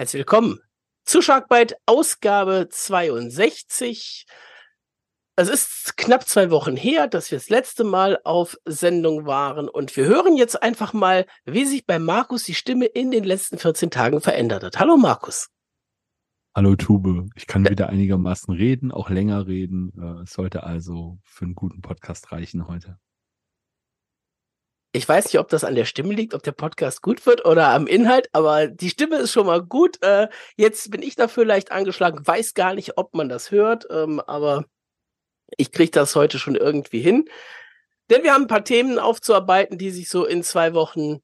Herzlich willkommen zu Sharkbite Ausgabe 62. Es ist knapp zwei Wochen her, dass wir das letzte Mal auf Sendung waren und wir hören jetzt einfach mal, wie sich bei Markus die Stimme in den letzten 14 Tagen verändert hat. Hallo Markus. Hallo Tube, ich kann wieder einigermaßen reden, auch länger reden. Äh, es sollte also für einen guten Podcast reichen heute. Ich weiß nicht, ob das an der Stimme liegt, ob der Podcast gut wird oder am Inhalt, aber die Stimme ist schon mal gut. Äh, jetzt bin ich dafür leicht angeschlagen, weiß gar nicht, ob man das hört, ähm, aber ich kriege das heute schon irgendwie hin. Denn wir haben ein paar Themen aufzuarbeiten, die sich so in zwei Wochen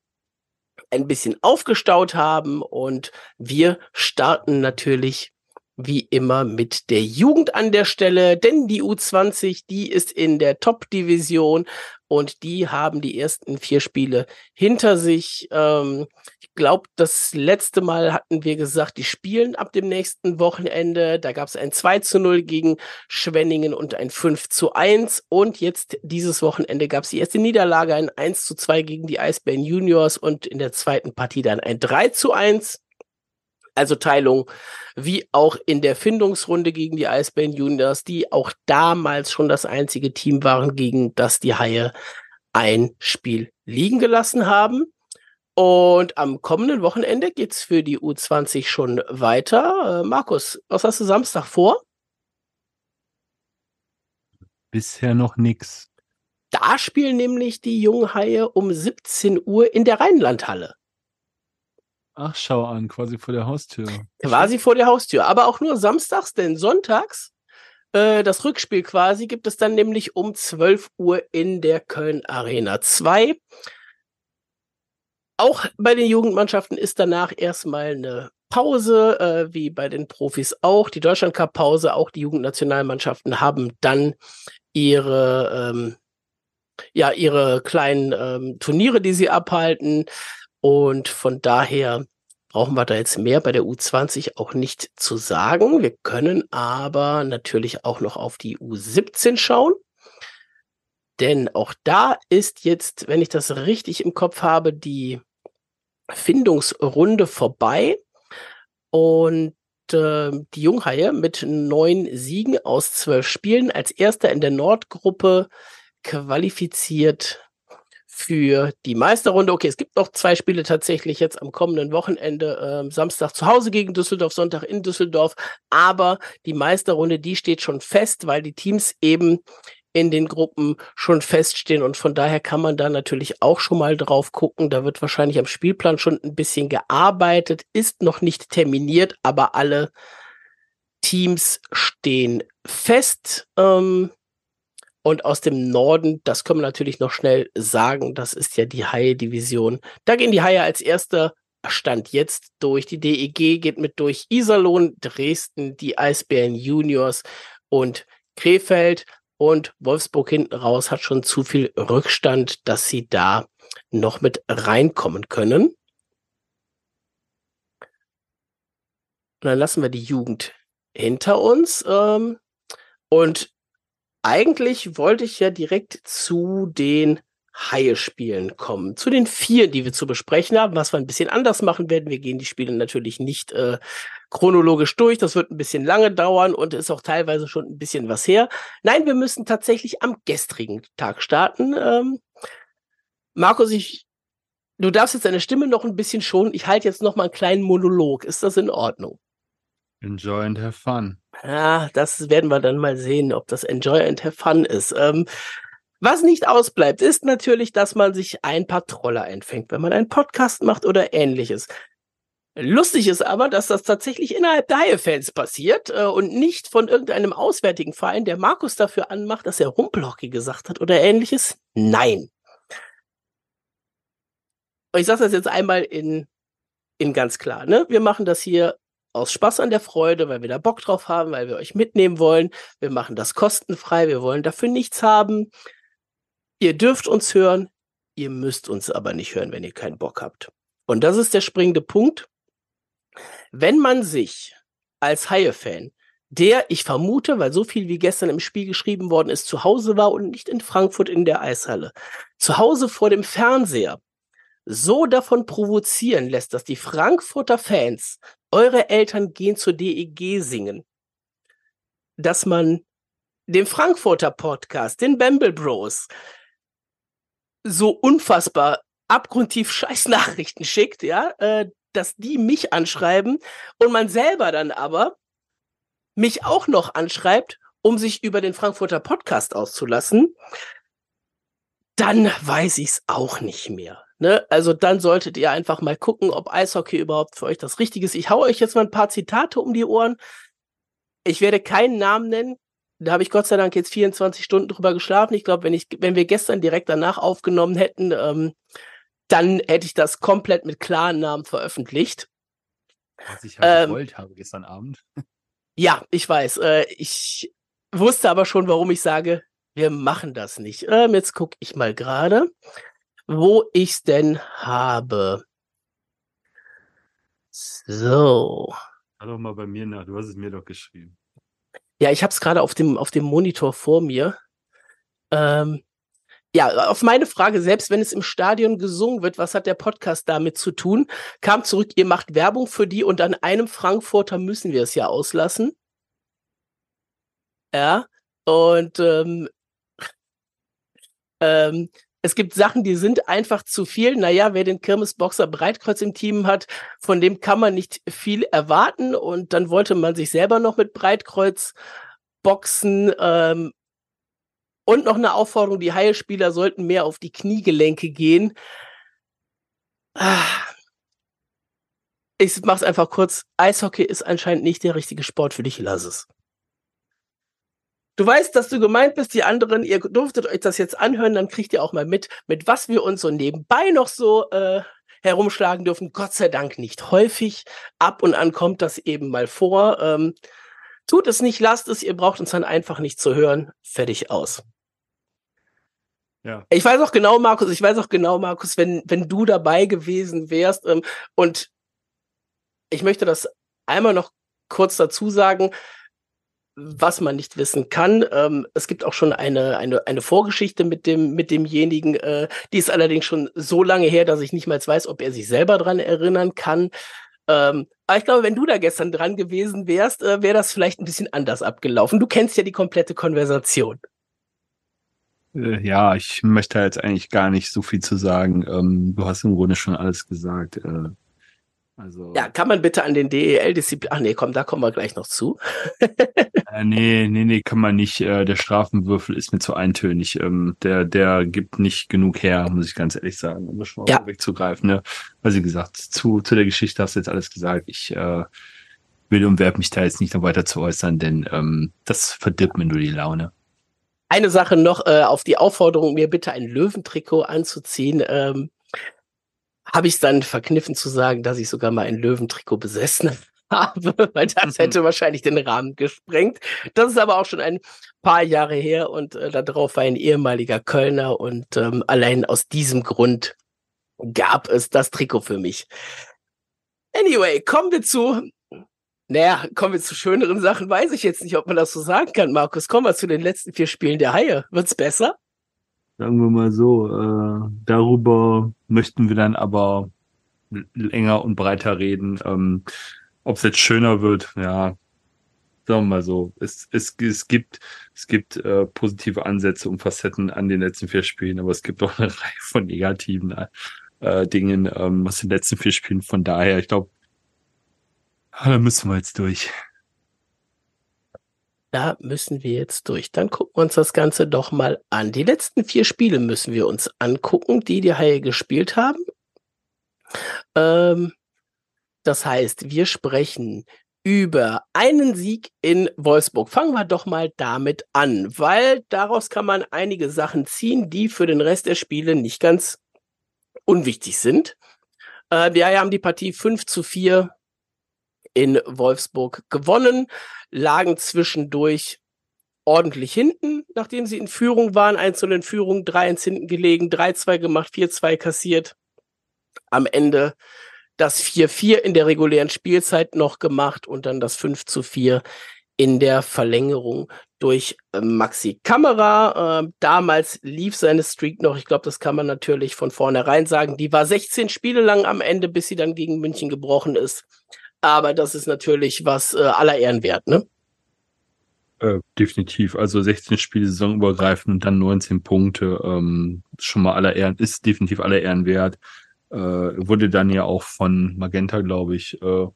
ein bisschen aufgestaut haben und wir starten natürlich wie immer mit der Jugend an der Stelle, denn die U20, die ist in der Top-Division und die haben die ersten vier Spiele hinter sich. Ähm, ich glaube, das letzte Mal hatten wir gesagt, die spielen ab dem nächsten Wochenende. Da gab es ein 2 zu 0 gegen Schwenningen und ein 5 zu 1. Und jetzt dieses Wochenende gab es die erste Niederlage, ein 1 zu 2 gegen die Eisbären Juniors und in der zweiten Partie dann ein 3 zu 1 also Teilung, wie auch in der Findungsrunde gegen die Eisbären Juniors, die auch damals schon das einzige Team waren, gegen das die Haie ein Spiel liegen gelassen haben. Und am kommenden Wochenende geht's für die U20 schon weiter. Äh, Markus, was hast du Samstag vor? Bisher noch nix. Da spielen nämlich die jungen Haie um 17 Uhr in der Rheinlandhalle. Ach, schau an, quasi vor der Haustür. Quasi vor der Haustür, aber auch nur samstags, denn sonntags, äh, das Rückspiel quasi, gibt es dann nämlich um 12 Uhr in der Köln Arena 2. Auch bei den Jugendmannschaften ist danach erstmal eine Pause, äh, wie bei den Profis auch. Die Deutschlandcup-Pause, auch die Jugendnationalmannschaften haben dann ihre, ähm, ja, ihre kleinen ähm, Turniere, die sie abhalten. Und von daher brauchen wir da jetzt mehr bei der U20 auch nicht zu sagen. Wir können aber natürlich auch noch auf die U17 schauen. Denn auch da ist jetzt, wenn ich das richtig im Kopf habe, die Findungsrunde vorbei. Und äh, die Junghaie mit neun Siegen aus zwölf Spielen als erster in der Nordgruppe qualifiziert für die Meisterrunde. Okay, es gibt noch zwei Spiele tatsächlich jetzt am kommenden Wochenende. Äh, Samstag zu Hause gegen Düsseldorf, Sonntag in Düsseldorf. Aber die Meisterrunde, die steht schon fest, weil die Teams eben in den Gruppen schon feststehen und von daher kann man da natürlich auch schon mal drauf gucken. Da wird wahrscheinlich am Spielplan schon ein bisschen gearbeitet, ist noch nicht terminiert, aber alle Teams stehen fest. Ähm, und aus dem Norden, das können wir natürlich noch schnell sagen, das ist ja die Haie-Division. Da gehen die Haie als erster Stand jetzt durch. Die DEG geht mit durch Iserlohn, Dresden, die Eisbären Juniors und Krefeld. Und Wolfsburg hinten raus hat schon zu viel Rückstand, dass sie da noch mit reinkommen können. Und dann lassen wir die Jugend hinter uns. Ähm, und eigentlich wollte ich ja direkt zu den Haie-Spielen kommen. Zu den vier, die wir zu besprechen haben. Was wir ein bisschen anders machen werden. Wir gehen die Spiele natürlich nicht äh, chronologisch durch. Das wird ein bisschen lange dauern und ist auch teilweise schon ein bisschen was her. Nein, wir müssen tatsächlich am gestrigen Tag starten. Ähm, Markus, ich, du darfst jetzt deine Stimme noch ein bisschen schonen. Ich halte jetzt noch mal einen kleinen Monolog. Ist das in Ordnung? Enjoy and have fun. Ja, das werden wir dann mal sehen, ob das Enjoy and have fun ist. Ähm, was nicht ausbleibt, ist natürlich, dass man sich ein paar Troller einfängt, wenn man einen Podcast macht oder ähnliches. Lustig ist aber, dass das tatsächlich innerhalb der Haie-Fans passiert äh, und nicht von irgendeinem auswärtigen Verein, der Markus dafür anmacht, dass er Rumpelhockey gesagt hat oder ähnliches. Nein. Ich sage das jetzt einmal in, in ganz klar. Ne? Wir machen das hier aus Spaß an der Freude, weil wir da Bock drauf haben, weil wir euch mitnehmen wollen. Wir machen das kostenfrei, wir wollen dafür nichts haben. Ihr dürft uns hören, ihr müsst uns aber nicht hören, wenn ihr keinen Bock habt. Und das ist der springende Punkt. Wenn man sich als Haie-Fan, der, ich vermute, weil so viel wie gestern im Spiel geschrieben worden ist, zu Hause war und nicht in Frankfurt in der Eishalle, zu Hause vor dem Fernseher, so davon provozieren lässt, dass die Frankfurter Fans eure Eltern gehen zur DEG singen, dass man den Frankfurter Podcast, den Bamble Bros, so unfassbar abgrundtief scheiß Nachrichten schickt, ja, äh, dass die mich anschreiben und man selber dann aber mich auch noch anschreibt, um sich über den Frankfurter Podcast auszulassen, dann weiß ich's auch nicht mehr. Ne? Also dann solltet ihr einfach mal gucken, ob Eishockey überhaupt für euch das Richtige ist. Ich hau euch jetzt mal ein paar Zitate um die Ohren. Ich werde keinen Namen nennen. Da habe ich Gott sei Dank jetzt 24 Stunden drüber geschlafen. Ich glaube, wenn ich, wenn wir gestern direkt danach aufgenommen hätten, ähm, dann hätte ich das komplett mit klaren Namen veröffentlicht. Was ich halt ähm, gewollt habe gestern Abend. Ja, ich weiß. Äh, ich wusste aber schon, warum ich sage, wir machen das nicht. Ähm, jetzt gucke ich mal gerade, wo ich's denn habe. So. Schau doch mal bei mir nach. Du hast es mir doch geschrieben. Ja, ich habe es gerade auf dem auf dem Monitor vor mir. Ähm, ja, auf meine Frage, selbst wenn es im Stadion gesungen wird, was hat der Podcast damit zu tun, kam zurück, ihr macht Werbung für die und an einem Frankfurter müssen wir es ja auslassen. Ja, und ähm, ähm, es gibt Sachen, die sind einfach zu viel. Naja, wer den Kirmesboxer Breitkreuz im Team hat, von dem kann man nicht viel erwarten. Und dann wollte man sich selber noch mit Breitkreuz boxen. Ähm, und noch eine Aufforderung, die Heilspieler sollten mehr auf die Kniegelenke gehen. Ah. Ich mach's einfach kurz. Eishockey ist anscheinend nicht der richtige Sport für dich, lass es. Du weißt, dass du gemeint bist, die anderen, ihr durftet euch das jetzt anhören, dann kriegt ihr auch mal mit, mit was wir uns so nebenbei noch so äh, herumschlagen dürfen. Gott sei Dank nicht häufig. Ab und an kommt das eben mal vor. Ähm, tut es nicht, lasst es, ihr braucht uns dann einfach nicht zu hören. Fertig aus. Ja. Ich weiß auch genau, Markus, ich weiß auch genau, Markus, wenn, wenn du dabei gewesen wärst, ähm, und ich möchte das einmal noch kurz dazu sagen, was man nicht wissen kann. Ähm, es gibt auch schon eine, eine, eine Vorgeschichte mit dem, mit demjenigen. Äh, die ist allerdings schon so lange her, dass ich nicht mal weiß, ob er sich selber dran erinnern kann. Ähm, aber ich glaube, wenn du da gestern dran gewesen wärst, äh, wäre das vielleicht ein bisschen anders abgelaufen. Du kennst ja die komplette Konversation. Äh, ja, ich möchte jetzt eigentlich gar nicht so viel zu sagen. Ähm, du hast im Grunde schon alles gesagt. Äh, also, ja, kann man bitte an den DEL-Disziplin. Ach nee, komm, da kommen wir gleich noch zu. äh, nee, nee, nee, kann man nicht. Äh, der Strafenwürfel ist mir zu eintönig. Ähm, der, der gibt nicht genug her, muss ich ganz ehrlich sagen, um das schon mal ja. wegzugreifen. Ne? Also wie gesagt, zu, zu der Geschichte hast du jetzt alles gesagt. Ich äh, will und werde mich da jetzt nicht noch weiter zu äußern, denn ähm, das verdirbt mir nur die Laune. Eine Sache noch äh, auf die Aufforderung, mir bitte ein Löwentrikot anzuziehen. Ähm, habe ich es dann verkniffen zu sagen, dass ich sogar mal ein Löwentrikot besessen habe, weil das mhm. hätte wahrscheinlich den Rahmen gesprengt. Das ist aber auch schon ein paar Jahre her und äh, darauf war ein ehemaliger Kölner und ähm, allein aus diesem Grund gab es das Trikot für mich. Anyway, kommen wir zu, naja, kommen wir zu schöneren Sachen, weiß ich jetzt nicht, ob man das so sagen kann, Markus. Kommen wir zu den letzten vier Spielen der Haie. Wird's besser? Sagen wir mal so, äh, darüber möchten wir dann aber länger und breiter reden. Ähm, Ob es jetzt schöner wird, ja, sagen wir mal so. Es, es, es gibt, es gibt äh, positive Ansätze und Facetten an den letzten vier Spielen, aber es gibt auch eine Reihe von negativen äh, Dingen ähm, aus den letzten vier Spielen. Von daher, ich glaube, da müssen wir jetzt durch. Da müssen wir jetzt durch. Dann gucken wir uns das Ganze doch mal an. Die letzten vier Spiele müssen wir uns angucken, die die Haie gespielt haben. Ähm, das heißt, wir sprechen über einen Sieg in Wolfsburg. Fangen wir doch mal damit an, weil daraus kann man einige Sachen ziehen, die für den Rest der Spiele nicht ganz unwichtig sind. Äh, die Haie haben die Partie 5 zu 4 in Wolfsburg gewonnen lagen zwischendurch ordentlich hinten, nachdem sie in Führung waren, einzelnen Führungen, 3-1 hinten gelegen, 3-2 gemacht, 4-2 kassiert. Am Ende das 4-4 in der regulären Spielzeit noch gemacht und dann das 5 4 in der Verlängerung durch äh, Maxi Kamera. Äh, damals lief seine Streak noch, ich glaube, das kann man natürlich von vornherein sagen. Die war 16 Spiele lang am Ende, bis sie dann gegen München gebrochen ist. Aber das ist natürlich was äh, aller Ehren wert, ne? Äh, definitiv. Also 16 Spiele saisonübergreifend und dann 19 Punkte. Ähm, schon mal aller Ehren, ist definitiv aller Ehren wert. Äh, wurde dann ja auch von Magenta, glaube ich, äh,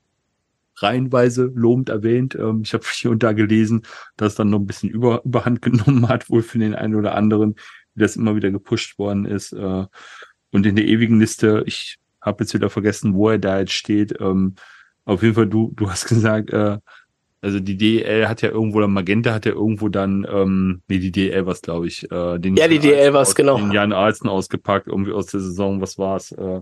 reihenweise lobend erwähnt. Ähm, ich habe hier und da gelesen, dass es dann noch ein bisschen über, Überhand genommen hat, wohl für den einen oder anderen, wie das immer wieder gepusht worden ist. Äh, und in der ewigen Liste, ich habe jetzt wieder vergessen, wo er da jetzt steht. Ähm, auf jeden Fall, du, du hast gesagt, äh, also die DL hat ja irgendwo, Magenta hat ja irgendwo dann, ähm, nee, die DL was glaube ich, äh, den Ja, die DL was genau. Den Jan Alsten ausgepackt, irgendwie aus der Saison, was war's? Äh,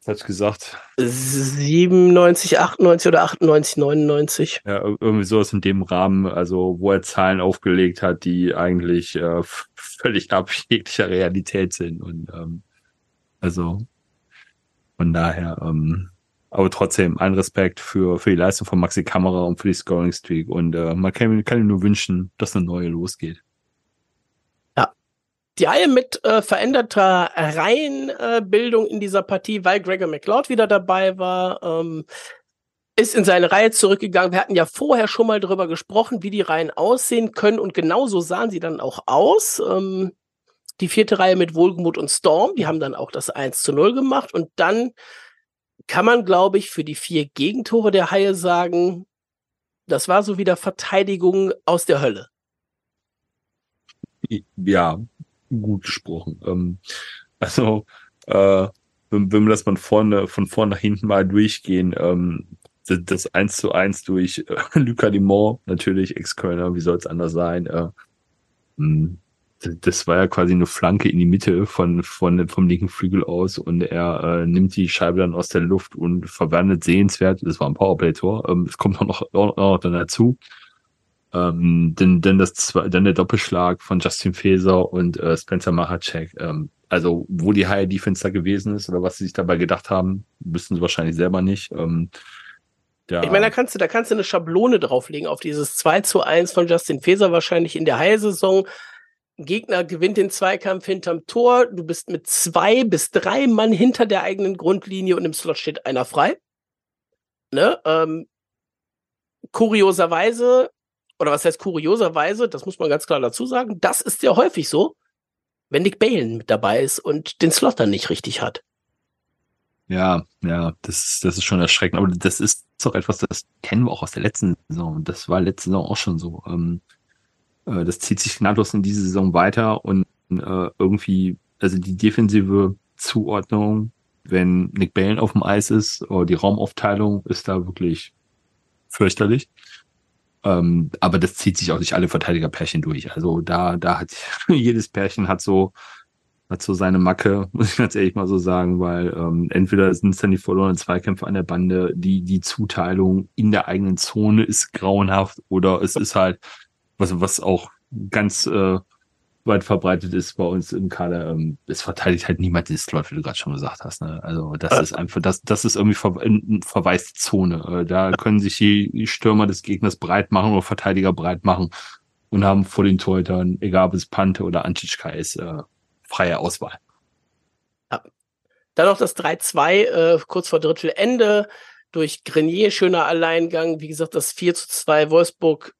was hat ich gesagt? 97, 98 oder 98, 99. Ja, irgendwie sowas in dem Rahmen, also wo er Zahlen aufgelegt hat, die eigentlich äh, völlig ab jeglicher Realität sind. Und ähm, also von daher, ähm, aber trotzdem ein Respekt für, für die Leistung von Maxi Kamera und für die Scoring Streak. Und äh, man kann, kann ihm nur wünschen, dass eine neue losgeht. Ja. Die Reihe mit äh, veränderter Reihenbildung in dieser Partie, weil Gregor McLeod wieder dabei war, ähm, ist in seine Reihe zurückgegangen. Wir hatten ja vorher schon mal drüber gesprochen, wie die Reihen aussehen können und genauso sahen sie dann auch aus. Ähm, die vierte Reihe mit Wohlgemut und Storm, die haben dann auch das 1 zu 0 gemacht und dann kann man, glaube ich, für die vier Gegentore der Haie sagen, das war so wieder Verteidigung aus der Hölle. Ja, gut gesprochen. Ähm, also, äh, wenn, wenn wir das von vorne, von vorne nach hinten mal durchgehen, ähm, das, das 1 zu 1 durch äh, Lucas Dumont, natürlich Ex-Kölner, wie soll es anders sein, äh, hm, das war ja quasi eine Flanke in die Mitte von, von vom linken Flügel aus und er äh, nimmt die Scheibe dann aus der Luft und verwandelt sehenswert. Das war ein Powerplay-Tor. Ähm, es kommt auch noch, auch noch dann dazu. Ähm, denn, denn das dann der Doppelschlag von Justin Feser und äh, Spencer Mahacek. Ähm, also wo die High Defense da gewesen ist oder was sie sich dabei gedacht haben, wissen sie wahrscheinlich selber nicht. Ähm, ja. Ich meine, da kannst du, da kannst du eine Schablone drauflegen auf dieses 2 zu 1 von Justin Feser wahrscheinlich in der High-Saison. Gegner gewinnt den Zweikampf hinterm Tor. Du bist mit zwei bis drei Mann hinter der eigenen Grundlinie und im Slot steht einer frei. Ne? Ähm, kurioserweise, oder was heißt kurioserweise, das muss man ganz klar dazu sagen, das ist ja häufig so, wenn Nick Balen mit dabei ist und den Slot dann nicht richtig hat. Ja, ja, das, das ist schon erschreckend. Aber das ist doch etwas, das kennen wir auch aus der letzten Saison. Das war letzte Saison auch schon so. Ähm, äh, das zieht sich nahtlos in diese Saison weiter und äh, irgendwie, also die defensive Zuordnung, wenn Nick Balen auf dem Eis ist, oder die Raumaufteilung ist da wirklich fürchterlich. Ähm, aber das zieht sich auch nicht alle Verteidigerpärchen durch. Also da, da hat jedes Pärchen hat so hat so seine Macke, muss ich ganz ehrlich mal so sagen, weil ähm, entweder sind es dann die verlorenen Zweikämpfe an der Bande, die die Zuteilung in der eigenen Zone ist grauenhaft oder es ist halt was, was auch ganz äh, weit verbreitet ist bei uns im Kader, ähm, es verteidigt halt niemand den Slot, wie du gerade schon gesagt hast. Ne? Also das äh. ist einfach, das, das ist irgendwie ver eine verwaiste Zone. Äh, da können sich die, Stürmer des Gegners breit machen oder Verteidiger breit machen und haben vor den Torhütern, egal ob es Pante oder Antitschka ist, äh, freie Auswahl. Ja. Dann noch das 3-2 äh, kurz vor Drittelende durch Grenier, schöner Alleingang. Wie gesagt, das 4 zu 2 Wolfsburg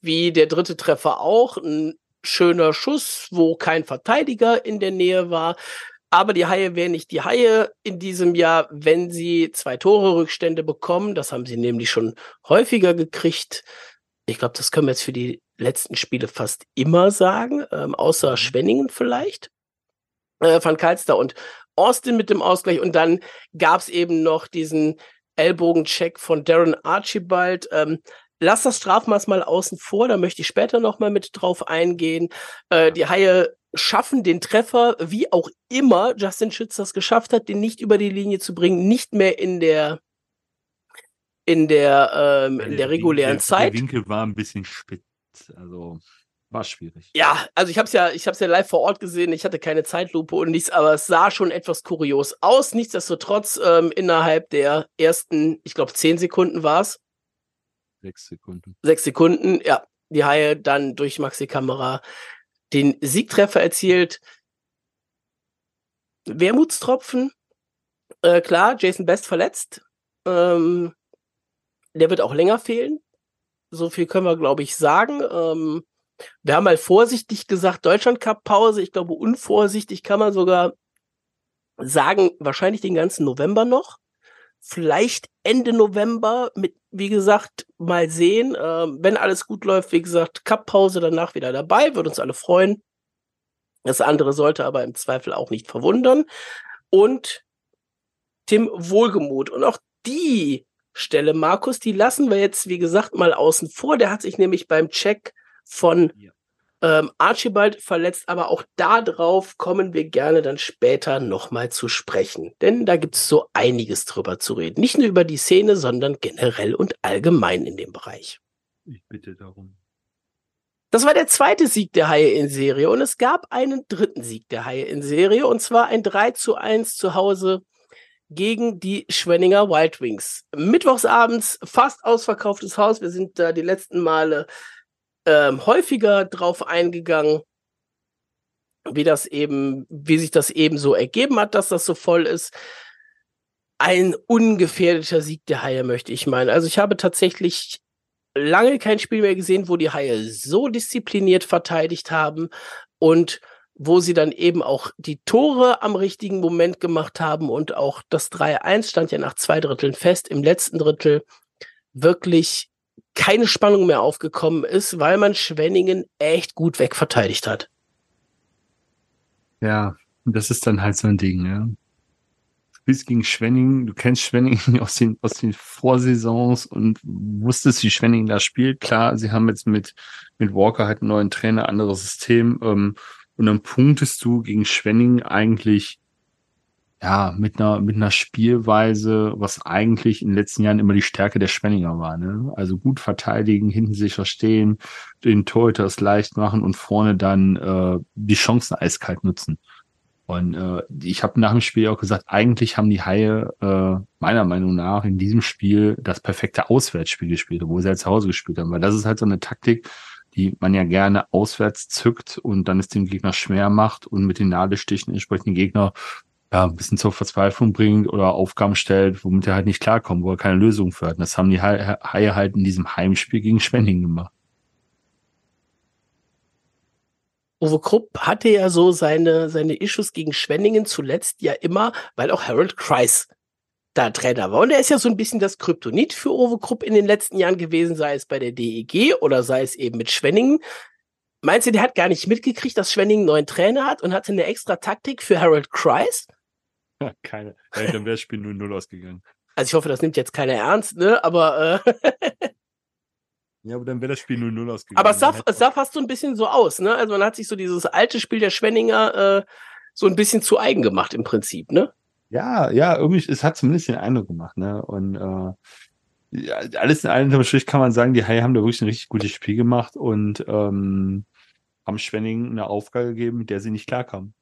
wie der dritte Treffer auch, ein schöner Schuss, wo kein Verteidiger in der Nähe war. Aber die Haie wären nicht die Haie in diesem Jahr, wenn sie zwei Tore Rückstände bekommen. Das haben sie nämlich schon häufiger gekriegt. Ich glaube, das können wir jetzt für die letzten Spiele fast immer sagen, ähm, außer mhm. Schwenningen vielleicht. Äh, Van Kalster und Austin mit dem Ausgleich. Und dann gab es eben noch diesen Ellbogencheck von Darren Archibald. Ähm, lass das Strafmaß mal außen vor, da möchte ich später nochmal mit drauf eingehen. Äh, die Haie schaffen den Treffer, wie auch immer Justin Schütz das geschafft hat, den nicht über die Linie zu bringen, nicht mehr in der in der, ähm, in der regulären Winkel, Zeit. Der Winkel war ein bisschen spitz, also war schwierig. Ja, also ich habe es ja, ich habe ja live vor Ort gesehen. Ich hatte keine Zeitlupe und nichts, aber es sah schon etwas kurios aus. Nichtsdestotrotz ähm, innerhalb der ersten, ich glaube, zehn Sekunden war es, Sechs Sekunden. Sechs Sekunden, ja. Die Haie dann durch Maxi Kamera den Siegtreffer erzielt. Wermutstropfen. Äh, klar, Jason Best verletzt. Ähm, Der wird auch länger fehlen. So viel können wir, glaube ich, sagen. Ähm, wir haben mal vorsichtig gesagt, Deutschland Cup Pause. Ich glaube, unvorsichtig kann man sogar sagen, wahrscheinlich den ganzen November noch. Vielleicht Ende November mit, wie gesagt, mal sehen. Ähm, wenn alles gut läuft, wie gesagt, Cup Pause danach wieder dabei. Würde uns alle freuen. Das andere sollte aber im Zweifel auch nicht verwundern. Und Tim Wohlgemut. Und auch die Stelle, Markus, die lassen wir jetzt, wie gesagt, mal außen vor. Der hat sich nämlich beim Check von ja. Ähm, Archibald verletzt, aber auch darauf kommen wir gerne dann später nochmal zu sprechen. Denn da gibt es so einiges drüber zu reden. Nicht nur über die Szene, sondern generell und allgemein in dem Bereich. Ich bitte darum. Das war der zweite Sieg der Haie in Serie und es gab einen dritten Sieg der Haie in Serie und zwar ein 3 zu 1 zu Hause gegen die Schwenninger Wild Wings. Mittwochsabends fast ausverkauftes Haus. Wir sind da die letzten Male ähm, häufiger drauf eingegangen, wie das eben, wie sich das eben so ergeben hat, dass das so voll ist. Ein ungefährdeter Sieg der Haie, möchte ich meinen. Also ich habe tatsächlich lange kein Spiel mehr gesehen, wo die Haie so diszipliniert verteidigt haben und wo sie dann eben auch die Tore am richtigen Moment gemacht haben und auch das 3-1 stand ja nach zwei Dritteln fest. Im letzten Drittel wirklich keine Spannung mehr aufgekommen ist, weil man Schwenningen echt gut wegverteidigt hat. Ja, das ist dann halt so ein Ding, ja. Du spielst gegen Schwenningen, du kennst Schwenningen aus den, aus den Vorsaisons und wusstest, wie Schwenningen da spielt. Klar, sie haben jetzt mit, mit Walker halt einen neuen Trainer, anderes System, ähm, und dann punktest du gegen Schwenning eigentlich ja, mit einer, mit einer Spielweise, was eigentlich in den letzten Jahren immer die Stärke der Schwenninger war. Ne? Also gut verteidigen, hinten sicher stehen, den Torhüter es leicht machen und vorne dann äh, die Chancen eiskalt nutzen. Und äh, ich habe nach dem Spiel auch gesagt, eigentlich haben die Haie äh, meiner Meinung nach in diesem Spiel das perfekte Auswärtsspiel gespielt, wo sie halt zu Hause gespielt haben. Weil das ist halt so eine Taktik, die man ja gerne auswärts zückt und dann es dem Gegner schwer macht und mit den Nadelstichen entsprechend den Gegner ja, ein bisschen zur Verzweiflung bringt oder Aufgaben stellt, womit er halt nicht klarkommt, wo er keine Lösung für hat. Und das haben die Haie halt in diesem Heimspiel gegen Schwenning gemacht. Uwe Krupp hatte ja so seine, seine Issues gegen Schwenningen zuletzt ja immer, weil auch Harold Kreis da Trainer war. Und er ist ja so ein bisschen das Kryptonit für Uwe Krupp in den letzten Jahren gewesen, sei es bei der DEG oder sei es eben mit Schwenningen. Meinst du, der hat gar nicht mitgekriegt, dass Schwenningen neuen Trainer hat und hatte eine extra Taktik für Harold Kreis? Keine. Ja, dann wäre das Spiel 0-0 ausgegangen. Also ich hoffe, das nimmt jetzt keiner ernst, ne? Aber äh Ja, aber dann wäre das Spiel 0-0 ausgegangen. Aber es sah, es sah fast so ein bisschen so aus, ne? Also man hat sich so dieses alte Spiel der Schwenninger äh, so ein bisschen zu eigen gemacht im Prinzip, ne? Ja, ja, irgendwie, es hat zumindest den Eindruck gemacht, ne? Und äh, ja, alles in allem Strich kann man sagen, die Haie haben da wirklich ein richtig gutes Spiel gemacht und ähm, haben Schwenning eine Aufgabe gegeben, mit der sie nicht klarkamen.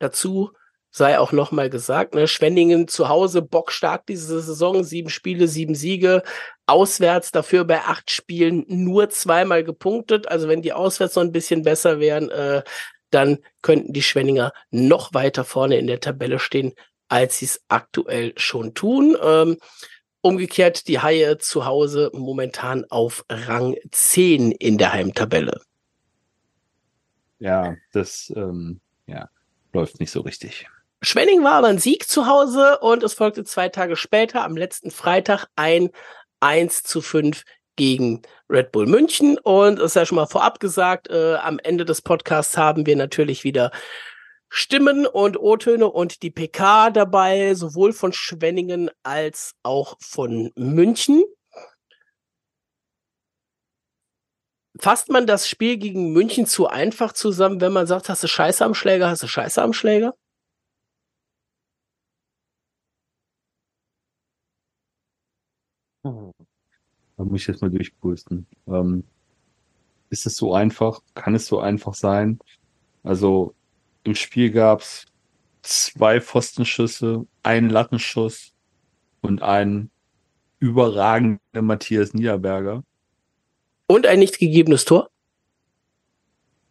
Dazu sei auch nochmal gesagt, ne, Schwenningen zu Hause bockstark diese Saison, sieben Spiele, sieben Siege, auswärts dafür bei acht Spielen nur zweimal gepunktet. Also wenn die auswärts noch ein bisschen besser wären, äh, dann könnten die Schwenninger noch weiter vorne in der Tabelle stehen, als sie es aktuell schon tun. Ähm, umgekehrt die Haie zu Hause momentan auf Rang 10 in der Heimtabelle. Ja, das ähm, läuft nicht so richtig. Schwenning war aber ein Sieg zu Hause und es folgte zwei Tage später, am letzten Freitag, ein 1 zu 5 gegen Red Bull München. Und es ist ja schon mal vorab gesagt, äh, am Ende des Podcasts haben wir natürlich wieder Stimmen und O-Töne und die PK dabei, sowohl von Schwenningen als auch von München. Fasst man das Spiel gegen München zu einfach zusammen, wenn man sagt, hast du Scheiße am Schläger, hast du Scheiße am Schläger? Oh. Da muss ich jetzt mal durchpusten. Ähm, ist es so einfach? Kann es so einfach sein? Also im Spiel gab's zwei Pfostenschüsse, einen Lattenschuss und einen überragenden Matthias Niederberger. Und ein nicht gegebenes Tor?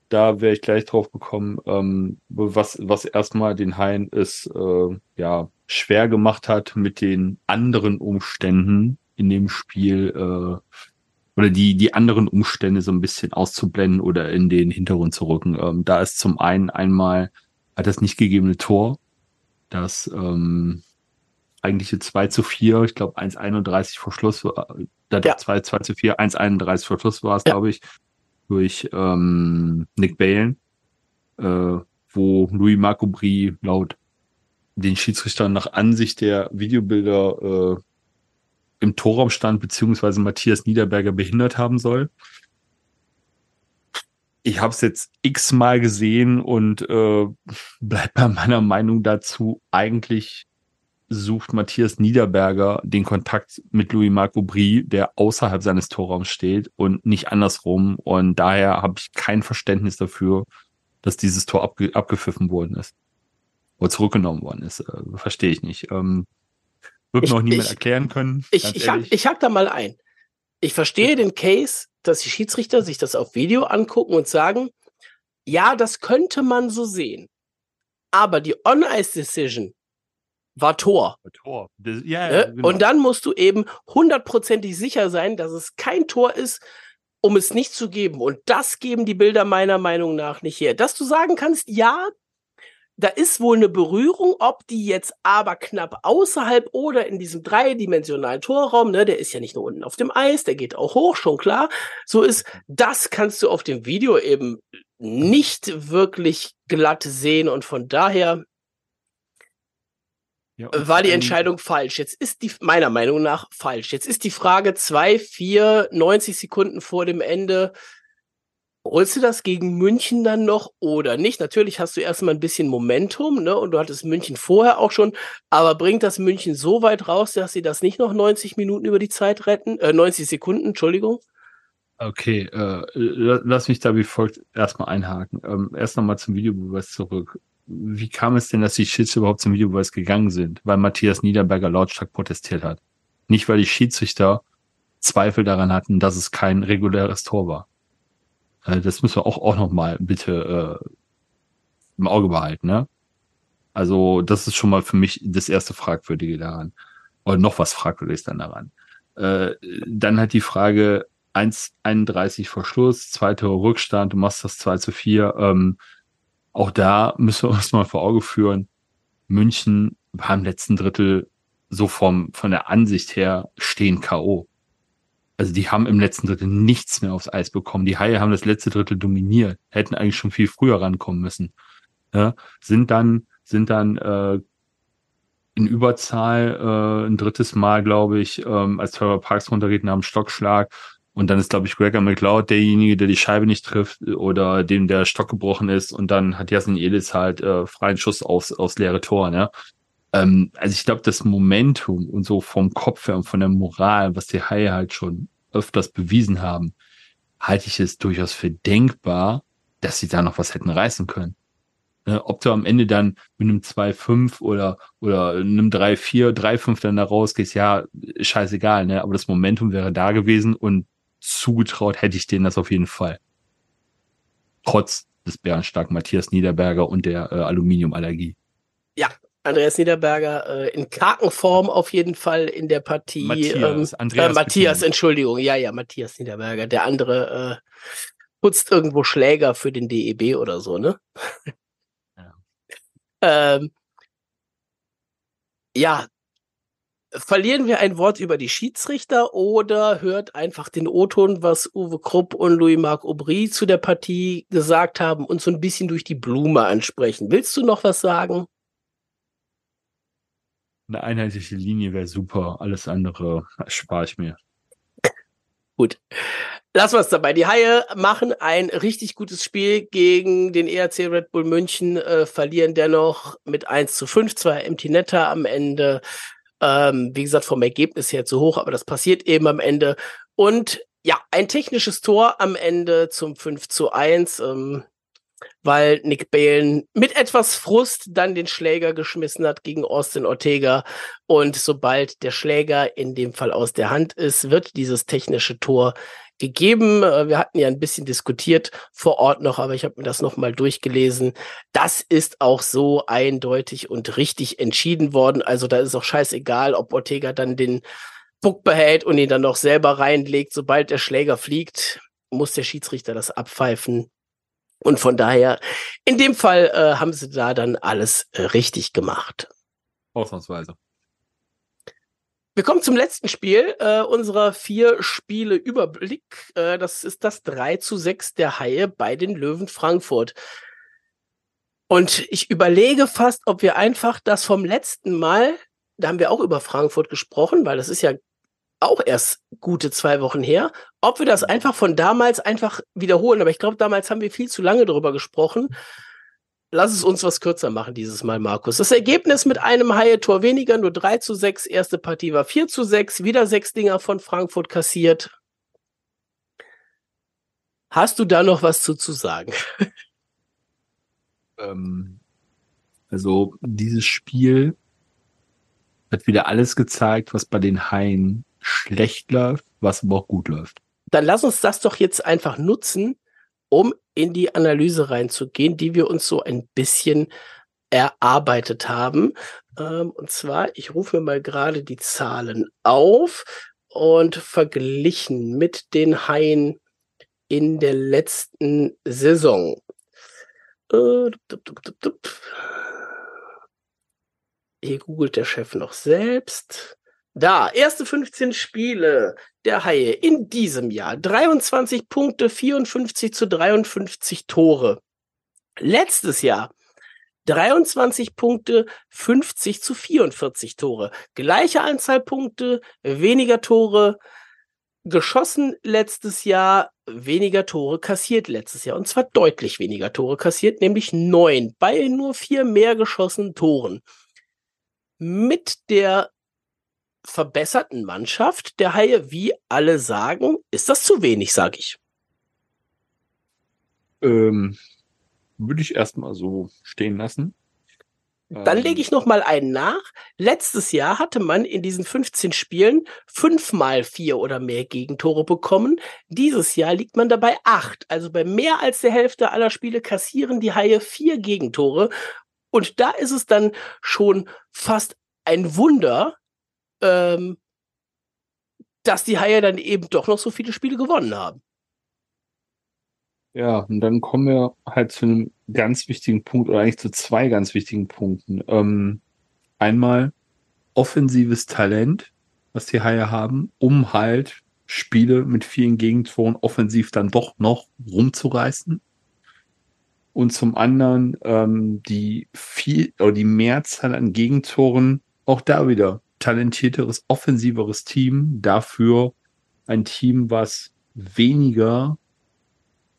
da wäre ich gleich drauf gekommen, ähm, was, was erstmal den Hain es äh, ja schwer gemacht hat mit den anderen Umständen in dem Spiel äh, oder die, die anderen Umstände so ein bisschen auszublenden oder in den Hintergrund zu rücken. Ähm, da ist zum einen einmal hat das nicht gegebene Tor, das ähm, eigentliche 2 zu 4, ich glaube 1,31 vor Schluss, äh, ja. 2, 2 zu 4, 1,31 vor Schluss war es, ja. glaube ich, durch ähm, Nick Balen, äh, wo Louis Marco Brie laut den Schiedsrichtern nach Ansicht der Videobilder äh, im Torraum stand, beziehungsweise Matthias Niederberger behindert haben soll. Ich habe es jetzt x-mal gesehen und äh, bleib bei meiner Meinung dazu. Eigentlich sucht Matthias Niederberger den Kontakt mit Louis Marco Brie, der außerhalb seines Torraums steht und nicht andersrum. Und daher habe ich kein Verständnis dafür, dass dieses Tor abge abgepfiffen worden ist. Oder zurückgenommen worden ist. Äh, Verstehe ich nicht. Ähm, wird ich, noch niemand ich, erklären können. Ich, ich, hack, ich hack da mal ein. Ich verstehe den Case, dass die Schiedsrichter sich das auf Video angucken und sagen, ja, das könnte man so sehen. Aber die On-Ice-Decision war Tor. Tor. Das, ja, ja, genau. Und dann musst du eben hundertprozentig sicher sein, dass es kein Tor ist, um es nicht zu geben. Und das geben die Bilder meiner Meinung nach nicht her. Dass du sagen kannst, ja, da ist wohl eine Berührung, ob die jetzt aber knapp außerhalb oder in diesem dreidimensionalen Torraum, ne, der ist ja nicht nur unten auf dem Eis, der geht auch hoch, schon klar. So ist, das kannst du auf dem Video eben nicht wirklich glatt sehen und von daher ja, war die Entscheidung falsch. Jetzt ist die, meiner Meinung nach, falsch. Jetzt ist die Frage zwei, vier, 90 Sekunden vor dem Ende. Holst du das gegen München dann noch oder nicht? Natürlich hast du erstmal ein bisschen Momentum, ne? Und du hattest München vorher auch schon, aber bringt das München so weit raus, dass sie das nicht noch 90 Minuten über die Zeit retten? Äh, 90 Sekunden, Entschuldigung. Okay, äh, lass mich da wie folgt erstmal einhaken. Ähm, erst nochmal zum Videobeweis zurück wie kam es denn, dass die Schiedsrichter überhaupt zum Videobeweis gegangen sind? Weil Matthias Niederberger lautstark protestiert hat. Nicht, weil die Schiedsrichter Zweifel daran hatten, dass es kein reguläres Tor war. Also das müssen wir auch, auch noch mal bitte äh, im Auge behalten. Ne? Also das ist schon mal für mich das erste Fragwürdige daran. Oder noch was Fragwürdiges dann daran. Äh, dann hat die Frage 1,31 vor Schluss, zweiter Rückstand, du machst das 2 zu 4. Ähm, auch da müssen wir uns mal vor Auge führen, München war im letzten Drittel so vom, von der Ansicht her stehen K.O. Also die haben im letzten Drittel nichts mehr aufs Eis bekommen. Die Haie haben das letzte Drittel dominiert, hätten eigentlich schon viel früher rankommen müssen. Ja, sind dann, sind dann äh, in Überzahl äh, ein drittes Mal, glaube ich, ähm, als Trevor Parks runtergeht nach dem Stockschlag und dann ist, glaube ich, Gregor McLeod derjenige, der die Scheibe nicht trifft oder dem der Stock gebrochen ist. Und dann hat Jasin Elis halt äh, freien Schuss aufs, aufs leere Tor. Ne? Ähm, also ich glaube, das Momentum und so vom Kopf her und von der Moral, was die Haie halt schon öfters bewiesen haben, halte ich es durchaus für denkbar, dass sie da noch was hätten reißen können. Ne? Ob du am Ende dann mit einem 2-5 oder, oder einem 3-4, 3-5 dann da rausgehst, ja, scheißegal, ne? Aber das Momentum wäre da gewesen und zugetraut hätte ich denen das auf jeden Fall. Trotz des bärenstarken Matthias Niederberger und der äh, Aluminiumallergie. Ja, Andreas Niederberger äh, in Karkenform auf jeden Fall in der Partie. Matthias, ähm, Andreas äh, Matthias Entschuldigung, ja, ja, Matthias Niederberger. Der andere äh, putzt irgendwo Schläger für den DEB oder so, ne? Ja. ähm, ja, verlieren wir ein Wort über die Schiedsrichter oder hört einfach den O-Ton, was Uwe Krupp und Louis-Marc Aubry zu der Partie gesagt haben und so ein bisschen durch die Blume ansprechen. Willst du noch was sagen? Eine einheitliche Linie wäre super. Alles andere spare ich mir. Gut. Lassen wir es dabei. Die Haie machen ein richtig gutes Spiel gegen den ERC Red Bull München, äh, verlieren dennoch mit 1 zu 5, zwei Empty Netter am Ende. Ähm, wie gesagt, vom Ergebnis her zu hoch, aber das passiert eben am Ende. Und ja, ein technisches Tor am Ende zum 5 zu 1. Ähm, weil Nick Balen mit etwas Frust dann den Schläger geschmissen hat gegen Austin Ortega. Und sobald der Schläger in dem Fall aus der Hand ist, wird dieses technische Tor gegeben. Äh, wir hatten ja ein bisschen diskutiert vor Ort noch, aber ich habe mir das nochmal durchgelesen. Das ist auch so eindeutig und richtig entschieden worden. Also da ist auch scheißegal, ob Ortega dann den Puck behält und ihn dann noch selber reinlegt. Sobald der Schläger fliegt, muss der Schiedsrichter das abpfeifen. Und von daher, in dem Fall äh, haben sie da dann alles äh, richtig gemacht. Ausnahmsweise. Wir kommen zum letzten Spiel äh, unserer vier Spiele Überblick. Äh, das ist das 3 zu 6 der Haie bei den Löwen Frankfurt. Und ich überlege fast, ob wir einfach das vom letzten Mal, da haben wir auch über Frankfurt gesprochen, weil das ist ja auch erst gute zwei Wochen her, ob wir das einfach von damals einfach wiederholen. Aber ich glaube, damals haben wir viel zu lange darüber gesprochen. Lass es uns was kürzer machen dieses Mal, Markus. Das Ergebnis mit einem Haie-Tor weniger, nur 3 zu 6. Erste Partie war 4 zu 6. Wieder sechs Dinger von Frankfurt kassiert. Hast du da noch was zu, zu sagen? Ähm, also, dieses Spiel hat wieder alles gezeigt, was bei den Haien schlecht läuft, was aber auch gut läuft. Dann lass uns das doch jetzt einfach nutzen, um in die Analyse reinzugehen, die wir uns so ein bisschen erarbeitet haben. Ähm, und zwar, ich rufe mir mal gerade die Zahlen auf und verglichen mit den Haien in der letzten Saison. Äh, Hier googelt der Chef noch selbst. Da, erste 15 Spiele der Haie in diesem Jahr. 23 Punkte, 54 zu 53 Tore. Letztes Jahr 23 Punkte, 50 zu 44 Tore. Gleiche Anzahl Punkte, weniger Tore geschossen letztes Jahr, weniger Tore kassiert letztes Jahr. Und zwar deutlich weniger Tore kassiert, nämlich neun bei nur vier mehr geschossenen Toren. Mit der verbesserten Mannschaft der Haie, wie alle sagen, ist das zu wenig, sage ich. Ähm, würde ich erstmal so stehen lassen. Dann lege ähm. ich noch mal einen nach. Letztes Jahr hatte man in diesen 15 Spielen fünfmal vier oder mehr Gegentore bekommen. Dieses Jahr liegt man dabei acht. Also bei mehr als der Hälfte aller Spiele kassieren die Haie vier Gegentore. Und da ist es dann schon fast ein Wunder, ähm, dass die Haie dann eben doch noch so viele Spiele gewonnen haben. Ja, und dann kommen wir halt zu einem ganz wichtigen Punkt oder eigentlich zu zwei ganz wichtigen Punkten. Ähm, einmal offensives Talent, was die Haie haben, um halt Spiele mit vielen Gegentoren offensiv dann doch noch rumzureißen. Und zum anderen ähm, die viel oder die Mehrzahl an Gegentoren auch da wieder talentierteres, offensiveres Team, dafür ein Team, was weniger,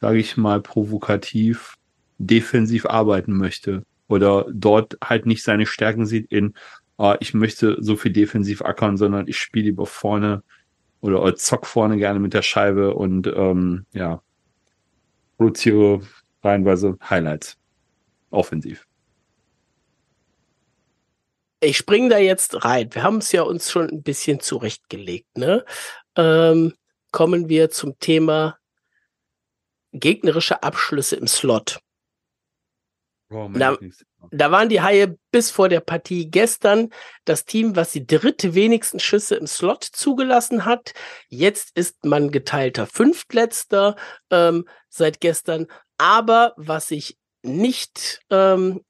sage ich mal, provokativ defensiv arbeiten möchte oder dort halt nicht seine Stärken sieht in, äh, ich möchte so viel defensiv ackern, sondern ich spiele lieber vorne oder zock vorne gerne mit der Scheibe und ähm, ja, produziere reihenweise Highlights offensiv ich spring da jetzt rein. Wir haben es ja uns schon ein bisschen zurechtgelegt, ne? Ähm, kommen wir zum Thema gegnerische Abschlüsse im Slot. Oh, da, da, waren die Haie bis vor der Partie gestern das Team, was die dritte wenigsten Schüsse im Slot zugelassen hat. Jetzt ist man geteilter Fünftletzter ähm, seit gestern. Aber was sich nicht ähm,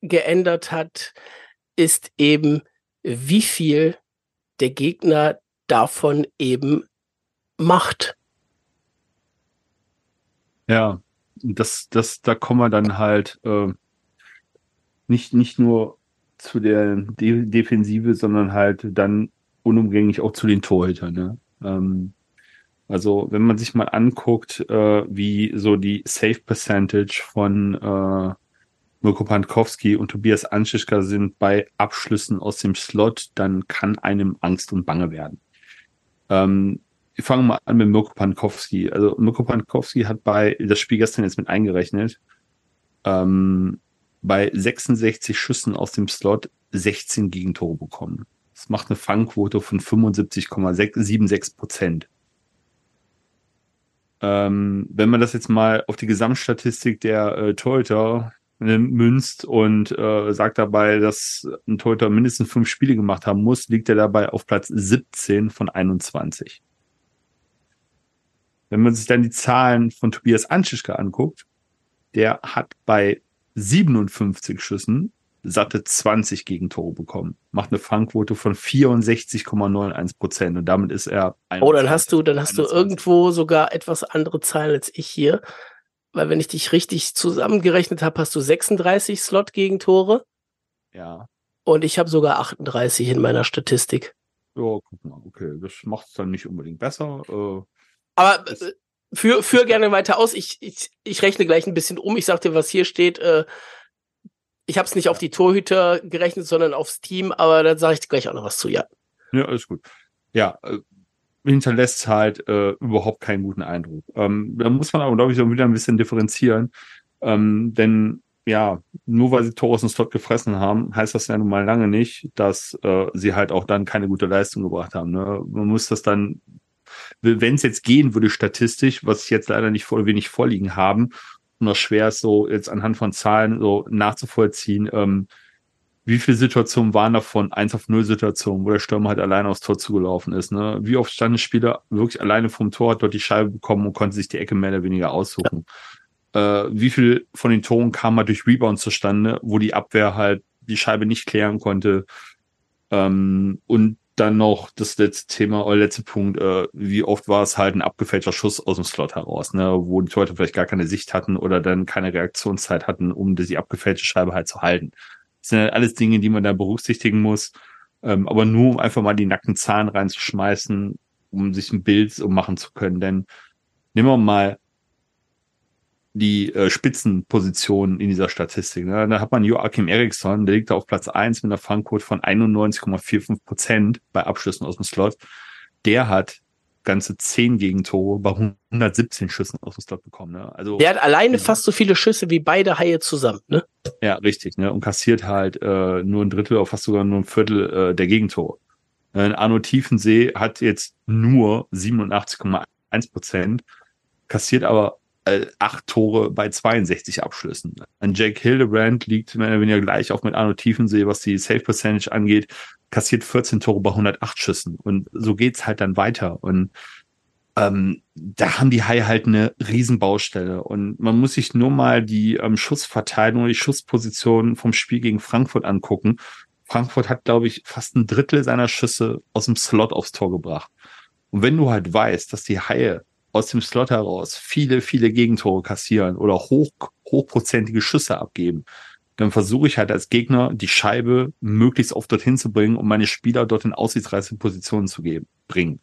geändert hat, ist eben, wie viel der Gegner davon eben macht. Ja, das, das, da kommen wir dann halt äh, nicht, nicht nur zu der De Defensive, sondern halt dann unumgänglich auch zu den Torhütern. Ne? Ähm, also wenn man sich mal anguckt, äh, wie so die Safe Percentage von äh, Mirko Pankowski und Tobias Anschischka sind bei Abschlüssen aus dem Slot, dann kann einem Angst und Bange werden. Ähm, wir fangen mal an mit Mirko Pankowski. Also Mirko Pankowski hat bei das Spiel gestern jetzt mit eingerechnet, ähm, bei 66 Schüssen aus dem Slot 16 Gegentore bekommen. Das macht eine Fangquote von 75,76 Prozent. Ähm, wenn man das jetzt mal auf die Gesamtstatistik der äh, Torhüter münzt und äh, sagt dabei, dass ein Torhüter mindestens fünf Spiele gemacht haben muss, liegt er dabei auf Platz 17 von 21. Wenn man sich dann die Zahlen von Tobias Anschischke anguckt, der hat bei 57 Schüssen satte 20 Gegentore bekommen. Macht eine Fangquote von 64,91 Prozent und damit ist er. Oh, dann hast du, dann hast 21. du irgendwo sogar etwas andere Zahlen als ich hier. Weil wenn ich dich richtig zusammengerechnet habe, hast du 36 Slot-Gegentore. Ja. Und ich habe sogar 38 in meiner Statistik. Ja, guck mal, okay. Das macht es dann nicht unbedingt besser. Äh, Aber äh, für, für gerne weiter aus. Ich, ich, ich rechne gleich ein bisschen um. Ich sag dir, was hier steht. Äh, ich habe es nicht auf die Torhüter gerechnet, sondern aufs Team, aber da sage ich gleich auch noch was zu, ja. Ja, alles gut. Ja, äh, hinterlässt halt äh, überhaupt keinen guten Eindruck. Ähm, da muss man aber, glaube ich, auch wieder ein bisschen differenzieren. Ähm, denn ja, nur weil sie Tore dem Slot gefressen haben, heißt das ja nun mal lange nicht, dass äh, sie halt auch dann keine gute Leistung gebracht haben. Ne? Man muss das dann, wenn es jetzt gehen würde statistisch, was ich jetzt leider nicht voll wenig vorliegen haben, noch schwer ist, so jetzt anhand von Zahlen so nachzuvollziehen, ähm, wie viele Situationen waren davon 1 auf 0 Situationen, wo der Stürmer halt alleine aufs Tor zugelaufen ist. Ne? Wie oft stand ein Spieler wirklich alleine vom Tor, hat dort die Scheibe bekommen und konnte sich die Ecke mehr oder weniger aussuchen. Ja. Äh, wie viel von den Toren kam mal durch Rebound zustande, wo die Abwehr halt die Scheibe nicht klären konnte. Ähm, und dann noch das letzte Thema, oder letzte Punkt, äh, wie oft war es halt ein abgefälschter Schuss aus dem Slot heraus, ne, wo die Leute vielleicht gar keine Sicht hatten oder dann keine Reaktionszeit hatten, um die abgefälschte Scheibe halt zu halten. Das sind halt alles Dinge, die man da berücksichtigen muss. Ähm, aber nur um einfach mal die nackten Zahlen reinzuschmeißen, um sich ein Bild so machen zu können. Denn nehmen wir mal die äh, Spitzenpositionen in dieser Statistik. Ne? Da hat man Joachim Eriksson, der liegt da auf Platz eins mit einer Fangquote von 91,45 Prozent bei Abschlüssen aus dem Slot. Der hat ganze zehn Gegentore bei 117 Schüssen aus dem Slot bekommen. Ne? Also der hat alleine fast so viele Schüsse wie beide Haie zusammen. Ne? Ja, richtig. Ne? Und kassiert halt äh, nur ein Drittel oder fast sogar nur ein Viertel äh, der Gegentore. Äh, Arno Tiefensee hat jetzt nur 87,1 Prozent, kassiert aber äh, acht Tore bei 62 Abschlüssen. Ein Jake Hildebrand liegt mehr oder weniger gleich auf mit Arno Tiefensee, was die Safe Percentage angeht, kassiert 14 Tore bei 108 Schüssen. Und so geht's halt dann weiter. Und ähm, da haben die Haie halt eine Riesenbaustelle. Und man muss sich nur mal die ähm, Schussverteilung, die Schussposition vom Spiel gegen Frankfurt angucken. Frankfurt hat, glaube ich, fast ein Drittel seiner Schüsse aus dem Slot aufs Tor gebracht. Und wenn du halt weißt, dass die Haie aus dem Slot heraus viele, viele Gegentore kassieren oder hoch, hochprozentige Schüsse abgeben, dann versuche ich halt als Gegner die Scheibe möglichst oft dorthin zu bringen, um meine Spieler dort in aussichtsreiche Positionen zu geben, bringen.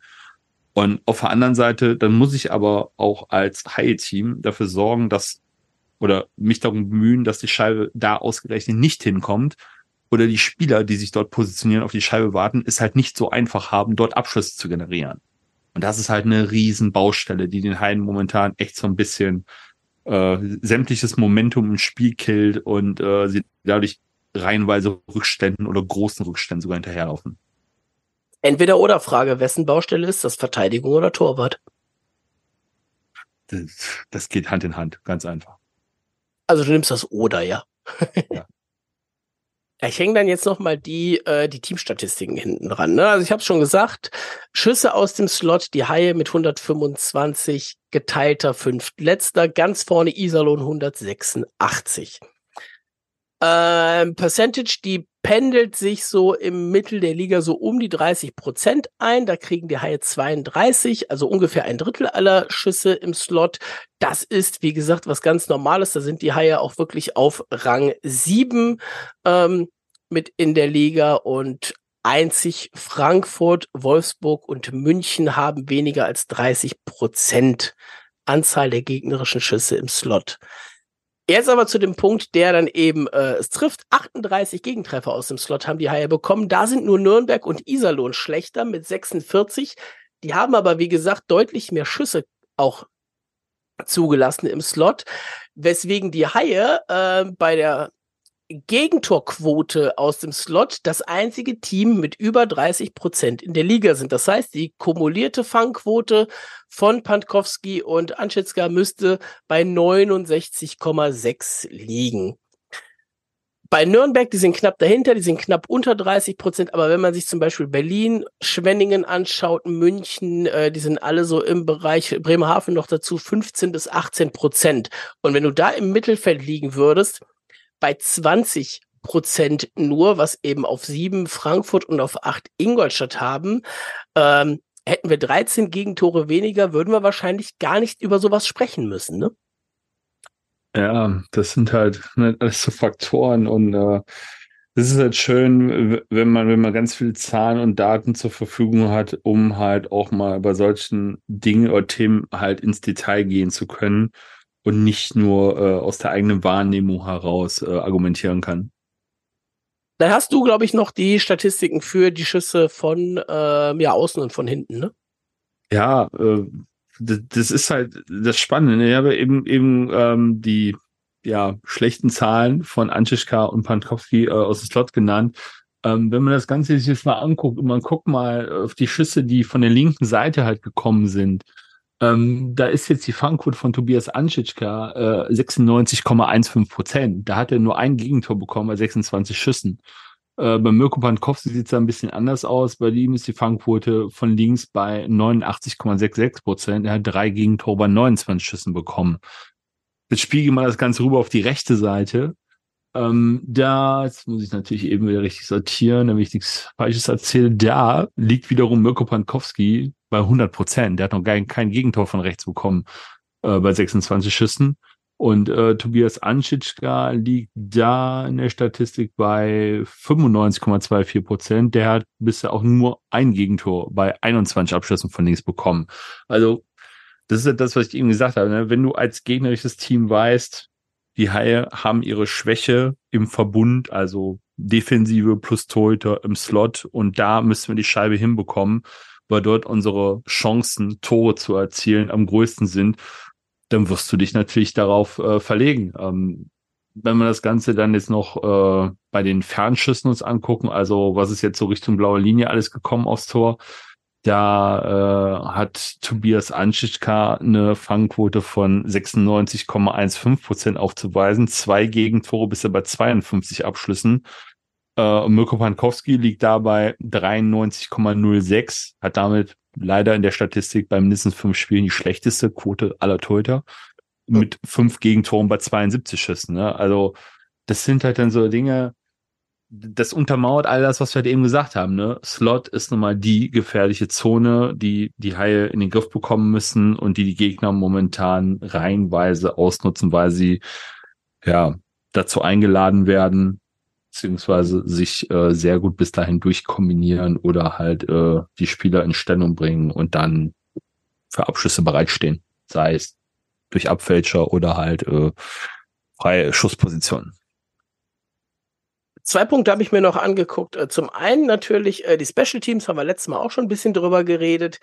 Und auf der anderen Seite, dann muss ich aber auch als High-Team dafür sorgen, dass oder mich darum bemühen, dass die Scheibe da ausgerechnet nicht hinkommt oder die Spieler, die sich dort positionieren, auf die Scheibe warten, es halt nicht so einfach haben, dort Abschlüsse zu generieren. Und das ist halt eine riesen Baustelle, die den Heiden momentan echt so ein bisschen äh, sämtliches Momentum im Spiel killt und äh, sie dadurch reihenweise Rückständen oder großen Rückständen sogar hinterherlaufen. Entweder oder Frage, wessen Baustelle ist das, Verteidigung oder Torwart? Das, das geht Hand in Hand, ganz einfach. Also du nimmst das oder, ja. ja. Ich hänge dann jetzt noch mal die äh, die Teamstatistiken hinten dran. Ne? Also ich habe schon gesagt, Schüsse aus dem Slot, die Haie mit 125, geteilter fünftletzter, ganz vorne Iserlohn 186. Ähm, Percentage, die pendelt sich so im Mittel der Liga so um die 30 Prozent ein. Da kriegen die Haie 32, also ungefähr ein Drittel aller Schüsse im Slot. Das ist, wie gesagt, was ganz Normales. Da sind die Haie auch wirklich auf Rang 7 ähm, mit in der Liga und einzig Frankfurt, Wolfsburg und München haben weniger als 30 Prozent Anzahl der gegnerischen Schüsse im Slot. Jetzt aber zu dem Punkt, der dann eben äh, es trifft. 38 Gegentreffer aus dem Slot haben die Haie bekommen. Da sind nur Nürnberg und Iserlohn schlechter mit 46. Die haben aber, wie gesagt, deutlich mehr Schüsse auch zugelassen im Slot, weswegen die Haie äh, bei der Gegentorquote aus dem Slot das einzige Team mit über 30 Prozent in der Liga sind. Das heißt, die kumulierte Fangquote von Pankowski und Anschitzka müsste bei 69,6 liegen. Bei Nürnberg, die sind knapp dahinter, die sind knapp unter 30 Prozent, aber wenn man sich zum Beispiel Berlin, Schwenningen anschaut, München, äh, die sind alle so im Bereich Bremerhaven noch dazu 15 bis 18 Prozent. Und wenn du da im Mittelfeld liegen würdest, bei 20 Prozent nur, was eben auf sieben Frankfurt und auf acht Ingolstadt haben. Ähm, hätten wir 13 Gegentore weniger, würden wir wahrscheinlich gar nicht über sowas sprechen müssen, ne? Ja, das sind halt ne, alles so Faktoren und äh, ist halt schön, wenn man, wenn man ganz viel Zahlen und Daten zur Verfügung hat, um halt auch mal bei solchen Dingen oder Themen halt ins Detail gehen zu können und nicht nur äh, aus der eigenen Wahrnehmung heraus äh, argumentieren kann. Dann hast du, glaube ich, noch die Statistiken für die Schüsse von äh, ja, außen und von hinten, ne? Ja, äh, das, ist halt das Spannende. Ich habe eben eben ähm, die ja schlechten Zahlen von Anschischka und Pankowski äh, aus dem Slot genannt. Ähm, wenn man das Ganze sich jetzt mal anguckt und man guckt mal auf die Schüsse, die von der linken Seite halt gekommen sind, ähm, da ist jetzt die Fangquote von Tobias Anschitschka äh, 96,15 Prozent. Da hat er nur ein Gegentor bekommen bei 26 Schüssen. Äh, bei Mirko Pankowski sieht es da ein bisschen anders aus. Bei ihm ist die Fangquote von links bei 89,66 Prozent. Er hat drei Gegentore bei 29 Schüssen bekommen. Jetzt spiegelt man das Ganze rüber auf die rechte Seite. Ähm, da, jetzt muss ich natürlich eben wieder richtig sortieren, damit ich nichts Falsches erzähle. Da liegt wiederum Mirko Pankowski bei 100 Prozent. Der hat noch gar kein Gegentor von rechts bekommen äh, bei 26 Schüssen. Und äh, Tobias Anschitschka liegt da in der Statistik bei 95,24 Prozent. Der hat bisher auch nur ein Gegentor bei 21 Abschlüssen von links bekommen. Also das ist ja das, was ich eben gesagt habe. Ne? Wenn du als gegnerisches Team weißt, die Haie haben ihre Schwäche im Verbund, also Defensive plus Torhüter im Slot. Und da müssen wir die Scheibe hinbekommen weil dort unsere Chancen, Tore zu erzielen, am größten sind, dann wirst du dich natürlich darauf äh, verlegen. Ähm, wenn wir das Ganze dann jetzt noch äh, bei den Fernschüssen uns angucken, also was ist jetzt so Richtung blaue Linie alles gekommen aufs Tor, da äh, hat Tobias Anschischka eine Fangquote von 96,15 Prozent aufzuweisen, zwei Gegentore bis er bei 52 Abschlüssen. Äh, Mirko Pankowski liegt dabei 93,06, hat damit leider in der Statistik bei mindestens fünf Spielen die schlechteste Quote aller Torhüter mit fünf Gegentoren bei 72 Schüssen. Ne? Also das sind halt dann so Dinge, das untermauert all das, was wir halt eben gesagt haben. Ne? Slot ist nun mal die gefährliche Zone, die die Haie in den Griff bekommen müssen und die die Gegner momentan reihenweise ausnutzen, weil sie ja dazu eingeladen werden, beziehungsweise sich äh, sehr gut bis dahin durchkombinieren oder halt äh, die Spieler in Stellung bringen und dann für Abschlüsse bereitstehen. Sei es durch Abfälscher oder halt äh, freie Schusspositionen. Zwei Punkte habe ich mir noch angeguckt. Äh, zum einen natürlich äh, die Special Teams, haben wir letztes Mal auch schon ein bisschen drüber geredet.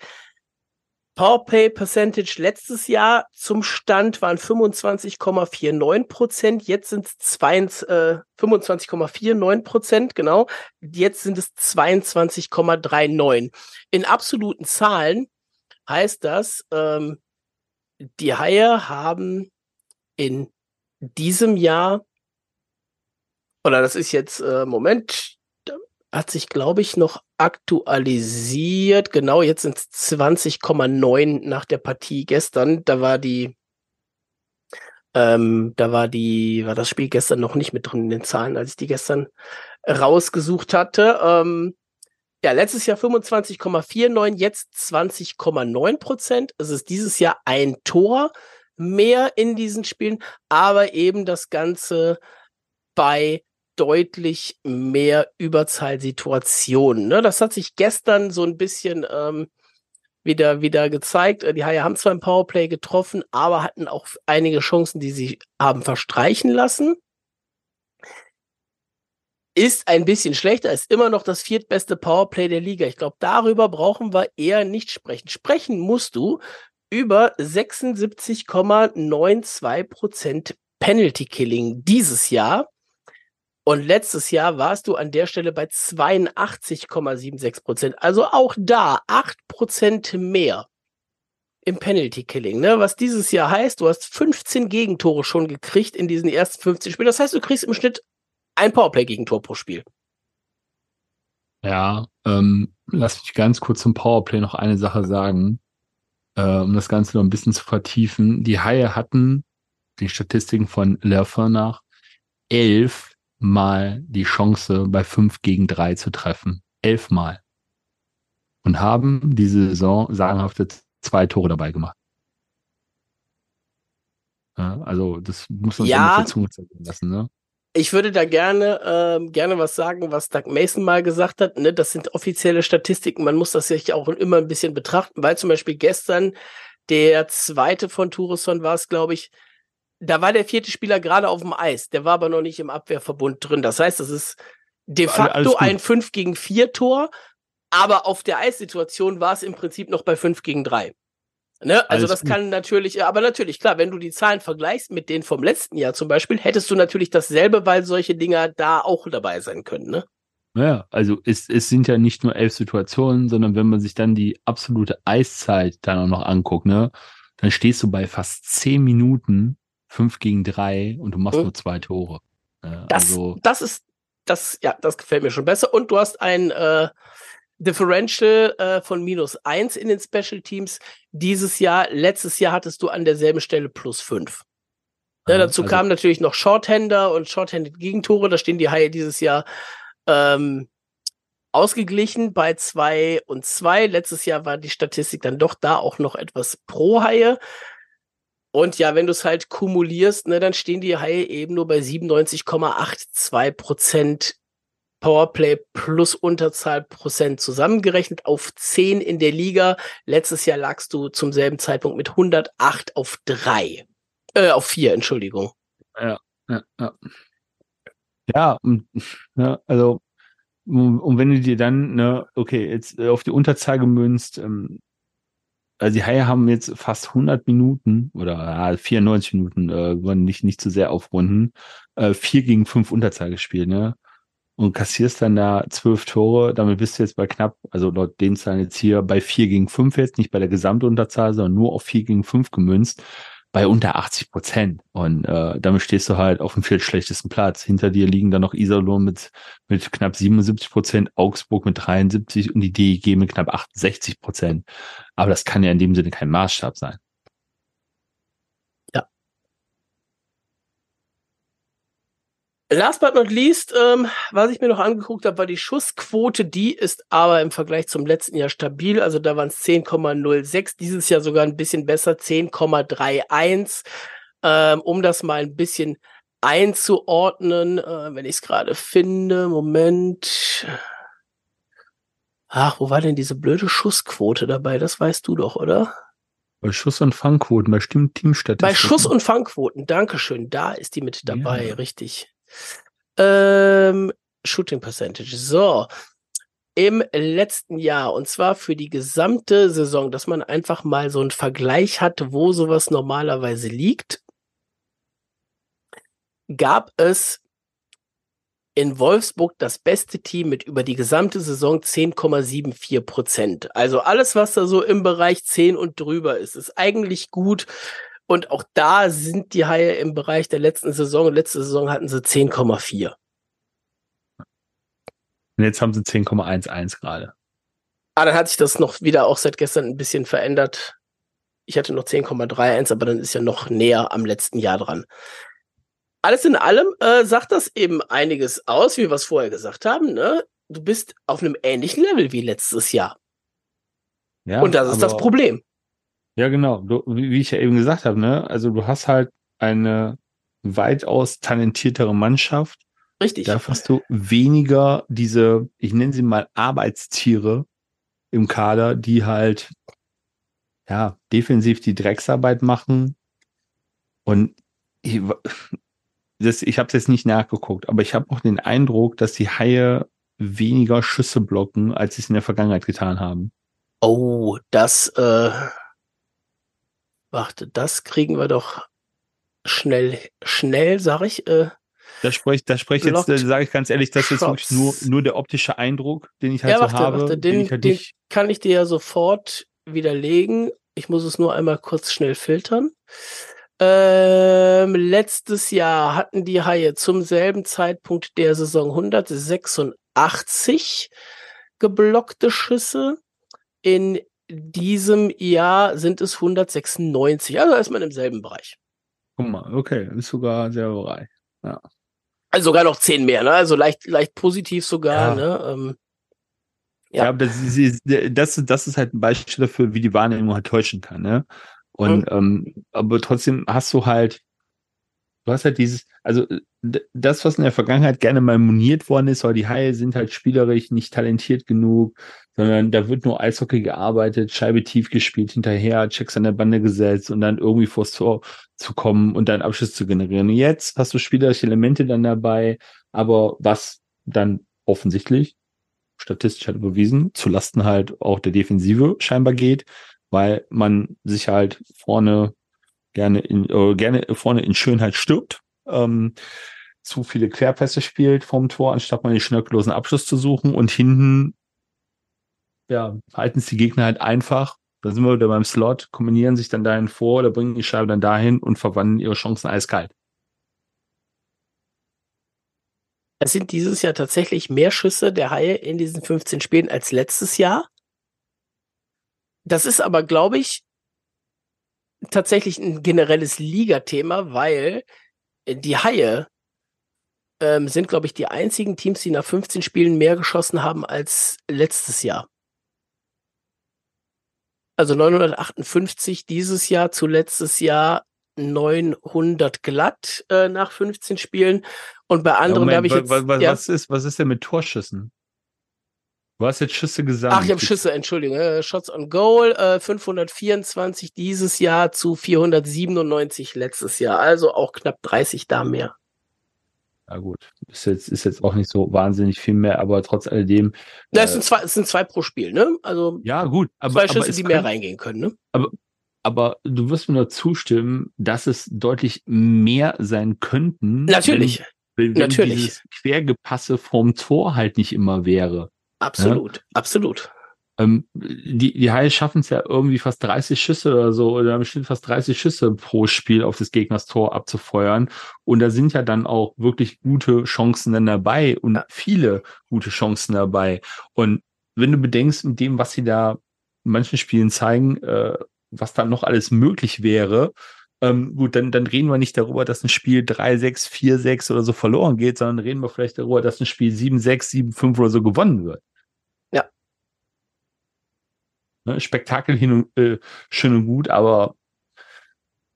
Powerplay Percentage letztes Jahr zum Stand waren 25,49 Prozent. Jetzt sind es äh, 25,49 Prozent, genau. Jetzt sind es 22,39. In absoluten Zahlen heißt das, ähm, die Haie haben in diesem Jahr, oder das ist jetzt, äh, Moment, hat sich, glaube ich, noch aktualisiert. Genau, jetzt sind es 20,9 nach der Partie gestern. Da war die, ähm, da war die, war das Spiel gestern noch nicht mit drin in den Zahlen, als ich die gestern rausgesucht hatte. Ähm, ja, letztes Jahr 25,49, jetzt 20,9 Prozent. Es ist dieses Jahr ein Tor mehr in diesen Spielen, aber eben das Ganze bei deutlich mehr Überzahlsituationen. Ne? Das hat sich gestern so ein bisschen ähm, wieder, wieder gezeigt. Äh, die Haie haben zwar im Powerplay getroffen, aber hatten auch einige Chancen, die sie haben verstreichen lassen. Ist ein bisschen schlechter, ist immer noch das viertbeste Powerplay der Liga. Ich glaube, darüber brauchen wir eher nicht sprechen. Sprechen musst du über 76,92% Penalty Killing dieses Jahr. Und letztes Jahr warst du an der Stelle bei 82,76% Also auch da 8% mehr im Penalty Killing, ne? Was dieses Jahr heißt, du hast 15 Gegentore schon gekriegt in diesen ersten 15 Spielen. Das heißt, du kriegst im Schnitt ein Powerplay-Gegentor pro Spiel. Ja, ähm, lass mich ganz kurz zum Powerplay noch eine Sache sagen, äh, um das Ganze noch ein bisschen zu vertiefen. Die Haie hatten die Statistiken von Lerfer nach elf Mal die Chance, bei fünf gegen drei zu treffen. Elfmal. Und haben diese Saison sagenhafte zwei Tore dabei gemacht. Ja, also das muss man ja, auf der Zunge zergehen lassen, ne? Ich würde da gerne ähm, gerne was sagen, was Doug Mason mal gesagt hat. Ne? Das sind offizielle Statistiken. Man muss das sich auch immer ein bisschen betrachten, weil zum Beispiel gestern der zweite von Tureson war es, glaube ich, da war der vierte Spieler gerade auf dem Eis. Der war aber noch nicht im Abwehrverbund drin. Das heißt, das ist de facto ein 5 gegen 4 Tor, aber auf der Eissituation war es im Prinzip noch bei 5 gegen 3. Ne? Also Alles das gut. kann natürlich, aber natürlich, klar, wenn du die Zahlen vergleichst mit denen vom letzten Jahr zum Beispiel, hättest du natürlich dasselbe, weil solche Dinger da auch dabei sein können, ne? Ja, also es, es sind ja nicht nur elf Situationen, sondern wenn man sich dann die absolute Eiszeit dann auch noch anguckt, ne, dann stehst du bei fast zehn Minuten, fünf gegen drei und du machst hm. nur zwei Tore. Ja, das, also, das ist, das, ja, das gefällt mir schon besser. Und du hast ein, äh, Differential äh, von minus eins in den Special Teams dieses Jahr. Letztes Jahr hattest du an derselben Stelle plus fünf. Ja, dazu also, kamen natürlich noch Shorthander und Shorthanded Gegentore. Da stehen die Haie dieses Jahr ähm, ausgeglichen bei zwei und zwei. Letztes Jahr war die Statistik dann doch da auch noch etwas pro Haie. Und ja, wenn du es halt kumulierst, ne, dann stehen die Haie eben nur bei 97,82 Prozent Powerplay plus Unterzahl Prozent zusammengerechnet auf 10 in der Liga. Letztes Jahr lagst du zum selben Zeitpunkt mit 108 auf 3. Äh, auf 4, Entschuldigung. Ja, ja, ja. Ja, ja also, und wenn du dir dann, ne, okay, jetzt auf die Unterzahl gemünzt, ähm, also die Haie haben jetzt fast 100 Minuten oder ja, 94 Minuten, äh, wollen nicht, nicht zu sehr aufrunden, äh, 4 gegen 5 Unterzahl gespielt, ne? und kassierst dann da zwölf Tore, damit bist du jetzt bei knapp, also laut den Zahlen jetzt hier bei vier gegen fünf jetzt, nicht bei der Gesamtunterzahl, sondern nur auf vier gegen fünf gemünzt, bei unter 80 Prozent. Und äh, damit stehst du halt auf dem viertschlechtesten Platz. Hinter dir liegen dann noch Iserlohn mit, mit knapp 77 Prozent, Augsburg mit 73 und die DEG mit knapp 68 Prozent. Aber das kann ja in dem Sinne kein Maßstab sein. Last but not least, ähm, was ich mir noch angeguckt habe, war die Schussquote. Die ist aber im Vergleich zum letzten Jahr stabil. Also da waren es 10,06. Dieses Jahr sogar ein bisschen besser, 10,31. Ähm, um das mal ein bisschen einzuordnen, äh, wenn ich es gerade finde. Moment. Ach, wo war denn diese blöde Schussquote dabei? Das weißt du doch, oder? Bei Schuss- und Fangquoten, bei Teamstatistiken. Bei Schuss- und Fangquoten, Dankeschön. Da ist die mit dabei, ja. richtig. Ähm, Shooting Percentage. So. Im letzten Jahr, und zwar für die gesamte Saison, dass man einfach mal so einen Vergleich hat, wo sowas normalerweise liegt, gab es in Wolfsburg das beste Team mit über die gesamte Saison 10,74 Prozent. Also alles, was da so im Bereich 10 und drüber ist, ist eigentlich gut. Und auch da sind die Haie im Bereich der letzten Saison. Letzte Saison hatten sie 10,4. Und jetzt haben sie 10,11 gerade. Ah, dann hat sich das noch wieder auch seit gestern ein bisschen verändert. Ich hatte noch 10,31, aber dann ist ja noch näher am letzten Jahr dran. Alles in allem äh, sagt das eben einiges aus, wie wir es vorher gesagt haben. Ne? Du bist auf einem ähnlichen Level wie letztes Jahr. Ja, Und das ist das Problem. Ja, genau. Du, wie, ich ja eben gesagt habe, ne? Also du hast halt eine weitaus talentiertere Mannschaft. Richtig. Da hast du weniger diese, ich nenne sie mal Arbeitstiere im Kader, die halt ja defensiv die Drecksarbeit machen. Und ich, das, ich habe es jetzt nicht nachgeguckt, aber ich habe auch den Eindruck, dass die Haie weniger Schüsse blocken, als sie es in der Vergangenheit getan haben. Oh, das äh, Warte, das kriegen wir doch schnell, schnell, sag ich. Äh, da spreche da sprech jetzt, sage ich ganz ehrlich, das ist wirklich nur, nur der optische Eindruck, den ich halt ja, warte, so habe. Warte, den, den, halt den kann ich dir ja sofort widerlegen. Ich muss es nur einmal kurz schnell filtern. Ähm, letztes Jahr hatten die Haie zum selben Zeitpunkt der Saison 186 geblockte Schüsse. In diesem Jahr sind es 196. Also ist man im selben Bereich. Guck mal, okay, ist sogar sehr bereit. Ja. Also sogar noch zehn mehr, ne? Also leicht, leicht positiv sogar, ja. ne? Ähm, ja, ja aber das, ist, das, das ist halt ein Beispiel dafür, wie die Wahrnehmung halt täuschen kann, ne? Und mhm. ähm, aber trotzdem hast du halt, du hast halt dieses, also das, was in der Vergangenheit gerne mal moniert worden ist, weil die Haie sind halt spielerisch nicht talentiert genug, sondern da wird nur Eishockey gearbeitet, Scheibe tief gespielt, hinterher, Checks an der Bande gesetzt und dann irgendwie vors Tor zu kommen und dann Abschluss zu generieren. Jetzt hast du spielerische Elemente dann dabei, aber was dann offensichtlich statistisch halt überwiesen, zu Lasten halt auch der Defensive scheinbar geht, weil man sich halt vorne gerne in, äh, gerne vorne in Schönheit stirbt, ähm, zu viele Querpässe spielt vom Tor, anstatt mal den schnörkellosen Abschluss zu suchen und hinten ja, halten es die Gegner halt einfach. Da sind wir wieder beim Slot, kombinieren sich dann dahin vor oder bringen die Scheibe dann dahin und verwandeln ihre Chancen eiskalt. Es sind dieses Jahr tatsächlich mehr Schüsse der Haie in diesen 15 Spielen als letztes Jahr. Das ist aber, glaube ich, tatsächlich ein generelles Ligathema, weil die Haie ähm, sind, glaube ich, die einzigen Teams, die nach 15 Spielen mehr geschossen haben als letztes Jahr. Also 958 dieses Jahr zu letztes Jahr 900 glatt äh, nach 15 Spielen. Und bei anderen ja, habe ich jetzt. Was, ja. was, ist, was ist denn mit Torschüssen? Du hast jetzt Schüsse gesagt. Ach, ich habe Schüsse, Entschuldigung. Äh, Shots on Goal, äh, 524 dieses Jahr zu 497 letztes Jahr. Also auch knapp 30 da mehr. Ja gut, ist jetzt, ist jetzt auch nicht so wahnsinnig viel mehr, aber trotz alledem. Ja, es, äh, sind zwei, es sind zwei pro Spiel, ne? Also ja, gut, aber, zwei Schüsse, aber die mehr reingehen können, ne? Aber, aber du wirst mir nur zustimmen, dass es deutlich mehr sein könnten. Natürlich. Wenn, wenn Natürlich. dieses Quergepasse vom Tor halt nicht immer wäre. Absolut, ja? absolut. Ähm, die, die Haie schaffen es ja irgendwie fast 30 Schüsse oder so, oder bestimmt fast 30 Schüsse pro Spiel auf des Gegners Tor abzufeuern. Und da sind ja dann auch wirklich gute Chancen dann dabei und ja. viele gute Chancen dabei. Und wenn du bedenkst, mit dem, was sie da in manchen Spielen zeigen, äh, was da noch alles möglich wäre, ähm, gut, dann, dann reden wir nicht darüber, dass ein Spiel 3-6, 4-6 oder so verloren geht, sondern reden wir vielleicht darüber, dass ein Spiel 7-6, 7-5 oder so gewonnen wird. Ne, Spektakel hin und äh, schön und gut, aber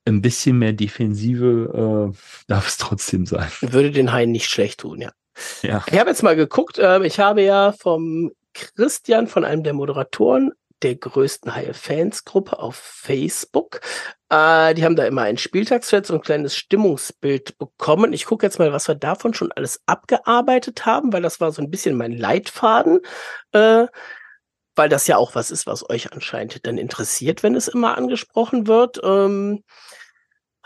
ein bisschen mehr Defensive äh, darf es trotzdem sein. Würde den Hain nicht schlecht tun, ja. ja. Ich habe jetzt mal geguckt, äh, ich habe ja vom Christian, von einem der Moderatoren der größten Haie-Fans-Gruppe auf Facebook. Äh, die haben da immer ein Spieltagsfeld, so ein kleines Stimmungsbild bekommen. Ich gucke jetzt mal, was wir davon schon alles abgearbeitet haben, weil das war so ein bisschen mein Leitfaden. Äh, weil das ja auch was ist, was euch anscheinend dann interessiert, wenn es immer angesprochen wird. Ähm,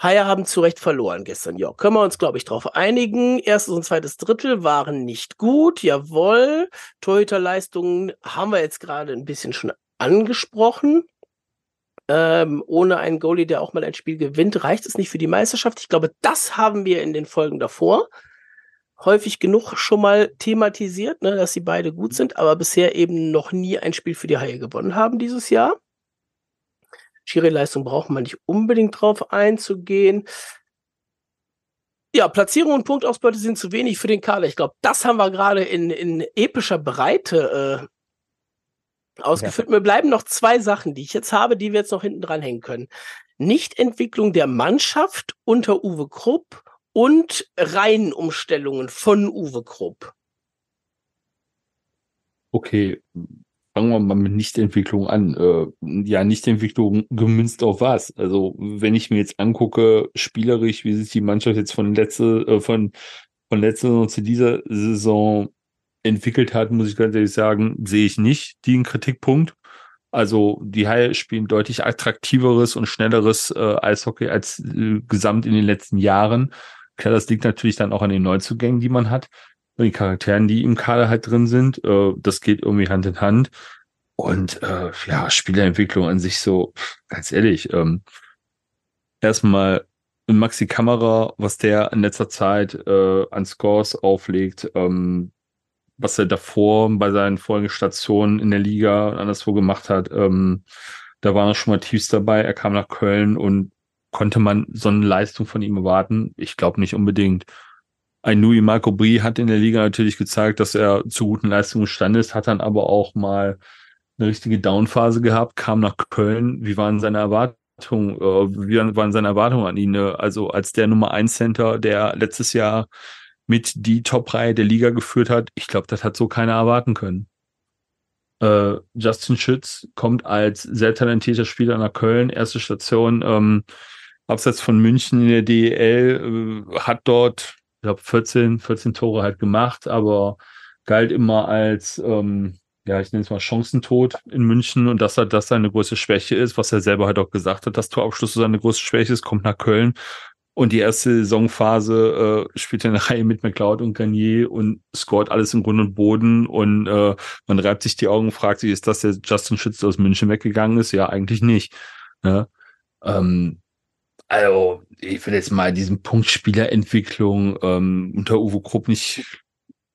Haie haben zu Recht verloren gestern. Ja, können wir uns, glaube ich, darauf einigen. Erstes und zweites Drittel waren nicht gut. Jawohl. Torhüterleistungen haben wir jetzt gerade ein bisschen schon angesprochen. Ähm, ohne einen Goalie, der auch mal ein Spiel gewinnt, reicht es nicht für die Meisterschaft. Ich glaube, das haben wir in den Folgen davor häufig genug schon mal thematisiert, ne, dass sie beide gut sind, aber bisher eben noch nie ein Spiel für die Haie gewonnen haben dieses Jahr. Schiri-Leistung braucht man nicht unbedingt drauf einzugehen. Ja, Platzierung und Punktausbeute sind zu wenig für den Kader. Ich glaube, das haben wir gerade in, in epischer Breite äh, ausgeführt. Ja. Mir bleiben noch zwei Sachen, die ich jetzt habe, die wir jetzt noch hinten dran hängen können. Nichtentwicklung der Mannschaft unter Uwe Krupp und Reihenumstellungen von Uwe Krupp. Okay, fangen wir mal mit Nichtentwicklung an. Äh, ja, Nichtentwicklung gemünzt auf was? Also, wenn ich mir jetzt angucke, spielerisch, wie sich die Mannschaft jetzt von letzte, äh, von, von letzter Saison zu dieser Saison entwickelt hat, muss ich ganz ehrlich sagen, sehe ich nicht den Kritikpunkt. Also die Haie spielen deutlich attraktiveres und schnelleres äh, Eishockey als äh, gesamt in den letzten Jahren. Klar, das liegt natürlich dann auch an den Neuzugängen, die man hat, die Charakteren, die im Kader halt drin sind. Äh, das geht irgendwie Hand in Hand. Und äh, ja, Spielerentwicklung an sich so, ganz ehrlich, ähm, erstmal Maxi Kamera, was der in letzter Zeit äh, an Scores auflegt, ähm, was er davor bei seinen vorigen Stationen in der Liga und anderswo gemacht hat, ähm, da waren er schon mal tiefst dabei. Er kam nach Köln und konnte man so eine Leistung von ihm erwarten? Ich glaube nicht unbedingt. Ein Nui Marco Brie hat in der Liga natürlich gezeigt, dass er zu guten Leistungen imstande ist, hat dann aber auch mal eine richtige Downphase gehabt, kam nach Köln. Wie waren seine Erwartungen? Äh, wie waren seine Erwartungen an ihn? Also als der Nummer 1 Center, der letztes Jahr mit die Top-Reihe der Liga geführt hat, ich glaube, das hat so keiner erwarten können. Äh, Justin Schütz kommt als sehr talentierter Spieler nach Köln, erste Station, ähm, abseits von München in der DEL, äh, hat dort, ich glaube, 14, 14 Tore halt gemacht, aber galt immer als ähm, ja, ich nenne es mal Chancentod in München. Und dass er das seine größte Schwäche ist, was er selber halt auch gesagt hat, dass Torabschluss seine größte Schwäche ist, kommt nach Köln und die erste Saisonphase äh, spielt eine Reihe mit McLeod und Garnier und scoret alles im Grund und Boden und äh, man reibt sich die Augen und fragt sich, ist das der Justin Schütz, der aus München weggegangen ist? Ja, eigentlich nicht. Ja? Ähm, also, ich will jetzt mal diesen Punkt Spielerentwicklung ähm, unter Uwe Krupp nicht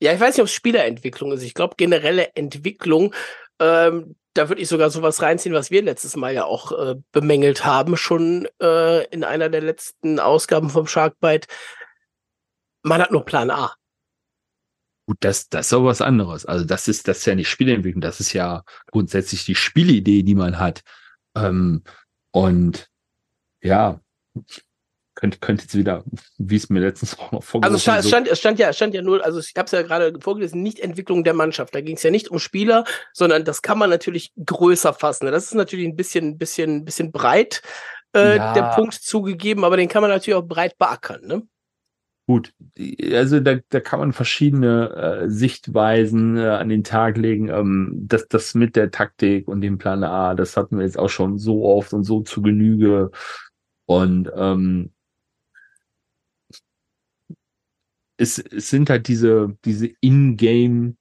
ja, ich weiß nicht, ob es Spielerentwicklung ist. Ich glaube, generelle Entwicklung, ähm, da würde ich sogar sowas reinziehen, was wir letztes Mal ja auch äh, bemängelt haben, schon äh, in einer der letzten Ausgaben vom Sharkbite. Man hat nur Plan A. Gut, das, das ist aber was anderes. Also das ist, das ist ja nicht Spielentwicklung, das ist ja grundsätzlich die Spielidee, die man hat. Ähm, und ja, könnte, könnte jetzt wieder, wie es mir letztens auch noch vorgestellt Also es stand, es stand ja, stand ja nur, also ich habe es ja gerade vorgelesen, nicht Entwicklung der Mannschaft. Da ging es ja nicht um Spieler, sondern das kann man natürlich größer fassen. Das ist natürlich ein bisschen, bisschen, bisschen breit äh, ja. der Punkt zugegeben, aber den kann man natürlich auch breit beackern. Ne? Gut, also da, da kann man verschiedene äh, Sichtweisen äh, an den Tag legen. Ähm, das, das mit der Taktik und dem Plan A, das hatten wir jetzt auch schon so oft und so zu Genüge. Und ähm, es, es sind halt diese, diese In-Game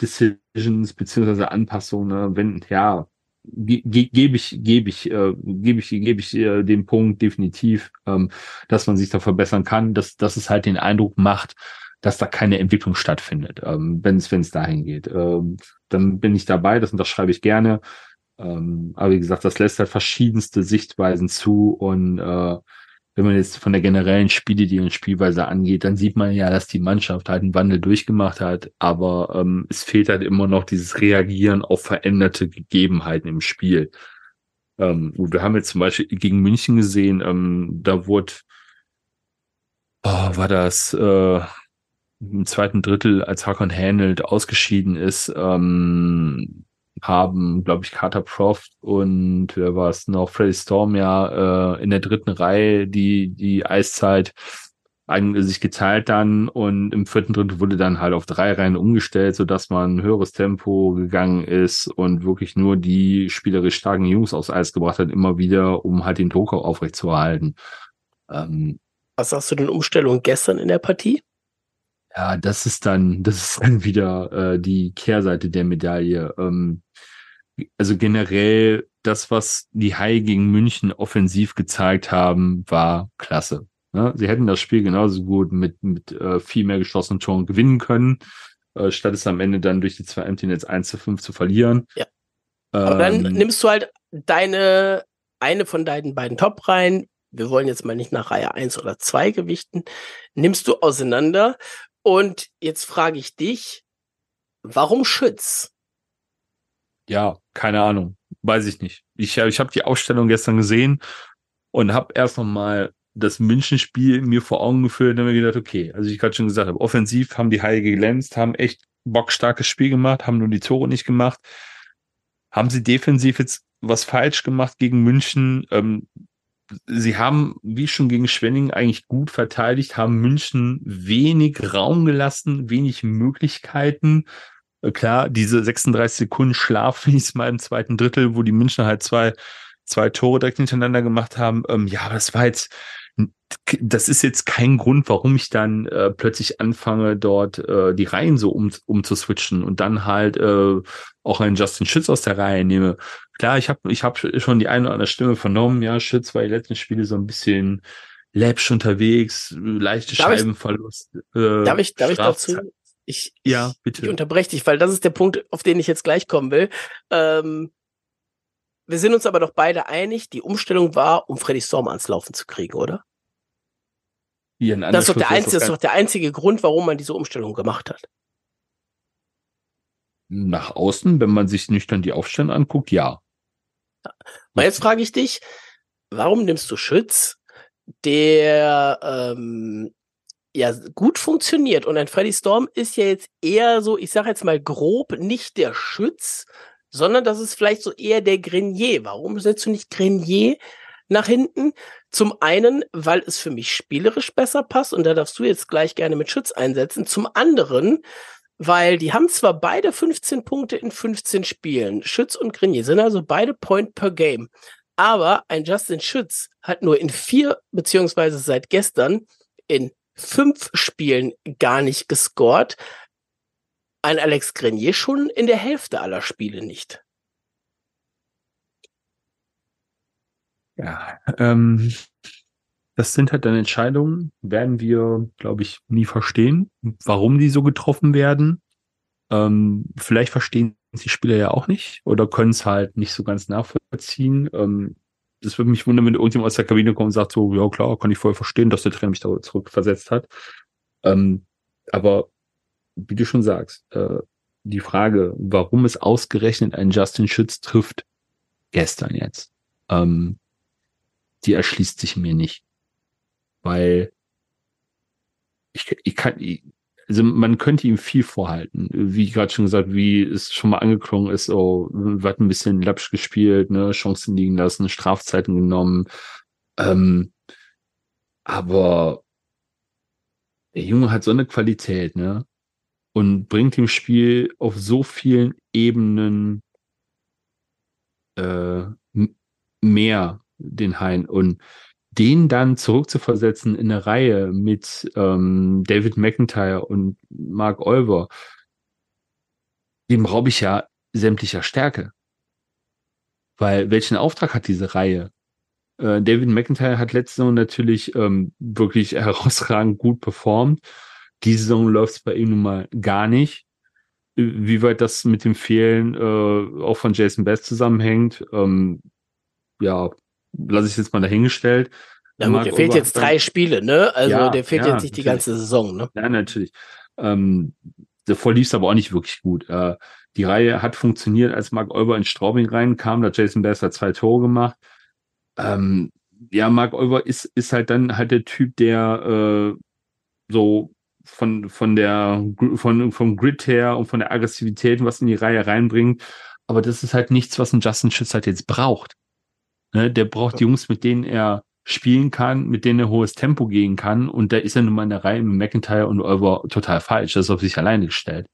Decisions beziehungsweise Anpassungen, ne? wenn, ja, ge gebe ich, gebe ich, äh, gebe ich, gebe ich äh, den Punkt definitiv, ähm, dass man sich da verbessern kann, dass, dass es halt den Eindruck macht, dass da keine Entwicklung stattfindet, ähm, wenn es wenn es dahin geht. Ähm, dann bin ich dabei, das unterschreibe ich gerne. Ähm, aber wie gesagt, das lässt halt verschiedenste Sichtweisen zu und äh, wenn man jetzt von der generellen Spielidee und Spielweise angeht, dann sieht man ja, dass die Mannschaft halt einen Wandel durchgemacht hat, aber ähm, es fehlt halt immer noch dieses Reagieren auf veränderte Gegebenheiten im Spiel. Ähm, wir haben jetzt zum Beispiel gegen München gesehen, ähm, da wurde, oh, war das äh, im zweiten Drittel, als Hakon Hänelt ausgeschieden ist, ähm, haben, glaube ich, Carter Proft und wer war es noch, Freddy Storm ja äh, in der dritten Reihe die, die Eiszeit sich geteilt dann und im vierten Drittel wurde dann halt auf drei Reihen umgestellt, so dass man ein höheres Tempo gegangen ist und wirklich nur die spielerisch starken Jungs aufs Eis gebracht hat, immer wieder, um halt den Druck aufrechtzuerhalten. Ähm, Was sagst du den Umstellungen gestern in der Partie? Ja, das ist dann, das ist dann wieder äh, die Kehrseite der Medaille. Ähm, also generell das, was die Hai gegen München offensiv gezeigt haben, war klasse. Ne? Sie hätten das Spiel genauso gut mit, mit äh, viel mehr geschlossenen Toren gewinnen können, äh, statt es am Ende dann durch die zwei Empty Nets 1 zu 5 zu verlieren. Ja. Aber ähm, dann nimmst du halt deine, eine von deinen beiden Top-Reihen, wir wollen jetzt mal nicht nach Reihe 1 oder 2 gewichten, nimmst du auseinander und jetzt frage ich dich, warum Schütz? Ja, keine Ahnung. Weiß ich nicht. Ich, ich habe die Ausstellung gestern gesehen und habe erst noch mal das Münchenspiel mir vor Augen geführt und habe mir gedacht, okay, also ich gerade schon gesagt habe, offensiv haben die Haie geglänzt, haben echt bockstarkes Spiel gemacht, haben nur die Tore nicht gemacht. Haben sie defensiv jetzt was falsch gemacht gegen München? Ähm, sie haben, wie schon gegen Schwenning, eigentlich gut verteidigt, haben München wenig Raum gelassen, wenig Möglichkeiten. Äh, klar, diese 36 Sekunden Schlaf mal im zweiten Drittel, wo die Münchner halt zwei, zwei Tore direkt hintereinander gemacht haben. Ähm, ja, aber das war jetzt, das ist jetzt kein Grund, warum ich dann äh, plötzlich anfange, dort äh, die Reihen so um, umzuswitchen und dann halt äh, auch einen Justin Schütz aus der Reihe nehme. Klar, ich habe ich hab schon die eine oder andere Stimme vernommen. Ja, Schütz war die letzten Spiele so ein bisschen läppsch unterwegs, leichte darf Scheibenverlust. Ich, äh, darf ich, darf ich dazu? Ich, ja, bitte. Ich unterbreche dich, weil das ist der Punkt, auf den ich jetzt gleich kommen will. Ähm, wir sind uns aber doch beide einig, die Umstellung war, um Freddy Storm ans Laufen zu kriegen, oder? Ja, das, ist doch der einzige, das ist doch der einzige Grund, warum man diese Umstellung gemacht hat. Nach außen, wenn man sich nüchtern die Aufstellung anguckt, ja. Aber jetzt frage ich dich, warum nimmst du Schütz, der ähm, ja gut funktioniert und ein Freddy Storm ist ja jetzt eher so, ich sage jetzt mal grob, nicht der Schütz, sondern das ist vielleicht so eher der Grenier. Warum setzt du nicht Grenier nach hinten? Zum einen, weil es für mich spielerisch besser passt und da darfst du jetzt gleich gerne mit Schütz einsetzen. Zum anderen, weil die haben zwar beide 15 Punkte in 15 Spielen, Schütz und Grenier, sind also beide Point per Game. Aber ein Justin Schütz hat nur in vier, beziehungsweise seit gestern in fünf Spielen gar nicht gescored. Ein Alex Grenier schon in der Hälfte aller Spiele nicht. Ja, ähm, das sind halt dann Entscheidungen, werden wir, glaube ich, nie verstehen, warum die so getroffen werden. Ähm, vielleicht verstehen die Spieler ja auch nicht oder können es halt nicht so ganz nachvollziehen. Ähm, das würde mich wundern, wenn irgendjemand aus der Kabine kommt und sagt so, ja klar, kann ich voll verstehen, dass der Trainer mich da zurückversetzt hat. Ähm, aber wie du schon sagst, äh, die Frage, warum es ausgerechnet einen Justin Schütz trifft, gestern jetzt, ähm, die erschließt sich mir nicht weil ich, ich kann, also man könnte ihm viel vorhalten, wie gerade schon gesagt, wie es schon mal angeklungen ist, oh, wird ein bisschen lapsch gespielt, ne, Chancen liegen lassen, Strafzeiten genommen, ähm, aber der Junge hat so eine Qualität, ne, und bringt im Spiel auf so vielen Ebenen äh, mehr den Hain. Und den dann zurückzuversetzen in eine Reihe mit ähm, David McIntyre und Mark Olver, dem raube ich ja sämtlicher Stärke. Weil welchen Auftrag hat diese Reihe? Äh, David McIntyre hat letzte Saison natürlich ähm, wirklich herausragend gut performt. Diese Saison läuft es bei ihm nun mal gar nicht. Wie weit das mit dem Fehlen äh, auch von Jason Best zusammenhängt, ähm, ja, lasse ich jetzt mal dahingestellt. Na gut, der fehlt jetzt drei Spiele, ne? Also ja, der fehlt ja, jetzt nicht die ganze Saison, ne? Ja, natürlich. Ähm, davor lief es aber auch nicht wirklich gut. Äh, die Reihe hat funktioniert, als Mark Olber in Straubing reinkam, da Jason Bass hat zwei Tore gemacht. Ähm, ja, Mark Olber ist, ist halt dann halt der Typ, der äh, so von, von der, von, vom Grid her und von der Aggressivität, was in die Reihe reinbringt. Aber das ist halt nichts, was ein Justin Schütz halt jetzt braucht. Ne, der braucht die Jungs, mit denen er spielen kann, mit denen er hohes Tempo gehen kann. Und da ist er nun mal in der Reihe mit McIntyre und Oliver total falsch. Das ist auf sich alleine gestellt.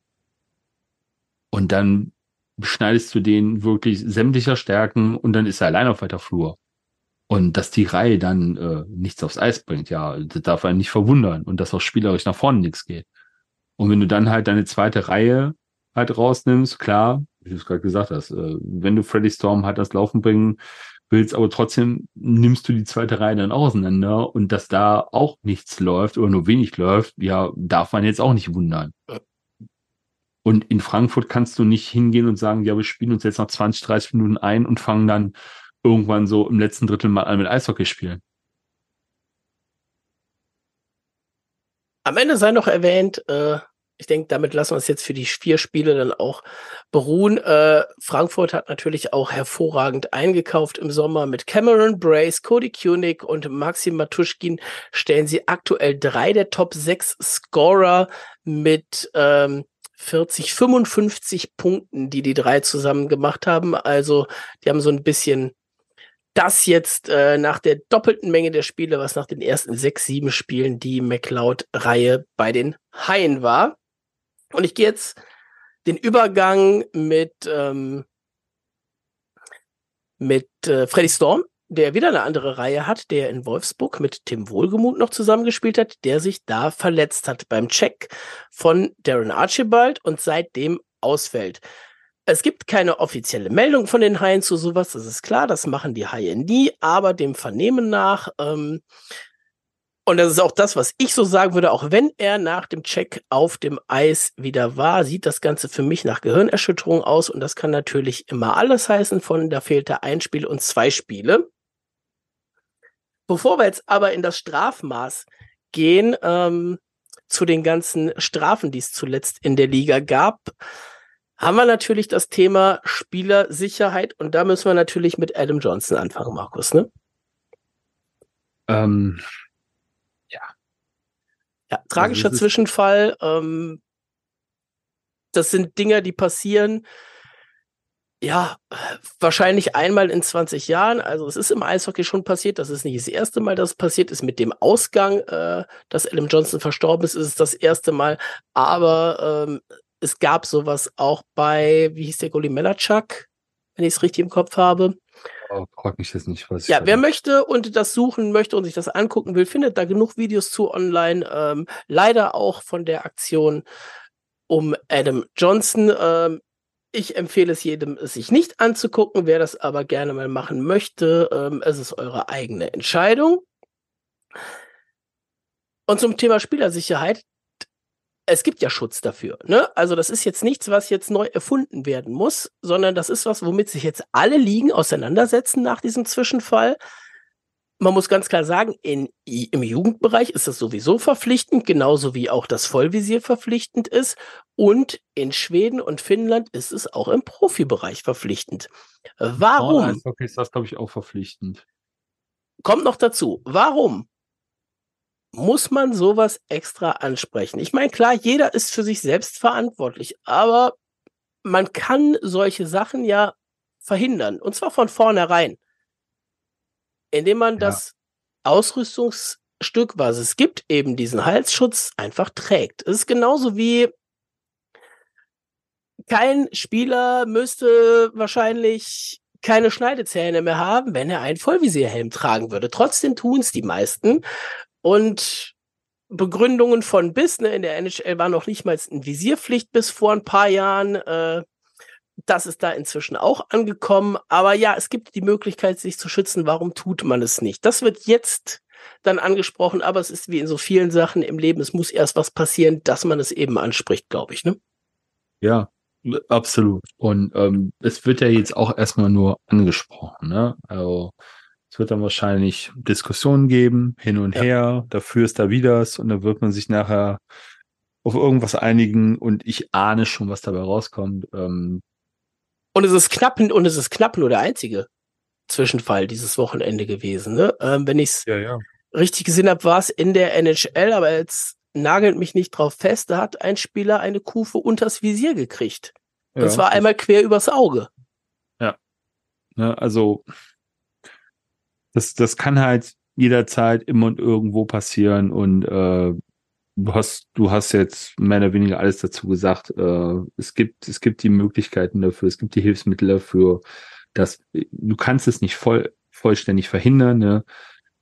Und dann schneidest du den wirklich sämtlicher Stärken und dann ist er allein auf weiter Flur. Und dass die Reihe dann äh, nichts aufs Eis bringt, ja, das darf einen nicht verwundern. Und dass auch spielerisch nach vorne nichts geht. Und wenn du dann halt deine zweite Reihe halt rausnimmst, klar, wie du es gerade gesagt hast, äh, wenn du Freddy Storm halt das Laufen bringen willst, aber trotzdem nimmst du die zweite Reihe dann auseinander und dass da auch nichts läuft oder nur wenig läuft, ja, darf man jetzt auch nicht wundern. Und in Frankfurt kannst du nicht hingehen und sagen, ja, wir spielen uns jetzt noch 20, 30 Minuten ein und fangen dann irgendwann so im letzten Drittel mal an mit Eishockey spielen. Am Ende sei noch erwähnt, äh, ich denke, damit lassen wir es jetzt für die vier Spiele dann auch beruhen. Äh, Frankfurt hat natürlich auch hervorragend eingekauft im Sommer mit Cameron Brace, Cody Kunig und Maxim Matuschkin stellen sie aktuell drei der Top 6 Scorer mit ähm, 40, 55 Punkten, die die drei zusammen gemacht haben. Also die haben so ein bisschen das jetzt äh, nach der doppelten Menge der Spiele, was nach den ersten sechs, sieben Spielen die McLeod-Reihe bei den Haien war. Und ich gehe jetzt den Übergang mit, ähm, mit äh, Freddy Storm, der wieder eine andere Reihe hat, der in Wolfsburg mit Tim Wohlgemuth noch zusammengespielt hat, der sich da verletzt hat beim Check von Darren Archibald und seitdem ausfällt. Es gibt keine offizielle Meldung von den Haien zu sowas, das ist klar, das machen die Haie nie, aber dem Vernehmen nach ähm, und das ist auch das, was ich so sagen würde, auch wenn er nach dem Check auf dem Eis wieder war, sieht das Ganze für mich nach Gehirnerschütterung aus. Und das kann natürlich immer alles heißen von, da fehlte ein Spiel und zwei Spiele. Bevor wir jetzt aber in das Strafmaß gehen, ähm, zu den ganzen Strafen, die es zuletzt in der Liga gab, haben wir natürlich das Thema Spielersicherheit und da müssen wir natürlich mit Adam Johnson anfangen, Markus, ne? Ähm, ja, tragischer also Zwischenfall. Ähm, das sind Dinge, die passieren. Ja, wahrscheinlich einmal in 20 Jahren. Also es ist im Eishockey schon passiert. Das ist nicht das erste Mal, dass es passiert ist. Mit dem Ausgang, äh, dass Adam Johnson verstorben ist, ist es das erste Mal. Aber ähm, es gab sowas auch bei, wie hieß der Goalie Melachuk, wenn ich es richtig im Kopf habe. Oh, frag mich jetzt nicht, was Ja, wer möchte und das suchen möchte und sich das angucken will, findet da genug Videos zu online. Ähm, leider auch von der Aktion um Adam Johnson. Ähm, ich empfehle es jedem, es sich nicht anzugucken. Wer das aber gerne mal machen möchte, ähm, es ist eure eigene Entscheidung. Und zum Thema Spielersicherheit, es gibt ja Schutz dafür. Ne? Also das ist jetzt nichts, was jetzt neu erfunden werden muss, sondern das ist was, womit sich jetzt alle Ligen auseinandersetzen nach diesem Zwischenfall. Man muss ganz klar sagen, in, im Jugendbereich ist das sowieso verpflichtend, genauso wie auch das Vollvisier verpflichtend ist. Und in Schweden und Finnland ist es auch im Profibereich verpflichtend. Warum? Oh, ist das, glaube ich, auch verpflichtend. Kommt noch dazu. Warum? Muss man sowas extra ansprechen? Ich meine, klar, jeder ist für sich selbst verantwortlich, aber man kann solche Sachen ja verhindern. Und zwar von vornherein. Indem man ja. das Ausrüstungsstück, was es gibt, eben diesen Halsschutz einfach trägt. Es ist genauso wie kein Spieler müsste wahrscheinlich keine Schneidezähne mehr haben, wenn er einen Vollvisierhelm tragen würde. Trotzdem tun es die meisten, und Begründungen von bis, ne, in der NHL war noch nicht mal ein Visierpflicht bis vor ein paar Jahren. Äh, das ist da inzwischen auch angekommen. Aber ja, es gibt die Möglichkeit, sich zu schützen. Warum tut man es nicht? Das wird jetzt dann angesprochen, aber es ist wie in so vielen Sachen im Leben, es muss erst was passieren, dass man es eben anspricht, glaube ich. Ne? Ja, absolut. Und ähm, es wird ja jetzt auch erstmal nur angesprochen. Ne? Also es wird dann wahrscheinlich Diskussionen geben, hin und ja. her, dafür ist da widers und dann wird man sich nachher auf irgendwas einigen und ich ahne schon, was dabei rauskommt. Ähm, und es ist knapp und es ist knapp nur der einzige Zwischenfall dieses Wochenende gewesen. Ne? Ähm, wenn ich es ja, ja. richtig gesehen habe, war es in der NHL, aber jetzt nagelt mich nicht drauf fest, da hat ein Spieler eine Kufe unters Visier gekriegt. Und ja, zwar einmal quer übers Auge. Ja. ja also das, das kann halt jederzeit immer und irgendwo passieren und äh, du hast, du hast jetzt mehr oder weniger alles dazu gesagt. Äh, es gibt, es gibt die Möglichkeiten dafür, es gibt die Hilfsmittel dafür, dass du kannst es nicht voll, vollständig verhindern, ne?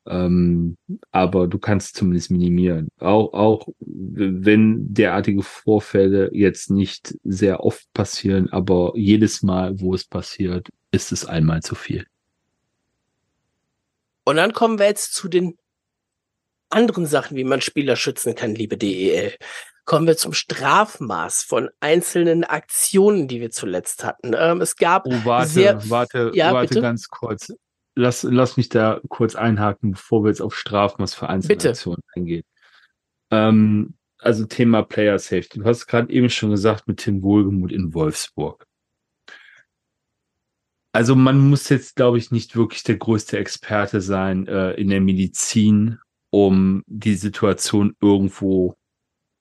Ähm, aber du kannst zumindest minimieren. Auch, auch wenn derartige Vorfälle jetzt nicht sehr oft passieren, aber jedes Mal, wo es passiert, ist es einmal zu viel. Und dann kommen wir jetzt zu den anderen Sachen, wie man Spieler schützen kann, liebe DEL. Kommen wir zum Strafmaß von einzelnen Aktionen, die wir zuletzt hatten. Ähm, es gab oh, warte, sehr, warte, ja, warte bitte? ganz kurz. Lass, lass mich da kurz einhaken, bevor wir jetzt auf Strafmaß für einzelne bitte. Aktionen eingehen. Ähm, also Thema Player Safety. Du hast gerade eben schon gesagt mit Tim Wohlgemuth in Wolfsburg. Also man muss jetzt, glaube ich, nicht wirklich der größte Experte sein äh, in der Medizin, um die Situation irgendwo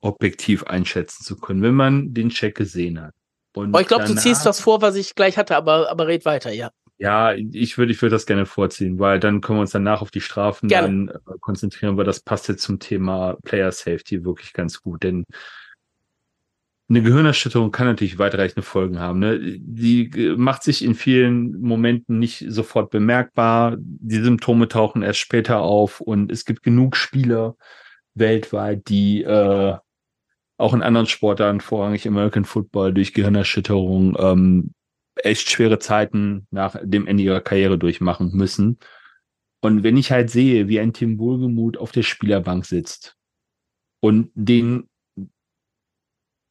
objektiv einschätzen zu können, wenn man den Check gesehen hat. Und oh, ich glaube, du ziehst das vor, was ich gleich hatte, aber, aber red weiter, ja. Ja, ich würde ich würde das gerne vorziehen, weil dann können wir uns danach auf die Strafen gerne. dann äh, konzentrieren, weil das passt jetzt zum Thema Player Safety wirklich ganz gut, denn eine Gehirnerschütterung kann natürlich weitreichende Folgen haben. Ne? Die macht sich in vielen Momenten nicht sofort bemerkbar. Die Symptome tauchen erst später auf und es gibt genug Spieler weltweit, die äh, auch in anderen Sportarten, vorrangig American Football, durch Gehirnerschütterung ähm, echt schwere Zeiten nach dem Ende ihrer Karriere durchmachen müssen. Und wenn ich halt sehe, wie ein Tim Wohlgemuth auf der Spielerbank sitzt und den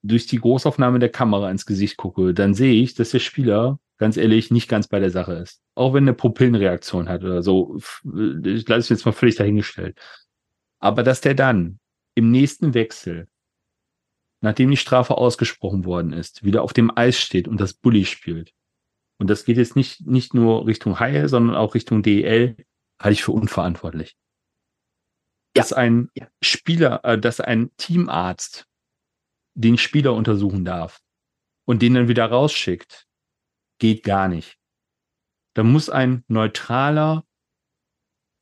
durch die Großaufnahme der Kamera ins Gesicht gucke, dann sehe ich, dass der Spieler, ganz ehrlich, nicht ganz bei der Sache ist. Auch wenn er Pupillenreaktion hat oder so, ich lasse es jetzt mal völlig dahingestellt. Aber dass der dann im nächsten Wechsel, nachdem die Strafe ausgesprochen worden ist, wieder auf dem Eis steht und das Bully spielt. Und das geht jetzt nicht, nicht nur Richtung Haie, sondern auch Richtung DEL, halte ich für unverantwortlich. Ja. Dass ein Spieler, äh, dass ein Teamarzt den Spieler untersuchen darf und den dann wieder rausschickt, geht gar nicht. Da muss ein neutraler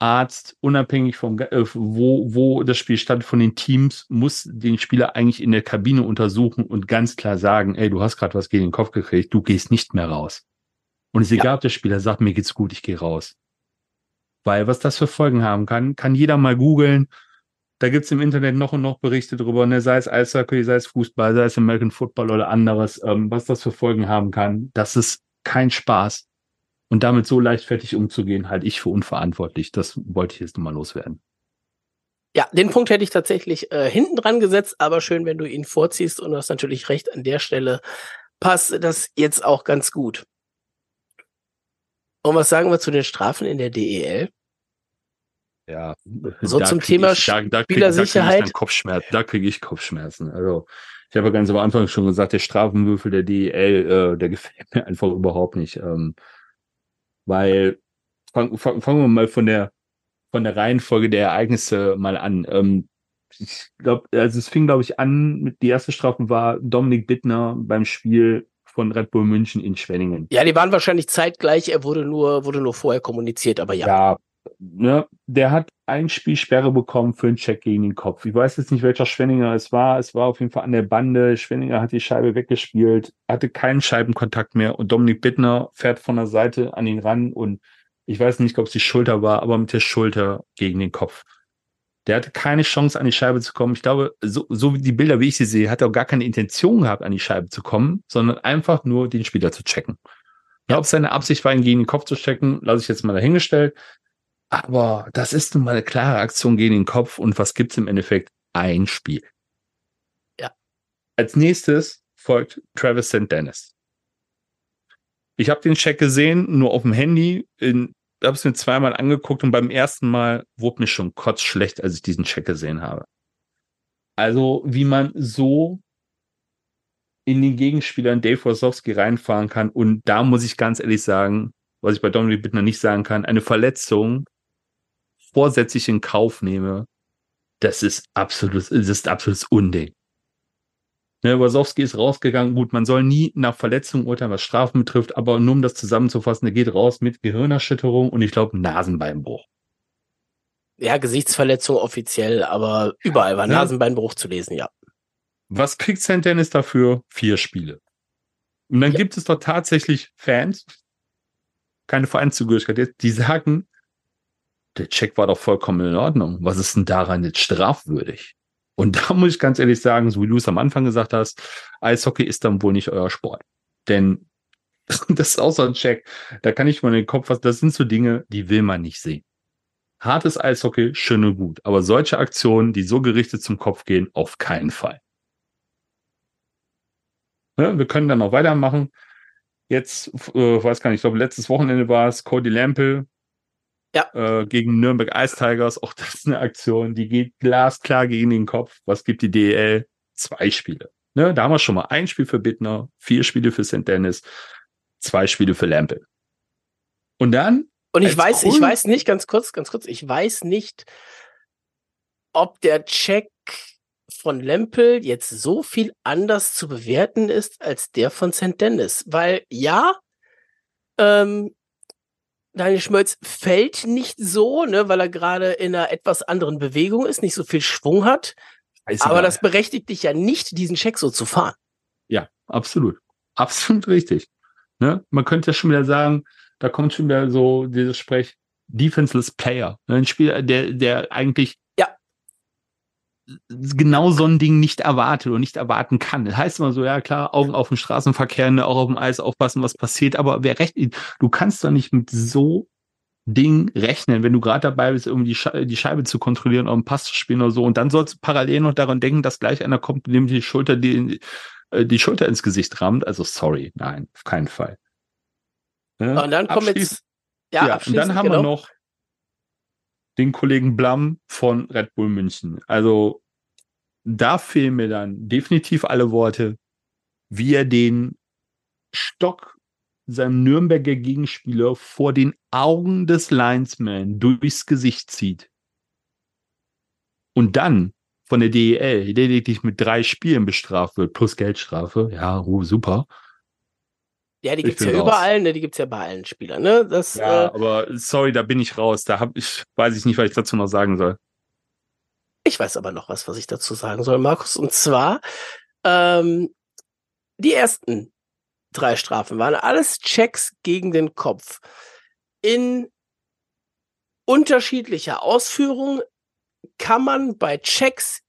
Arzt, unabhängig vom, äh, wo, wo das Spiel stand, von den Teams, muss den Spieler eigentlich in der Kabine untersuchen und ganz klar sagen, ey, du hast gerade was gegen den Kopf gekriegt, du gehst nicht mehr raus. Und es ist ja. egal, ob der Spieler sagt, mir geht's gut, ich gehe raus. Weil was das für Folgen haben kann, kann jeder mal googeln. Da gibt's im Internet noch und noch Berichte drüber, ne? sei es Eishockey, sei es Fußball, sei es American Football oder anderes, ähm, was das für Folgen haben kann. Das ist kein Spaß. Und damit so leichtfertig umzugehen, halte ich für unverantwortlich. Das wollte ich jetzt nochmal loswerden. Ja, den Punkt hätte ich tatsächlich äh, hinten dran gesetzt, aber schön, wenn du ihn vorziehst und du hast natürlich recht, an der Stelle passt das jetzt auch ganz gut. Und was sagen wir zu den Strafen in der DEL? Ja, so zum Thema ich, da, da Spielersicherheit. Da Kopfschmerzen, da kriege ich Kopfschmerzen. Also ich habe ja ganz am Anfang schon gesagt, der Strafenwürfel der DEL, äh, der gefällt mir einfach überhaupt nicht. Ähm, weil fangen fang, fangen wir mal von der von der Reihenfolge der Ereignisse mal an. Ähm, ich glaube, also es fing, glaube ich, an mit die erste Strafe war Dominik Bittner beim Spiel von Red Bull München in Schwenningen. Ja, die waren wahrscheinlich zeitgleich, er wurde nur, wurde nur vorher kommuniziert, aber ja. Ja, ne, der hat ein Spiel Sperre bekommen für einen Check gegen den Kopf. Ich weiß jetzt nicht, welcher Schwenninger es war. Es war auf jeden Fall an der Bande. Schwenninger hat die Scheibe weggespielt, hatte keinen Scheibenkontakt mehr und Dominik Bittner fährt von der Seite an ihn ran und ich weiß nicht, ob es die Schulter war, aber mit der Schulter gegen den Kopf. Der hatte keine Chance, an die Scheibe zu kommen. Ich glaube, so, so wie die Bilder, wie ich sie sehe, hat er auch gar keine Intention gehabt, an die Scheibe zu kommen, sondern einfach nur den Spieler zu checken. Ja, ob seine Absicht war, ihn gegen den Kopf zu checken, lasse ich jetzt mal dahingestellt. Aber das ist nun mal eine klare Aktion gegen den Kopf. Und was gibt's im Endeffekt? Ein Spiel. Ja. Als nächstes folgt Travis St. Dennis. Ich habe den Check gesehen, nur auf dem Handy. In habe es mir zweimal angeguckt und beim ersten Mal wurde mir schon kotzschlecht, als ich diesen Check gesehen habe. Also, wie man so in den Gegenspieler in Dave Rosowski reinfahren kann. Und da muss ich ganz ehrlich sagen, was ich bei Dominik Bittner nicht sagen kann, eine Verletzung vorsätzlich in Kauf nehme, das ist absolutes, das ist absolutes Unding. Ne, Wasowski ist rausgegangen. Gut, man soll nie nach Verletzung urteilen, was Strafen betrifft, aber nur um das zusammenzufassen, er geht raus mit Gehirnerschütterung und ich glaube Nasenbeinbruch. Ja, Gesichtsverletzung offiziell, aber überall war ja. Nasenbeinbruch zu lesen, ja. Was kriegt St. Dennis dafür? Vier Spiele. Und dann ja. gibt es dort tatsächlich Fans, keine Vereinszugehörigkeit, die sagen, der Check war doch vollkommen in Ordnung. Was ist denn daran jetzt strafwürdig? Und da muss ich ganz ehrlich sagen, so wie du es am Anfang gesagt hast, Eishockey ist dann wohl nicht euer Sport. Denn das ist auch so ein Check. Da kann ich mal den Kopf was, das sind so Dinge, die will man nicht sehen. Hartes Eishockey, schön und gut. Aber solche Aktionen, die so gerichtet zum Kopf gehen, auf keinen Fall. Ja, wir können dann noch weitermachen. Jetzt, äh, weiß gar nicht, ich glaube, letztes Wochenende war es Cody Lample, ja. Äh, gegen Nürnberg Ice Tigers. Auch das ist eine Aktion, die geht glasklar gegen den Kopf. Was gibt die DEL? Zwei Spiele. Ne, da haben wir schon mal ein Spiel für Bittner, vier Spiele für St. Dennis, zwei Spiele für Lampe. Und dann. Und ich weiß, cool. ich weiß nicht, ganz kurz, ganz kurz, ich weiß nicht, ob der Check von Lempel jetzt so viel anders zu bewerten ist als der von St. Dennis. Weil ja, ähm, Daniel Schmölz fällt nicht so, ne, weil er gerade in einer etwas anderen Bewegung ist, nicht so viel Schwung hat. aber das berechtigt dich ja nicht, diesen Check so zu fahren. Ja, absolut. Absolut richtig. Ne? Man könnte ja schon wieder sagen, da kommt schon wieder so dieses Sprech, defenseless Player. Ne? Ein Spieler, der, der eigentlich. Genau so ein Ding nicht erwartet oder nicht erwarten kann. Das heißt immer so, ja klar, Augen auf dem Straßenverkehr, ne, auch auf dem Eis aufpassen, was passiert, aber wer recht, du kannst doch nicht mit so Ding rechnen, wenn du gerade dabei bist, irgendwie die, Sche die Scheibe zu kontrollieren, um einen Pass zu spielen oder so. Und dann sollst du parallel noch daran denken, dass gleich einer kommt, dem die Schulter, die, äh, die Schulter ins Gesicht rammt. Also sorry, nein, auf keinen Fall. Ja, und dann kommen jetzt. Ja, ja und dann haben genau. wir noch den Kollegen Blam von Red Bull München. Also da fehlen mir dann definitiv alle Worte, wie er den Stock seinem Nürnberger Gegenspieler vor den Augen des Linesman durchs Gesicht zieht. Und dann von der DEL lediglich mit drei Spielen bestraft wird, plus Geldstrafe. Ja, uh, super. Ja, die gibt's ja raus. überall, ne? Die gibt's ja bei allen Spielern, ne? Das, ja, äh, aber sorry, da bin ich raus. Da hab ich, weiß ich nicht, was ich dazu noch sagen soll. Ich weiß aber noch was, was ich dazu sagen soll, Markus. Und zwar, ähm, die ersten drei Strafen waren alles Checks gegen den Kopf. In unterschiedlicher Ausführung kann man bei Checks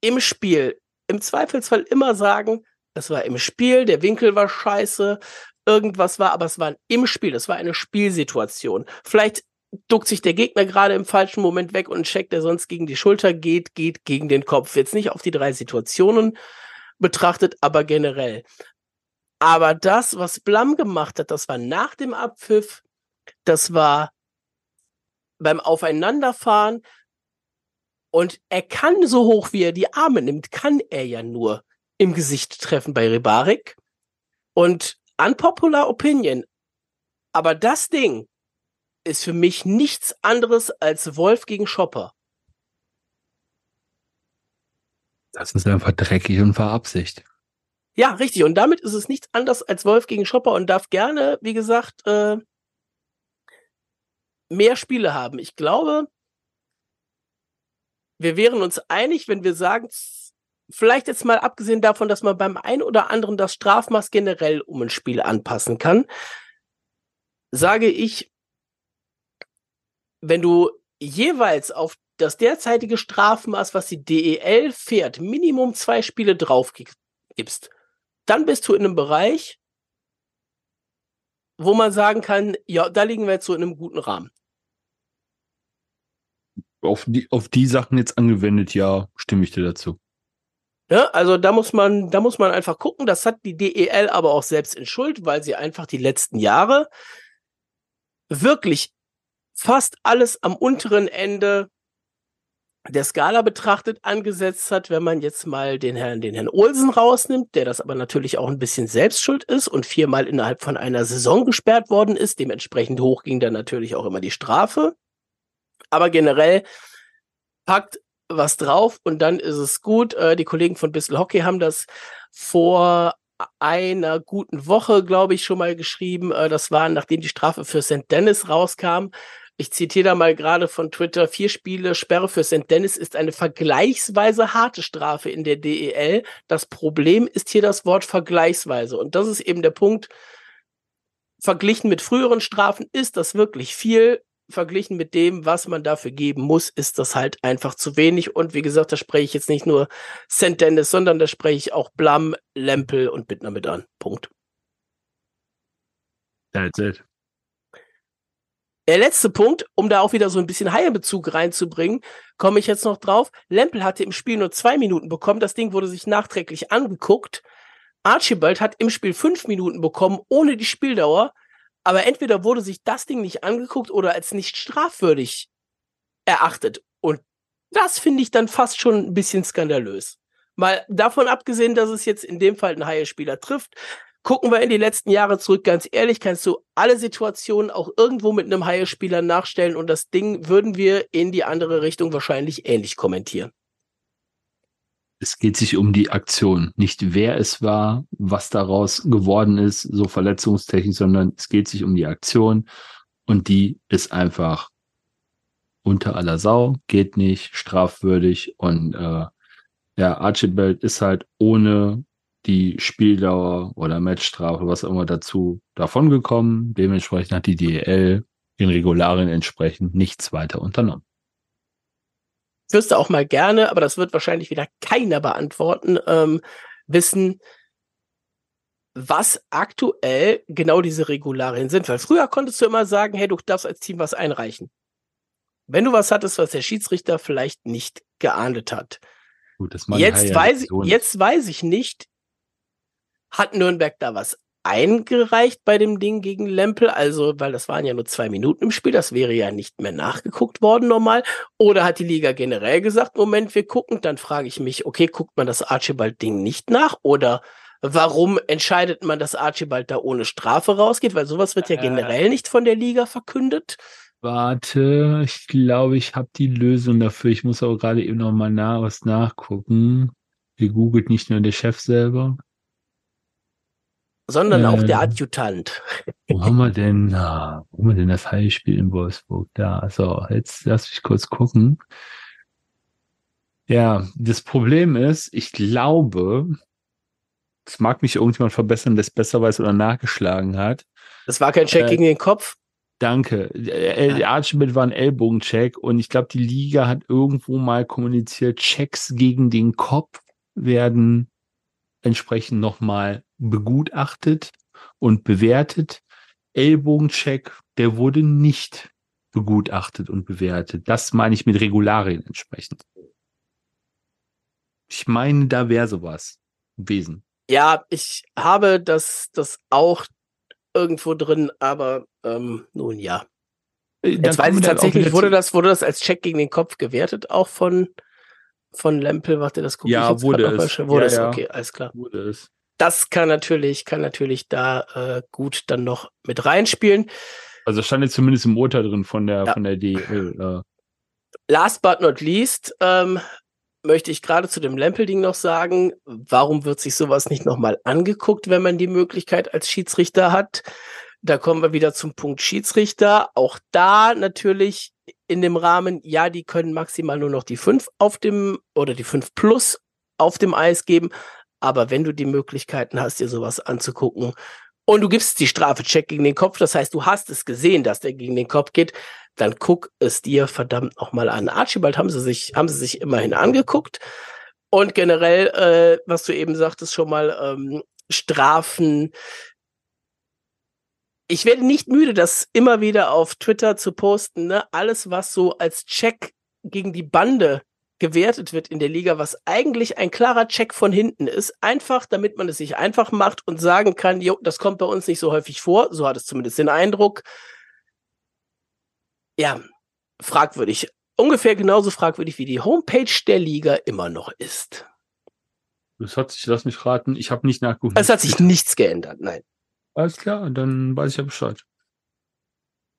im Spiel im Zweifelsfall immer sagen, das war im Spiel, der Winkel war scheiße, irgendwas war, aber es war im Spiel, es war eine Spielsituation. Vielleicht duckt sich der Gegner gerade im falschen Moment weg und checkt, der sonst gegen die Schulter geht, geht gegen den Kopf. Jetzt nicht auf die drei Situationen betrachtet, aber generell. Aber das, was Blam gemacht hat, das war nach dem Abpfiff, das war beim Aufeinanderfahren. Und er kann so hoch, wie er die Arme nimmt, kann er ja nur im Gesicht treffen bei Ribarik. Und unpopular opinion. Aber das Ding ist für mich nichts anderes als Wolf gegen Schopper. Das ist einfach dreckig und verabsicht. Ja, richtig. Und damit ist es nichts anderes als Wolf gegen Schopper und darf gerne, wie gesagt, äh, mehr Spiele haben. Ich glaube, wir wären uns einig, wenn wir sagen, vielleicht jetzt mal abgesehen davon, dass man beim einen oder anderen das Strafmaß generell um ein Spiel anpassen kann, sage ich, wenn du jeweils auf das derzeitige Strafmaß, was die DEL fährt, Minimum zwei Spiele drauf gibst, dann bist du in einem Bereich, wo man sagen kann, ja, da liegen wir jetzt so in einem guten Rahmen. Auf die, auf die Sachen jetzt angewendet, ja, stimme ich dir dazu. Ja, also da muss man, da muss man einfach gucken. Das hat die DEL aber auch selbst in Schuld, weil sie einfach die letzten Jahre wirklich fast alles am unteren Ende der Skala betrachtet angesetzt hat, wenn man jetzt mal den Herrn, den Herrn Olsen rausnimmt, der das aber natürlich auch ein bisschen selbstschuld ist und viermal innerhalb von einer Saison gesperrt worden ist. Dementsprechend hoch ging dann natürlich auch immer die Strafe. Aber generell packt was drauf und dann ist es gut. Äh, die Kollegen von Bissel Hockey haben das vor einer guten Woche, glaube ich, schon mal geschrieben. Äh, das war, nachdem die Strafe für St. Dennis rauskam. Ich zitiere da mal gerade von Twitter, vier Spiele Sperre für St. Dennis ist eine vergleichsweise harte Strafe in der DEL. Das Problem ist hier das Wort vergleichsweise. Und das ist eben der Punkt. Verglichen mit früheren Strafen ist das wirklich viel verglichen mit dem, was man dafür geben muss, ist das halt einfach zu wenig. Und wie gesagt, da spreche ich jetzt nicht nur St. Dennis, sondern da spreche ich auch Blam, Lempel und Bittner mit an. Punkt. That's it. Der letzte Punkt, um da auch wieder so ein bisschen Haie-Bezug reinzubringen, komme ich jetzt noch drauf. Lempel hatte im Spiel nur zwei Minuten bekommen. Das Ding wurde sich nachträglich angeguckt. Archibald hat im Spiel fünf Minuten bekommen, ohne die Spieldauer. Aber entweder wurde sich das Ding nicht angeguckt oder als nicht strafwürdig erachtet. Und das finde ich dann fast schon ein bisschen skandalös. Mal davon abgesehen, dass es jetzt in dem Fall einen Haie-Spieler trifft, gucken wir in die letzten Jahre zurück. Ganz ehrlich, kannst du alle Situationen auch irgendwo mit einem Haie-Spieler nachstellen und das Ding würden wir in die andere Richtung wahrscheinlich ähnlich kommentieren. Es geht sich um die Aktion, nicht wer es war, was daraus geworden ist, so verletzungstechnisch, sondern es geht sich um die Aktion. Und die ist einfach unter aller Sau, geht nicht, strafwürdig. Und äh, ja, Archibald ist halt ohne die Spieldauer oder Matchstrafe, was auch immer dazu davongekommen. Dementsprechend hat die DEL den Regularien entsprechend nichts weiter unternommen. Wüsste auch mal gerne, aber das wird wahrscheinlich wieder keiner beantworten, ähm, wissen, was aktuell genau diese Regularien sind. Weil früher konntest du immer sagen, hey, du darfst als Team was einreichen. Wenn du was hattest, was der Schiedsrichter vielleicht nicht geahndet hat. Gut, das jetzt, weiß, ich, jetzt weiß ich nicht, hat Nürnberg da was eingereicht bei dem Ding gegen Lempel? Also, weil das waren ja nur zwei Minuten im Spiel, das wäre ja nicht mehr nachgeguckt worden normal. Oder hat die Liga generell gesagt, Moment, wir gucken, dann frage ich mich, okay, guckt man das Archibald-Ding nicht nach? Oder warum entscheidet man, dass Archibald da ohne Strafe rausgeht? Weil sowas wird ja äh. generell nicht von der Liga verkündet. Warte, ich glaube, ich habe die Lösung dafür. Ich muss aber gerade eben noch mal nach, was nachgucken. Hier googelt nicht nur der Chef selber. Sondern äh, auch der Adjutant. Wo haben wir denn, na, wo haben wir denn das Heilspiel in Wolfsburg? Da, so, jetzt lass mich kurz gucken. Ja, das Problem ist, ich glaube, es mag mich irgendjemand verbessern, der es besser weiß oder nachgeschlagen hat. Das war kein Check äh, gegen den Kopf? Danke. Der Archibald war ein Ellbogencheck und ich glaube, die Liga hat irgendwo mal kommuniziert, Checks gegen den Kopf werden entsprechend nochmal begutachtet und bewertet. Ellbogencheck, der wurde nicht begutachtet und bewertet. Das meine ich mit Regularien entsprechend. Ich meine, da wäre sowas gewesen. Ja, ich habe das, das auch irgendwo drin, aber ähm, nun ja. Äh, dann Jetzt weiß ich tatsächlich, wurde das, wurde das als Check gegen den Kopf gewertet, auch von, von Lempel, warte, das gucke ja, ich jetzt wurde es. Wurde ja, es, ja. okay, alles klar. Wurde es. Das kann natürlich, kann natürlich da äh, gut dann noch mit reinspielen. Also stand jetzt zumindest im Urteil drin von der, ja. von der DL. Äh. Last but not least, ähm, möchte ich gerade zu dem Lempelding noch sagen, warum wird sich sowas nicht nochmal angeguckt, wenn man die Möglichkeit als Schiedsrichter hat? Da kommen wir wieder zum Punkt Schiedsrichter. Auch da natürlich in dem Rahmen, ja, die können maximal nur noch die fünf auf dem oder die fünf plus auf dem Eis geben. Aber wenn du die Möglichkeiten hast, dir sowas anzugucken und du gibst die Strafe Check gegen den Kopf, das heißt, du hast es gesehen, dass der gegen den Kopf geht, dann guck es dir verdammt nochmal an. Archibald haben sie sich, haben sie sich immerhin angeguckt. Und generell, äh, was du eben sagtest, schon mal ähm, Strafen. Ich werde nicht müde, das immer wieder auf Twitter zu posten. Ne? Alles, was so als Check gegen die Bande gewertet wird in der Liga, was eigentlich ein klarer Check von hinten ist, einfach damit man es sich einfach macht und sagen kann, jo, das kommt bei uns nicht so häufig vor, so hat es zumindest den Eindruck ja, fragwürdig. Ungefähr genauso fragwürdig wie die Homepage der Liga immer noch ist. Das hat sich, lass mich raten, ich habe nicht nachgeguckt. Es hat sich nichts geändert, nein. Alles klar, dann weiß ich ja Bescheid.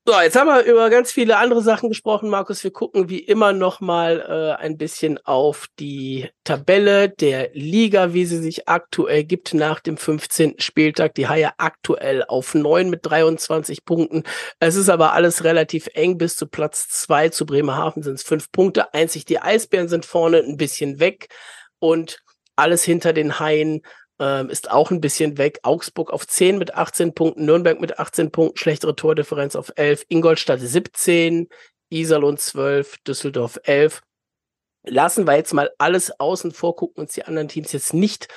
So, jetzt haben wir über ganz viele andere Sachen gesprochen, Markus. Wir gucken wie immer noch mal äh, ein bisschen auf die Tabelle der Liga, wie sie sich aktuell gibt nach dem 15. Spieltag. Die Haie aktuell auf neun mit 23 Punkten. Es ist aber alles relativ eng. Bis zu Platz zwei zu Bremerhaven sind es fünf Punkte. Einzig die Eisbären sind vorne ein bisschen weg und alles hinter den Haien ähm, ist auch ein bisschen weg. Augsburg auf 10 mit 18 Punkten, Nürnberg mit 18 Punkten, schlechtere Tordifferenz auf 11, Ingolstadt 17, Iserlohn 12, Düsseldorf 11. Lassen wir jetzt mal alles außen vor, gucken uns die anderen Teams jetzt nicht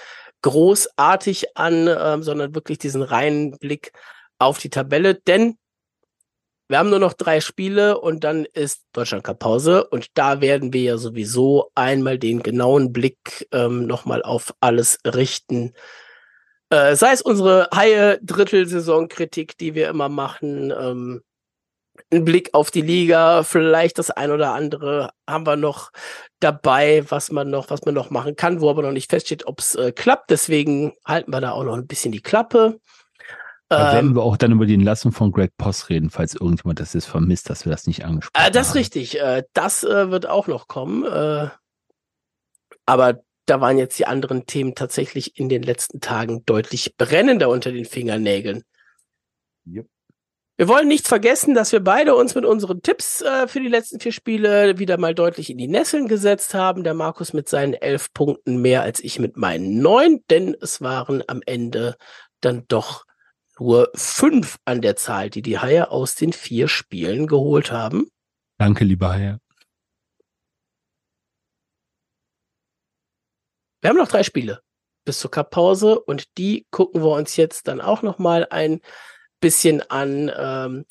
großartig an, ähm, sondern wirklich diesen reinen Blick auf die Tabelle, denn wir haben nur noch drei Spiele und dann ist Deutschland Cup Pause und da werden wir ja sowieso einmal den genauen Blick ähm, nochmal auf alles richten. Äh, sei es unsere Haie Drittelsaison-Kritik, die wir immer machen, ähm, ein Blick auf die Liga, vielleicht das ein oder andere haben wir noch dabei, was man noch, was man noch machen kann, wo aber noch nicht feststeht, ob es äh, klappt. Deswegen halten wir da auch noch ein bisschen die Klappe. Da werden ähm, wir auch dann über die Entlassung von Greg Post reden, falls irgendjemand das jetzt vermisst, dass wir das nicht angesprochen haben. Äh, das ist richtig. Äh, das äh, wird auch noch kommen. Äh, aber da waren jetzt die anderen Themen tatsächlich in den letzten Tagen deutlich brennender unter den Fingernägeln. Yep. Wir wollen nicht vergessen, dass wir beide uns mit unseren Tipps äh, für die letzten vier Spiele wieder mal deutlich in die Nesseln gesetzt haben. Der Markus mit seinen elf Punkten mehr als ich mit meinen neun, denn es waren am Ende dann doch nur fünf an der Zahl, die die Haie aus den vier Spielen geholt haben. Danke, lieber Haie. Wir haben noch drei Spiele bis zur Cup-Pause und die gucken wir uns jetzt dann auch noch mal ein bisschen an. Ähm,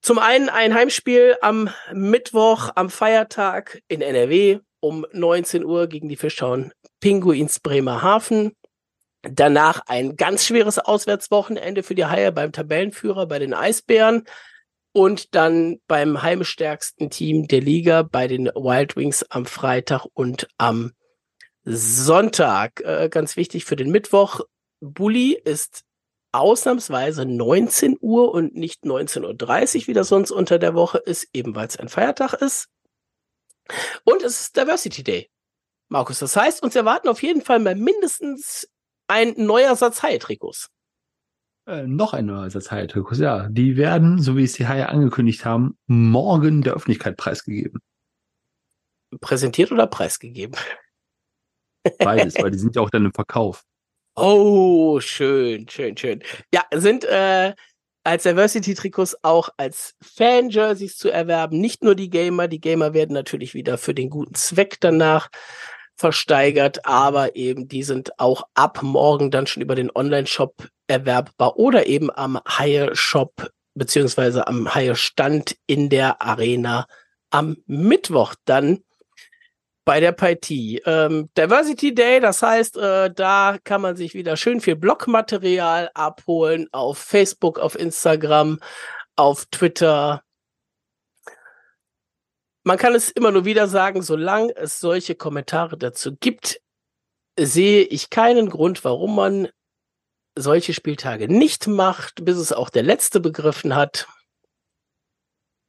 zum einen ein Heimspiel am Mittwoch, am Feiertag in NRW um 19 Uhr gegen die Fischtown Pinguins Bremerhaven. Danach ein ganz schweres Auswärtswochenende für die Haie beim Tabellenführer bei den Eisbären und dann beim heimstärksten Team der Liga bei den Wild Wings am Freitag und am Sonntag. Äh, ganz wichtig für den Mittwoch. Bulli ist ausnahmsweise 19 Uhr und nicht 19.30 Uhr, wie das sonst unter der Woche ist, eben weil es ein Feiertag ist. Und es ist Diversity Day. Markus, das heißt, uns erwarten auf jeden Fall mal mindestens ein neuer Satz Haie-Trikots. Äh, noch ein neuer Satz Haie-Trikots, ja. Die werden, so wie es die Haie angekündigt haben, morgen der Öffentlichkeit preisgegeben. Präsentiert oder preisgegeben? Beides, weil die sind ja auch dann im Verkauf. Oh, schön, schön, schön. Ja, sind äh, als Diversity-Trikots auch als Fan-Jerseys zu erwerben. Nicht nur die Gamer. Die Gamer werden natürlich wieder für den guten Zweck danach versteigert, aber eben die sind auch ab morgen dann schon über den Online-Shop erwerbbar oder eben am Haie-Shop beziehungsweise am Haie-Stand in der Arena am Mittwoch dann bei der Partie. Ähm, Diversity Day, das heißt, äh, da kann man sich wieder schön viel Blogmaterial abholen auf Facebook, auf Instagram, auf Twitter. Man kann es immer nur wieder sagen, solange es solche Kommentare dazu gibt, sehe ich keinen Grund, warum man solche Spieltage nicht macht, bis es auch der Letzte begriffen hat.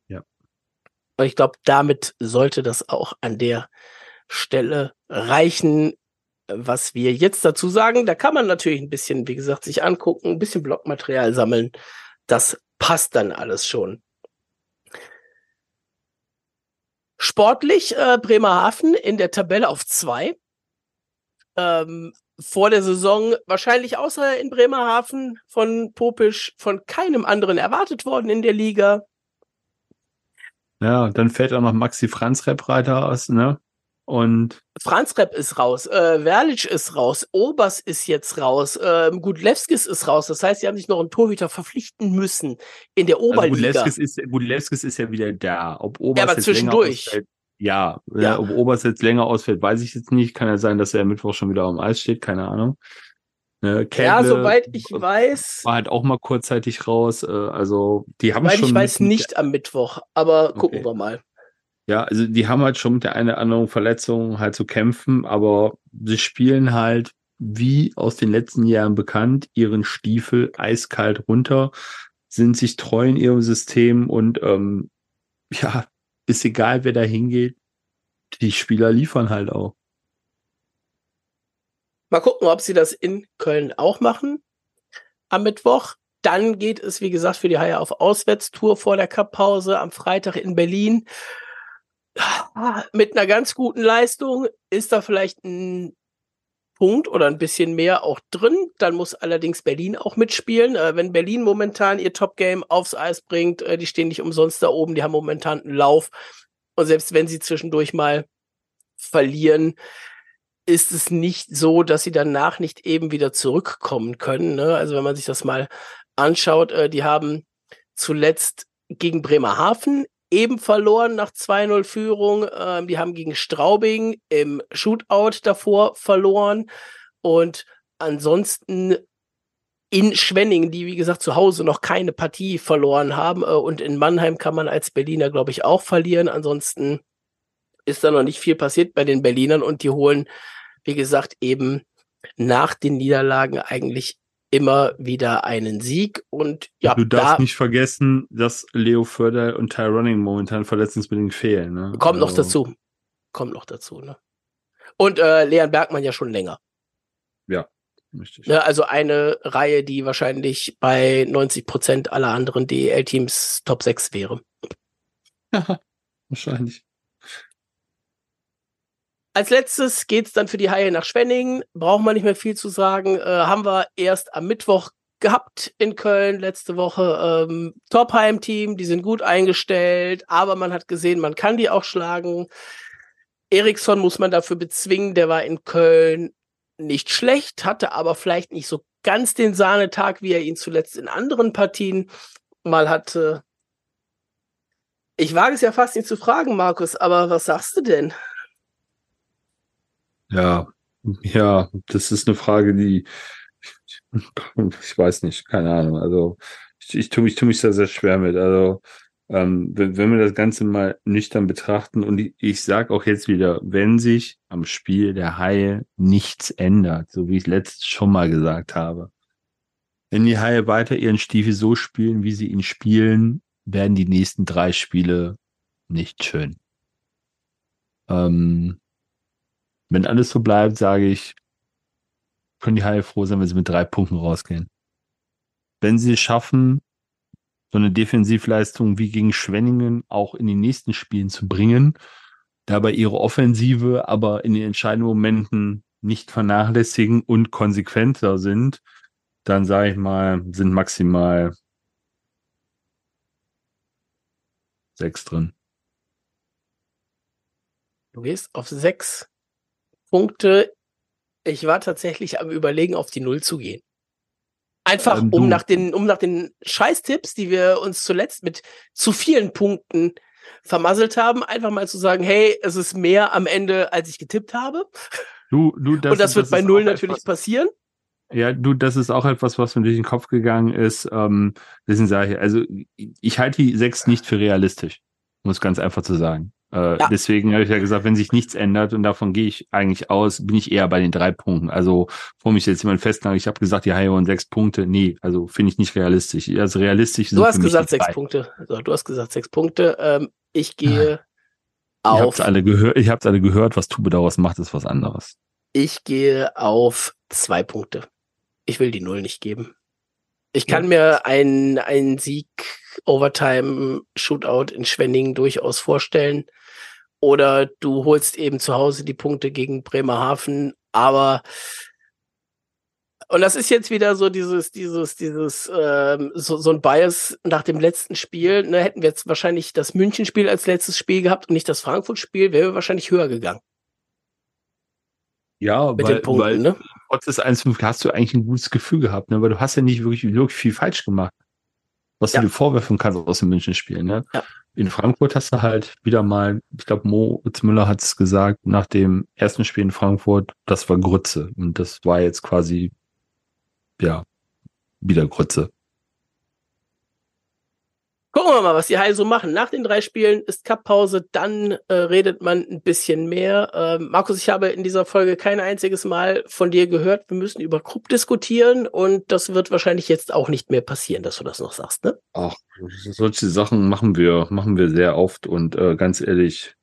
Ja. Und ich glaube, damit sollte das auch an der Stelle reichen, was wir jetzt dazu sagen. Da kann man natürlich ein bisschen, wie gesagt, sich angucken, ein bisschen Blockmaterial sammeln. Das passt dann alles schon. Sportlich äh, Bremerhaven in der Tabelle auf zwei. Ähm, vor der Saison wahrscheinlich außer in Bremerhaven von Popisch von keinem anderen erwartet worden in der Liga. Ja, dann fällt auch noch Maxi Franz Repreiter aus, ne? Und Franz Repp ist raus, äh, Verlic ist raus, Obers ist jetzt raus, äh, Gudlewskis ist raus. Das heißt, sie haben sich noch einen Torhüter verpflichten müssen in der also Oberliga. Also Gudlewskis, ist, Gudlewskis ist ja wieder da. Ob Obers ja, aber jetzt zwischendurch. Ausfällt, ja, ja. ob Obers jetzt länger ausfällt, weiß ich jetzt nicht. Kann ja sein, dass er am Mittwoch schon wieder am Eis steht, keine Ahnung. Ne, ja, soweit ich weiß. War halt auch mal kurzzeitig raus. Äh, also die haben soweit schon. Ich weiß nicht am Mittwoch, aber gucken okay. wir mal. Ja, also die haben halt schon mit der einen oder anderen Verletzung halt zu kämpfen, aber sie spielen halt, wie aus den letzten Jahren bekannt, ihren Stiefel eiskalt runter, sind sich treu in ihrem System und ähm, ja, ist egal, wer da hingeht, die Spieler liefern halt auch. Mal gucken, ob sie das in Köln auch machen am Mittwoch. Dann geht es, wie gesagt, für die Haie auf Auswärtstour vor der Cup-Pause am Freitag in Berlin mit einer ganz guten Leistung ist da vielleicht ein Punkt oder ein bisschen mehr auch drin. Dann muss allerdings Berlin auch mitspielen. Äh, wenn Berlin momentan ihr Top-Game aufs Eis bringt, äh, die stehen nicht umsonst da oben, die haben momentan einen Lauf. Und selbst wenn sie zwischendurch mal verlieren, ist es nicht so, dass sie danach nicht eben wieder zurückkommen können. Ne? Also wenn man sich das mal anschaut, äh, die haben zuletzt gegen Bremerhaven eben verloren nach 2-0 Führung. Ähm, die haben gegen Straubing im Shootout davor verloren. Und ansonsten in Schwenningen, die wie gesagt zu Hause noch keine Partie verloren haben. Äh, und in Mannheim kann man als Berliner, glaube ich, auch verlieren. Ansonsten ist da noch nicht viel passiert bei den Berlinern und die holen, wie gesagt, eben nach den Niederlagen eigentlich immer wieder einen Sieg und ja. Du darfst da, nicht vergessen, dass Leo Förder und Tyroning momentan verletzungsbedingt fehlen. Ne? Kommt also. noch dazu. Kommt noch dazu, ne? Und äh, Leon Bergmann ja schon länger. Ja. Ja, also eine Reihe, die wahrscheinlich bei 90 Prozent aller anderen DEL-Teams Top 6 wäre. Ja, wahrscheinlich. Als letztes geht's dann für die Haie nach Schwenningen. Braucht man nicht mehr viel zu sagen. Äh, haben wir erst am Mittwoch gehabt in Köln letzte Woche. Ähm, Top-Heim-Team, die sind gut eingestellt, aber man hat gesehen, man kann die auch schlagen. Eriksson muss man dafür bezwingen, der war in Köln nicht schlecht, hatte aber vielleicht nicht so ganz den Sahnetag, wie er ihn zuletzt in anderen Partien mal hatte. Ich wage es ja fast nicht zu fragen, Markus, aber was sagst du denn? Ja, ja, das ist eine Frage, die ich weiß nicht, keine Ahnung. Also ich, ich tue mich, tue mich da sehr schwer mit. Also ähm, wenn, wenn wir das Ganze mal nüchtern betrachten und ich, ich sage auch jetzt wieder, wenn sich am Spiel der Haie nichts ändert, so wie ich letztes schon mal gesagt habe, wenn die Haie weiter ihren Stiefel so spielen, wie sie ihn spielen, werden die nächsten drei Spiele nicht schön. Ähm, wenn alles so bleibt, sage ich, können die Haie froh sein, wenn sie mit drei Punkten rausgehen. Wenn sie es schaffen, so eine Defensivleistung wie gegen Schwenningen auch in den nächsten Spielen zu bringen, dabei ihre Offensive aber in den entscheidenden Momenten nicht vernachlässigen und konsequenter sind, dann sage ich mal, sind maximal sechs drin. Du gehst auf sechs Punkte. Ich war tatsächlich am Überlegen, auf die Null zu gehen. Einfach ähm, um nach den, um nach den Scheißtipps, die wir uns zuletzt mit zu vielen Punkten vermasselt haben, einfach mal zu sagen, hey, es ist mehr am Ende, als ich getippt habe. Du, du, das, Und das wird das bei Null natürlich etwas, passieren. Ja, du, das ist auch etwas, was mir durch den Kopf gegangen ist. Ähm, deswegen sage ich, also ich halte die sechs nicht für realistisch, es ganz einfach zu sagen. Äh, ja. Deswegen habe ich ja gesagt, wenn sich nichts ändert und davon gehe ich eigentlich aus, bin ich eher bei den drei Punkten. Also vor mich jetzt jemand festnagelt, ich habe gesagt, die Haie sechs Punkte. Nee, also finde ich nicht realistisch. Also realistisch sind Du hast gesagt sechs drei. Punkte. Also, du hast gesagt sechs Punkte. Ähm, ich gehe auf. Ich hab's alle gehört. Ich habe alle gehört. Was Tube daraus macht, ist was anderes. Ich gehe auf zwei Punkte. Ich will die Null nicht geben. Ich kann ja. mir einen, einen Sieg Overtime Shootout in Schwenningen durchaus vorstellen. Oder du holst eben zu Hause die Punkte gegen Bremerhaven. Aber und das ist jetzt wieder so dieses, dieses, dieses, ähm, so, so ein Bias nach dem letzten Spiel. Ne, hätten wir jetzt wahrscheinlich das München-Spiel als letztes Spiel gehabt und nicht das Frankfurt-Spiel, wäre wir wahrscheinlich höher gegangen. Ja, mit weil, den Punkten, weil ne? trotz des 1-5 hast du eigentlich ein gutes Gefühl gehabt, ne? Weil du hast ja nicht wirklich, wirklich viel falsch gemacht. Was ja. du dir vorwerfen kannst aus dem München-Spiel, ne? Ja in Frankfurt hast du halt wieder mal, ich glaube, Moritz Müller hat es gesagt, nach dem ersten Spiel in Frankfurt, das war Grütze. Und das war jetzt quasi, ja, wieder Grütze. Gucken wir mal, was die Haie so machen. Nach den drei Spielen ist Cup-Pause, dann äh, redet man ein bisschen mehr. Ähm, Markus, ich habe in dieser Folge kein einziges Mal von dir gehört, wir müssen über Krupp diskutieren und das wird wahrscheinlich jetzt auch nicht mehr passieren, dass du das noch sagst, ne? Ach, solche Sachen machen wir, machen wir sehr oft und äh, ganz ehrlich,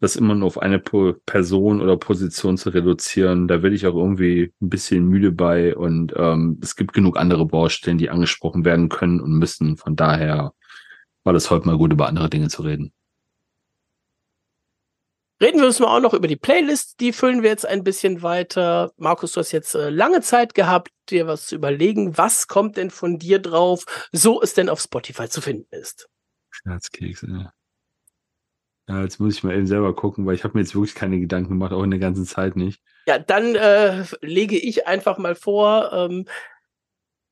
das immer nur auf eine Person oder Position zu reduzieren, da werde ich auch irgendwie ein bisschen müde bei und ähm, es gibt genug andere Baustellen, die angesprochen werden können und müssen. Von daher war das heute mal gut, über andere Dinge zu reden. Reden wir uns mal auch noch über die Playlist. Die füllen wir jetzt ein bisschen weiter. Markus, du hast jetzt äh, lange Zeit gehabt, dir was zu überlegen. Was kommt denn von dir drauf, so es denn auf Spotify zu finden ist? Scherzkekse. Ja, jetzt muss ich mal eben selber gucken, weil ich habe mir jetzt wirklich keine Gedanken gemacht, auch in der ganzen Zeit nicht. Ja, dann äh, lege ich einfach mal vor, ähm,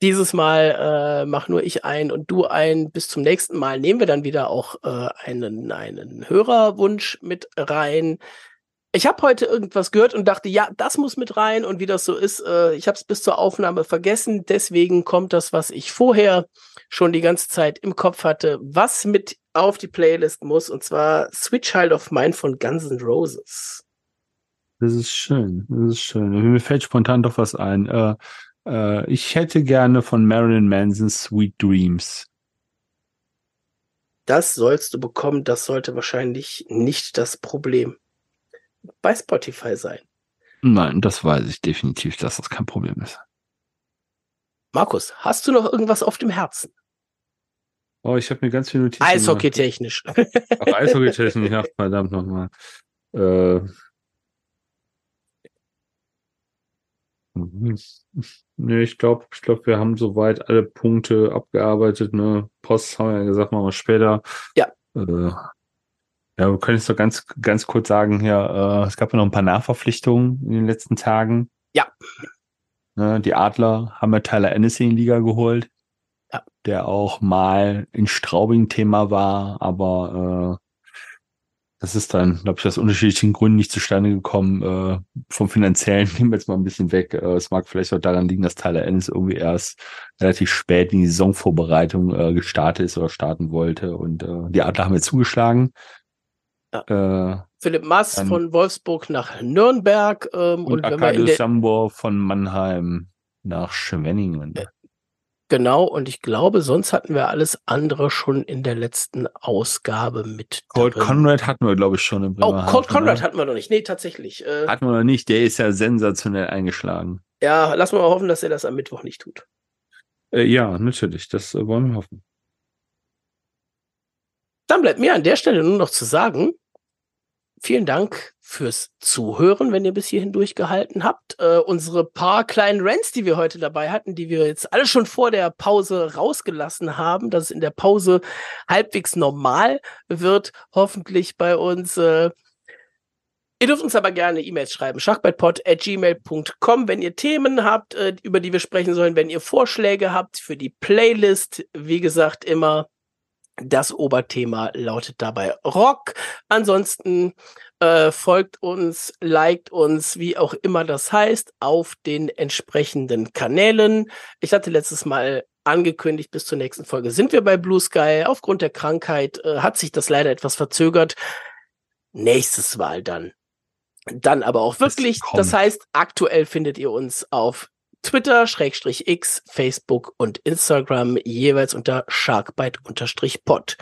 dieses Mal äh, mach nur ich ein und du ein. Bis zum nächsten Mal nehmen wir dann wieder auch äh, einen, einen Hörerwunsch mit rein. Ich habe heute irgendwas gehört und dachte, ja, das muss mit rein. Und wie das so ist, äh, ich habe es bis zur Aufnahme vergessen. Deswegen kommt das, was ich vorher schon die ganze Zeit im Kopf hatte, was mit auf die Playlist muss. Und zwar Switch Child of Mine von Guns N' Roses. Das ist schön, das ist schön. Mir fällt spontan doch was ein. Äh, äh, ich hätte gerne von Marilyn Manson Sweet Dreams. Das sollst du bekommen. Das sollte wahrscheinlich nicht das Problem bei Spotify sein. Nein, das weiß ich definitiv, dass das kein Problem ist. Markus, hast du noch irgendwas auf dem Herzen? Oh, ich habe mir ganz viel Notizen Eishockey-technisch. Eishockey-technisch, ja, verdammt nochmal. Äh, nee, ich glaube, ich glaube, wir haben soweit alle Punkte abgearbeitet. Ne? Post haben wir ja gesagt, machen wir später. Ja. Äh, ja, wir können jetzt doch ganz, ganz kurz sagen hier, äh, es gab ja noch ein paar Nachverpflichtungen in den letzten Tagen. Ja. Ne, die Adler haben ja Tyler Ennis in die Liga geholt. Ja. Der auch mal in Straubing Thema war, aber äh, das ist dann, glaube ich, aus unterschiedlichen Gründen nicht zustande gekommen. Äh, vom finanziellen nehmen wir jetzt mal ein bisschen weg. Äh, es mag vielleicht auch daran liegen, dass Tyler Ennis irgendwie erst relativ spät in die Saisonvorbereitung äh, gestartet ist oder starten wollte. Und äh, die Adler haben jetzt zugeschlagen. Ja. Äh, Philipp Mass von Wolfsburg nach Nürnberg ähm, und, und Arkadius Sambor von Mannheim nach Schwenningen. Genau, und ich glaube, sonst hatten wir alles andere schon in der letzten Ausgabe mit. Colt drin. Conrad hatten wir, glaube ich, schon im Bremerhaven. Oh, Colt Conrad hatten wir noch nicht. Nee, tatsächlich. Äh, hatten wir noch nicht. Der ist ja sensationell eingeschlagen. Ja, lassen wir mal hoffen, dass er das am Mittwoch nicht tut. Äh, ja, natürlich. Das äh, wollen wir hoffen. Dann bleibt mir an der Stelle nur noch zu sagen, vielen Dank fürs Zuhören, wenn ihr bis hierhin durchgehalten habt. Äh, unsere paar kleinen Rants, die wir heute dabei hatten, die wir jetzt alle schon vor der Pause rausgelassen haben, dass es in der Pause halbwegs normal wird, hoffentlich bei uns. Äh, Ihr dürft uns aber gerne E-Mails schreiben, schachbettpod.gmail.com, wenn ihr Themen habt, äh, über die wir sprechen sollen, wenn ihr Vorschläge habt für die Playlist. Wie gesagt, immer das Oberthema lautet dabei Rock. Ansonsten äh, folgt uns, liked uns, wie auch immer das heißt, auf den entsprechenden Kanälen. Ich hatte letztes Mal angekündigt, bis zur nächsten Folge sind wir bei Blue Sky. Aufgrund der Krankheit äh, hat sich das leider etwas verzögert. Nächstes Mal dann. Dann aber auch wirklich. Das heißt, aktuell findet ihr uns auf Twitter, Schrägstrich X, Facebook und Instagram jeweils unter Sharkbite-Pod.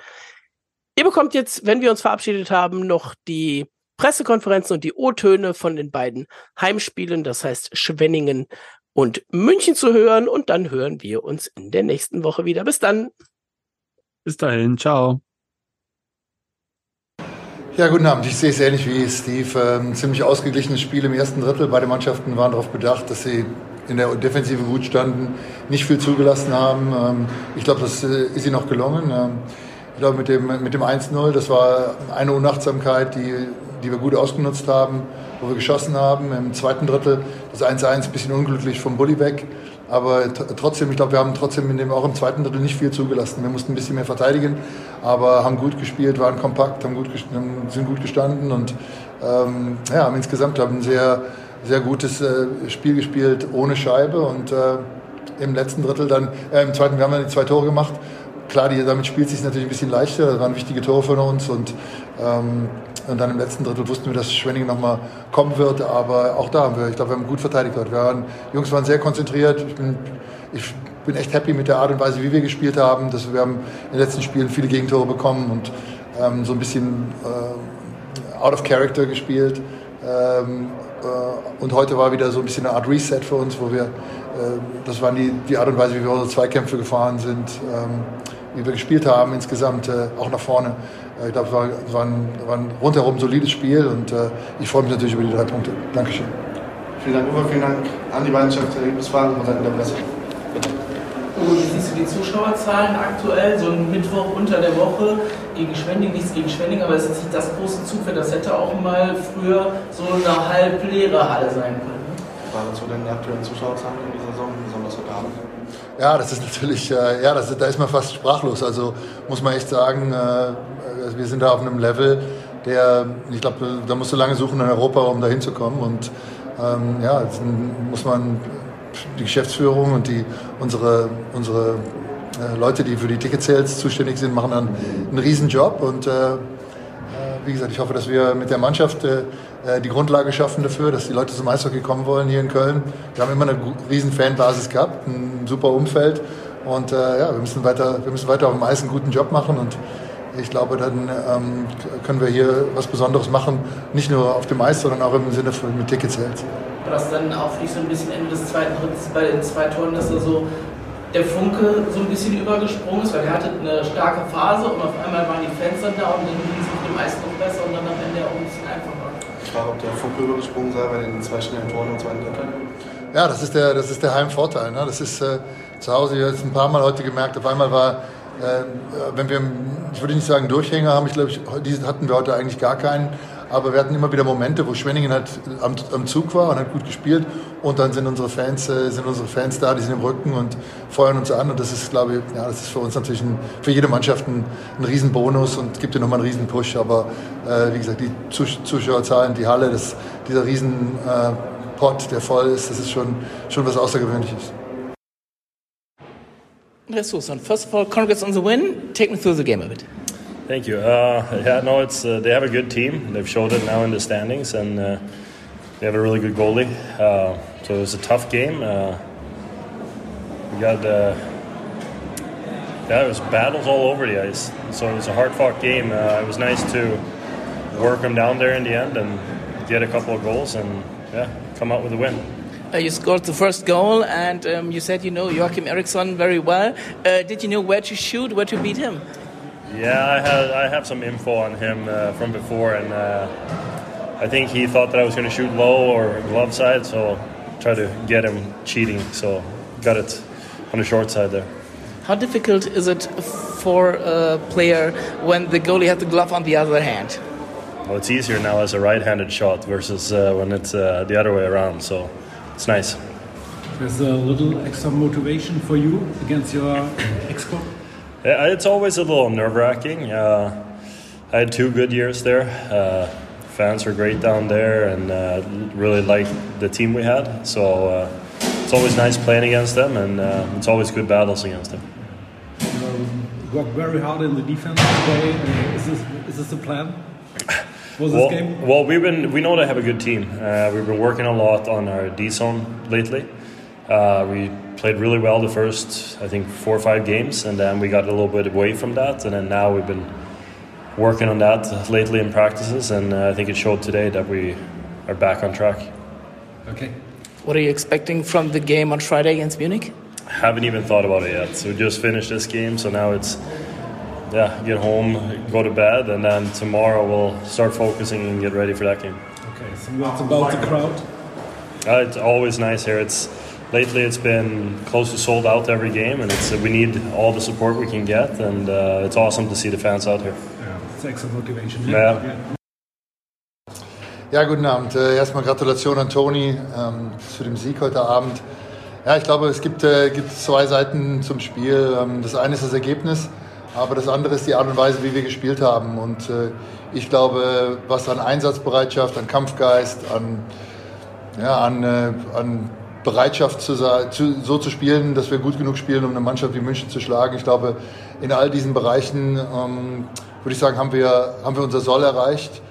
Ihr bekommt jetzt, wenn wir uns verabschiedet haben, noch die Pressekonferenzen und die O-Töne von den beiden Heimspielen, das heißt Schwenningen und München zu hören und dann hören wir uns in der nächsten Woche wieder. Bis dann. Bis dahin, ciao. Ja, guten Abend. Ich sehe es ähnlich wie Steve. Ähm, ziemlich ausgeglichenes Spiel im ersten Drittel. Beide Mannschaften waren darauf bedacht, dass sie in der Defensive gut standen, nicht viel zugelassen haben. Ähm, ich glaube, das äh, ist ihnen noch gelungen. Ähm, ich glaube, mit dem, mit dem 1-0, das war eine Unachtsamkeit, die, die wir gut ausgenutzt haben, wo wir geschossen haben. Im zweiten Drittel das 1-1 ein bisschen unglücklich vom Bulli weg. Aber trotzdem, ich glaube, wir haben trotzdem in dem, auch im zweiten Drittel nicht viel zugelassen. Wir mussten ein bisschen mehr verteidigen, aber haben gut gespielt, waren kompakt, haben gut, sind gut gestanden und ähm, ja, haben insgesamt haben sehr, sehr gutes äh, Spiel gespielt ohne Scheibe und äh, im letzten Drittel dann, äh, im zweiten, wir haben dann die zwei Tore gemacht. Klar, die, damit spielt es sich natürlich ein bisschen leichter, das waren wichtige Tore von uns und, ähm, und dann im letzten Drittel wussten wir, dass Schwenningen nochmal kommen wird, aber auch da haben wir, ich glaube, wir haben gut verteidigt dort. Wir waren, die Jungs waren sehr konzentriert, ich bin, ich bin echt happy mit der Art und Weise, wie wir gespielt haben. Dass wir haben in den letzten Spielen viele Gegentore bekommen und ähm, so ein bisschen äh, out of character gespielt. Ähm, äh, und heute war wieder so ein bisschen eine Art Reset für uns, wo wir, äh, das waren die, die Art und Weise, wie wir unsere Zweikämpfe gefahren sind, ähm, wie wir gespielt haben insgesamt, äh, auch nach vorne. Ich glaube, es war, war, ein, war ein rundherum solides Spiel und ich freue mich natürlich über die drei Punkte. Dankeschön. Vielen Dank, Uwe, vielen Dank an die Mannschaft. Bis Fragen von Seiten der Presse. Wie siehst du die Zuschauerzahlen aktuell? So ein Mittwoch unter der Woche gegen Schwenning, nichts gegen Schwenning, aber es ist nicht das große Zugfeld. Das hätte auch mal früher so eine halb leere Halle sein können. Was waren zu den aktuellen Zuschauerzahlen in dieser Saison, besonders heute Abend? Ja, das ist natürlich, äh, ja, das, da ist man fast sprachlos. Also muss man echt sagen, äh, wir sind da auf einem Level, der, ich glaube, da musst du lange suchen in Europa, um da hinzukommen. Und ähm, ja, muss man die Geschäftsführung und die, unsere, unsere Leute, die für die Ticket-Sales zuständig sind, machen dann einen Riesenjob. Und äh, äh, wie gesagt, ich hoffe, dass wir mit der Mannschaft äh, äh, die Grundlage schaffen dafür, dass die Leute zum Eishockey kommen wollen hier in Köln. Wir haben immer eine riesen Fanbasis gehabt, ein super Umfeld. Und äh, ja, wir müssen, weiter, wir müssen weiter auf dem Eis einen guten Job machen. Und ich glaube, dann ähm, können wir hier was Besonderes machen. Nicht nur auf dem Eis, sondern auch im Sinne von mit Ticket-Sales war das dann auch dich so ein bisschen Ende des zweiten Drittels bei den zwei Toren, dass du so der Funke so ein bisschen übergesprungen ist, weil er hatte eine starke Phase und auf einmal waren die Fans dann da und dann ging es mit dem Eis noch besser und dann am Ende auch ein bisschen einfacher. Ich frage, ob der Funke übergesprungen sei bei den zwei schnellen Toren und zweiten Drittel. Ja, das ist der, das ist der Heimvorteil. Ne? Das ist äh, zu Hause jetzt ein paar Mal heute gemerkt. Auf einmal war, äh, wenn wir, ich würde nicht sagen Durchhänger haben, ich glaube, diesen hatten wir heute eigentlich gar keinen. Aber wir hatten immer wieder Momente, wo Schwenningen halt am, am Zug war und hat gut gespielt. Und dann sind unsere Fans, äh, sind unsere Fans da, die sind im Rücken und feuern uns an. Und das ist, glaube ich, ja, das ist für uns natürlich ein, für jede Mannschaft ein, ein Riesenbonus und gibt dir nochmal einen Riesenpush. Aber äh, wie gesagt, die Zuschauerzahlen, die Halle, das, dieser Riesen äh, Pot, der voll ist, das ist schon, schon was Außergewöhnliches. Ressourcen. First of all, congrats on the win. Take me through the game a bit. Thank you. Uh, yeah, no, it's uh, they have a good team. They've showed it now in the standings, and uh, they have a really good goalie. Uh, so it was a tough game. Uh, we got uh, yeah, it was battles all over the ice. So it was a hard-fought game. it was nice to work them down there in the end and get a couple of goals and yeah, come out with a win. Uh, you scored the first goal, and um, you said you know Joachim Eriksson very well. Uh, did you know where to shoot, where to beat him? Yeah, I had I have some info on him uh, from before, and uh, I think he thought that I was going to shoot low or glove side, so try to get him cheating. So got it on the short side there. How difficult is it for a player when the goalie has the glove on the other hand? Well, it's easier now as a right-handed shot versus uh, when it's uh, the other way around. So it's nice. There's a little extra motivation for you against your ex-coach. It's always a little nerve wracking. Uh, I had two good years there. Uh, fans were great down there and uh, really liked the team we had. So uh, it's always nice playing against them and uh, it's always good battles against them. You worked very hard in the defense today. Is this, is this the plan? Well, game? well, we've been we know they have a good team. Uh, we've been working a lot on our D zone lately. We played really well the first, I think, four or five games, and then we got a little bit away from that, and then now we've been working on that lately in practices, and uh, I think it showed today that we are back on track. Okay. What are you expecting from the game on Friday against Munich? I Haven't even thought about it yet. So we just finished this game, so now it's yeah, get home, go to bed, and then tomorrow we'll start focusing and get ready for that game. Okay. So what's about the crowd? Uh, it's always nice here. It's lately it's been close to sold out every game, and it's we need all the support we can get, and uh, it's awesome to see the fans out here. Yeah, it's motivation. Yeah. Ja, guten Abend. Äh, erstmal Gratulation an Toni ähm, zu dem Sieg heute Abend. Ja, ich glaube, es gibt, äh, gibt zwei Seiten zum Spiel. Ähm, das eine ist das Ergebnis, aber das andere ist die Art und Weise, wie wir gespielt haben. Und äh, ich glaube, was an Einsatzbereitschaft, an Kampfgeist, an, ja, an, äh, an Bereitschaft zu, zu, so zu spielen, dass wir gut genug spielen, um eine Mannschaft wie München zu schlagen. Ich glaube, in all diesen Bereichen ähm, würde ich sagen, haben wir, haben wir unser Soll erreicht.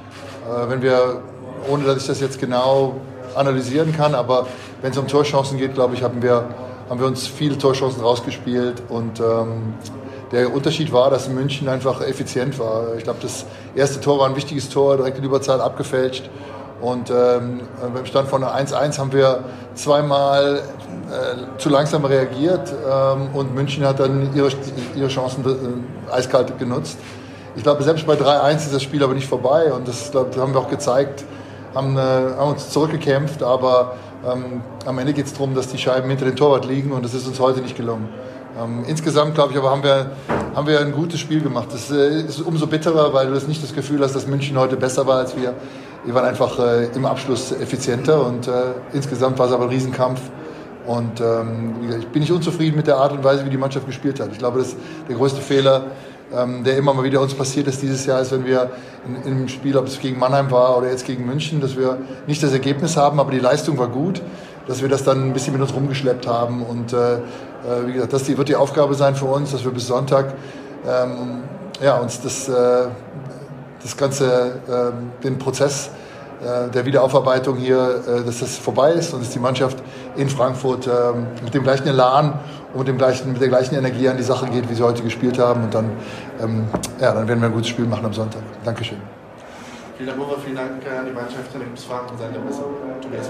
Äh, wenn wir, ohne dass ich das jetzt genau analysieren kann, aber wenn es um Torchancen geht, glaube ich, haben wir, haben wir uns viele Torchancen rausgespielt und ähm, der Unterschied war, dass München einfach effizient war. Ich glaube, das erste Tor war ein wichtiges Tor, direkt in Überzahl abgefälscht. Und ähm, beim Stand von 1-1 haben wir zweimal äh, zu langsam reagiert ähm, und München hat dann ihre, ihre Chancen äh, eiskalt genutzt. Ich glaube, selbst bei 3-1 ist das Spiel aber nicht vorbei und das, glaub, haben wir auch gezeigt, haben, äh, haben uns zurückgekämpft, aber ähm, am Ende geht es darum, dass die Scheiben hinter dem Torwart liegen und das ist uns heute nicht gelungen. Ähm, insgesamt, glaube ich, aber haben wir, haben wir ein gutes Spiel gemacht. Das äh, ist umso bitterer, weil du das nicht das Gefühl hast, dass München heute besser war als wir wir waren einfach äh, im Abschluss effizienter und äh, insgesamt war es aber ein Riesenkampf. Und ähm, ich bin nicht unzufrieden mit der Art und Weise, wie die Mannschaft gespielt hat. Ich glaube, das der größte Fehler, ähm, der immer mal wieder uns passiert ist dieses Jahr, ist, wenn wir in, in einem Spiel, ob es gegen Mannheim war oder jetzt gegen München, dass wir nicht das Ergebnis haben, aber die Leistung war gut, dass wir das dann ein bisschen mit uns rumgeschleppt haben. Und äh, äh wie gesagt, das wird die Aufgabe sein für uns, dass wir bis Sonntag ähm, ja, uns das äh, das Ganze, ähm, den Prozess äh, der Wiederaufarbeitung hier, äh, dass das vorbei ist und dass die Mannschaft in Frankfurt ähm, mit dem gleichen Elan und mit, dem gleichen, mit der gleichen Energie an die Sache geht, wie sie heute gespielt haben. Und dann, ähm, ja, dann werden wir ein gutes Spiel machen am Sonntag. Dankeschön. Vielen Dank, Uwe. Vielen Dank an die Mannschaft. Dann gibt es Fragen von Seite Messer. Tobias.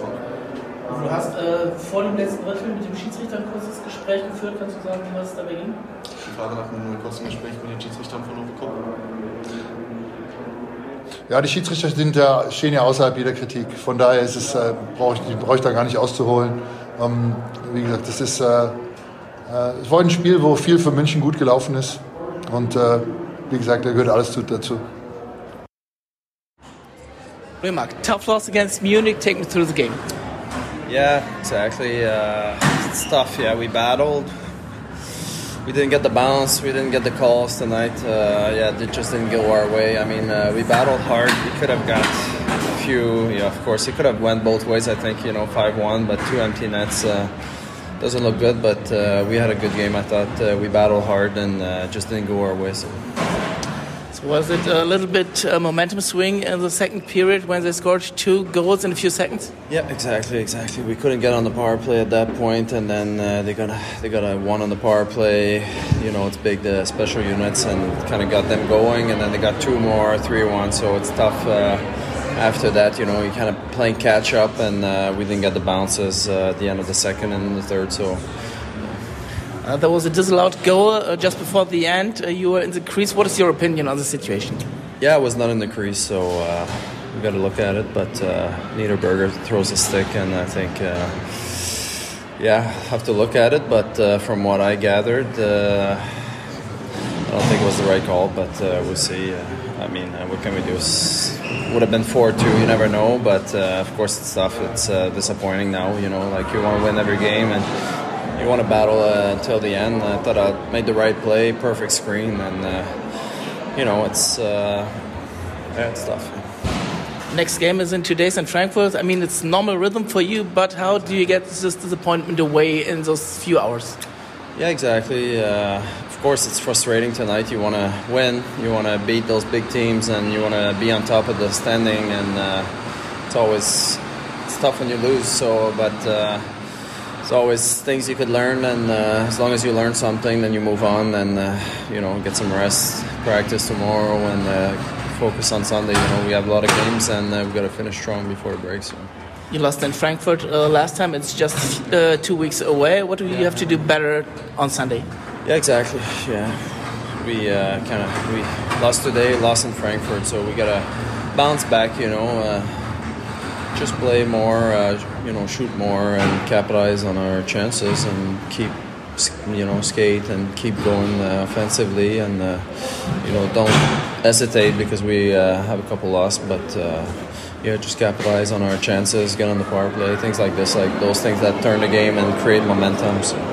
Du hast äh, vor dem letzten Drittel mit dem Schiedsrichter ein kurzes Gespräch geführt. Kannst du sagen, was es dabei ging? Die Frage nach einem kurzen Gespräch mit den Schiedsrichtern von Novokop. Ja, die Schiedsrichter sind ja, stehen ja außerhalb jeder Kritik. Von daher ist es, äh, brauche ich, brauch ich da gar nicht auszuholen. Ähm, wie gesagt, das ist, äh, äh, es war ein Spiel, wo viel für München gut gelaufen ist. Und äh, wie gesagt, da gehört alles dazu. Remark, tough loss against Munich. Take me through the game. Yeah, exactly. Uh, it's tough. Yeah, we battled. We didn't get the bounce. We didn't get the calls tonight. Uh, yeah, it just didn't go our way. I mean, uh, we battled hard. We could have got a few. Yeah, of course, it could have went both ways. I think you know, five-one, but two empty nets uh, doesn't look good. But uh, we had a good game. I thought uh, we battled hard and uh, just didn't go our way. So. Was it a little bit uh, momentum swing in the second period when they scored two goals in a few seconds? Yeah, exactly, exactly. We couldn't get on the power play at that point, and then uh, they got a, they got a one on the power play. You know, it's big the special units, and kind of got them going, and then they got two more, three one. So it's tough. Uh, after that, you know, you kind of playing catch up, and uh, we didn't get the bounces uh, at the end of the second and the third. So Uh, there was a disallowed goal uh, just before the end. Uh, you were in the crease. What is your opinion on the situation? Yeah, I was not in the crease, so uh, we got to look at it. But uh, Niederberger throws a stick, and I think, uh, yeah, I have to look at it. But from what I gathered, I don't think it was the right call. But we'll see. I mean, what can we do? Would have been four two. You never know. But of course, it's tough. It's disappointing now. You know, like you want to win every game and. You want to battle uh, until the end. I thought I made the right play, perfect screen, and uh, you know it's uh, yeah, it's tough. Next game is in two days in Frankfurt. I mean, it's normal rhythm for you, but how do you get this disappointment away in those few hours? Yeah, exactly. Uh, of course, it's frustrating tonight. You want to win, you want to beat those big teams, and you want to be on top of the standing. And uh, it's always it's tough when you lose. So, but uh, it's always things you could learn, and uh, as long as you learn something, then you move on and uh, you know get some rest, practice tomorrow, and uh, focus on Sunday. You know we have a lot of games, and uh, we've got to finish strong before it breaks. So. You lost in Frankfurt uh, last time. It's just uh, two weeks away. What do you have to do better on Sunday? Yeah, exactly. Yeah, we uh, kind of we lost today, lost in Frankfurt, so we gotta bounce back. You know, uh, just play more. Uh, you know, shoot more and capitalize on our chances and keep you know skate and keep going uh, offensively and uh, you know don't hesitate because we uh, have a couple lost, but. Uh, yeah, just capitalize on our chances, get on the power play, things like this, like those things that turn the game and create momentum. So.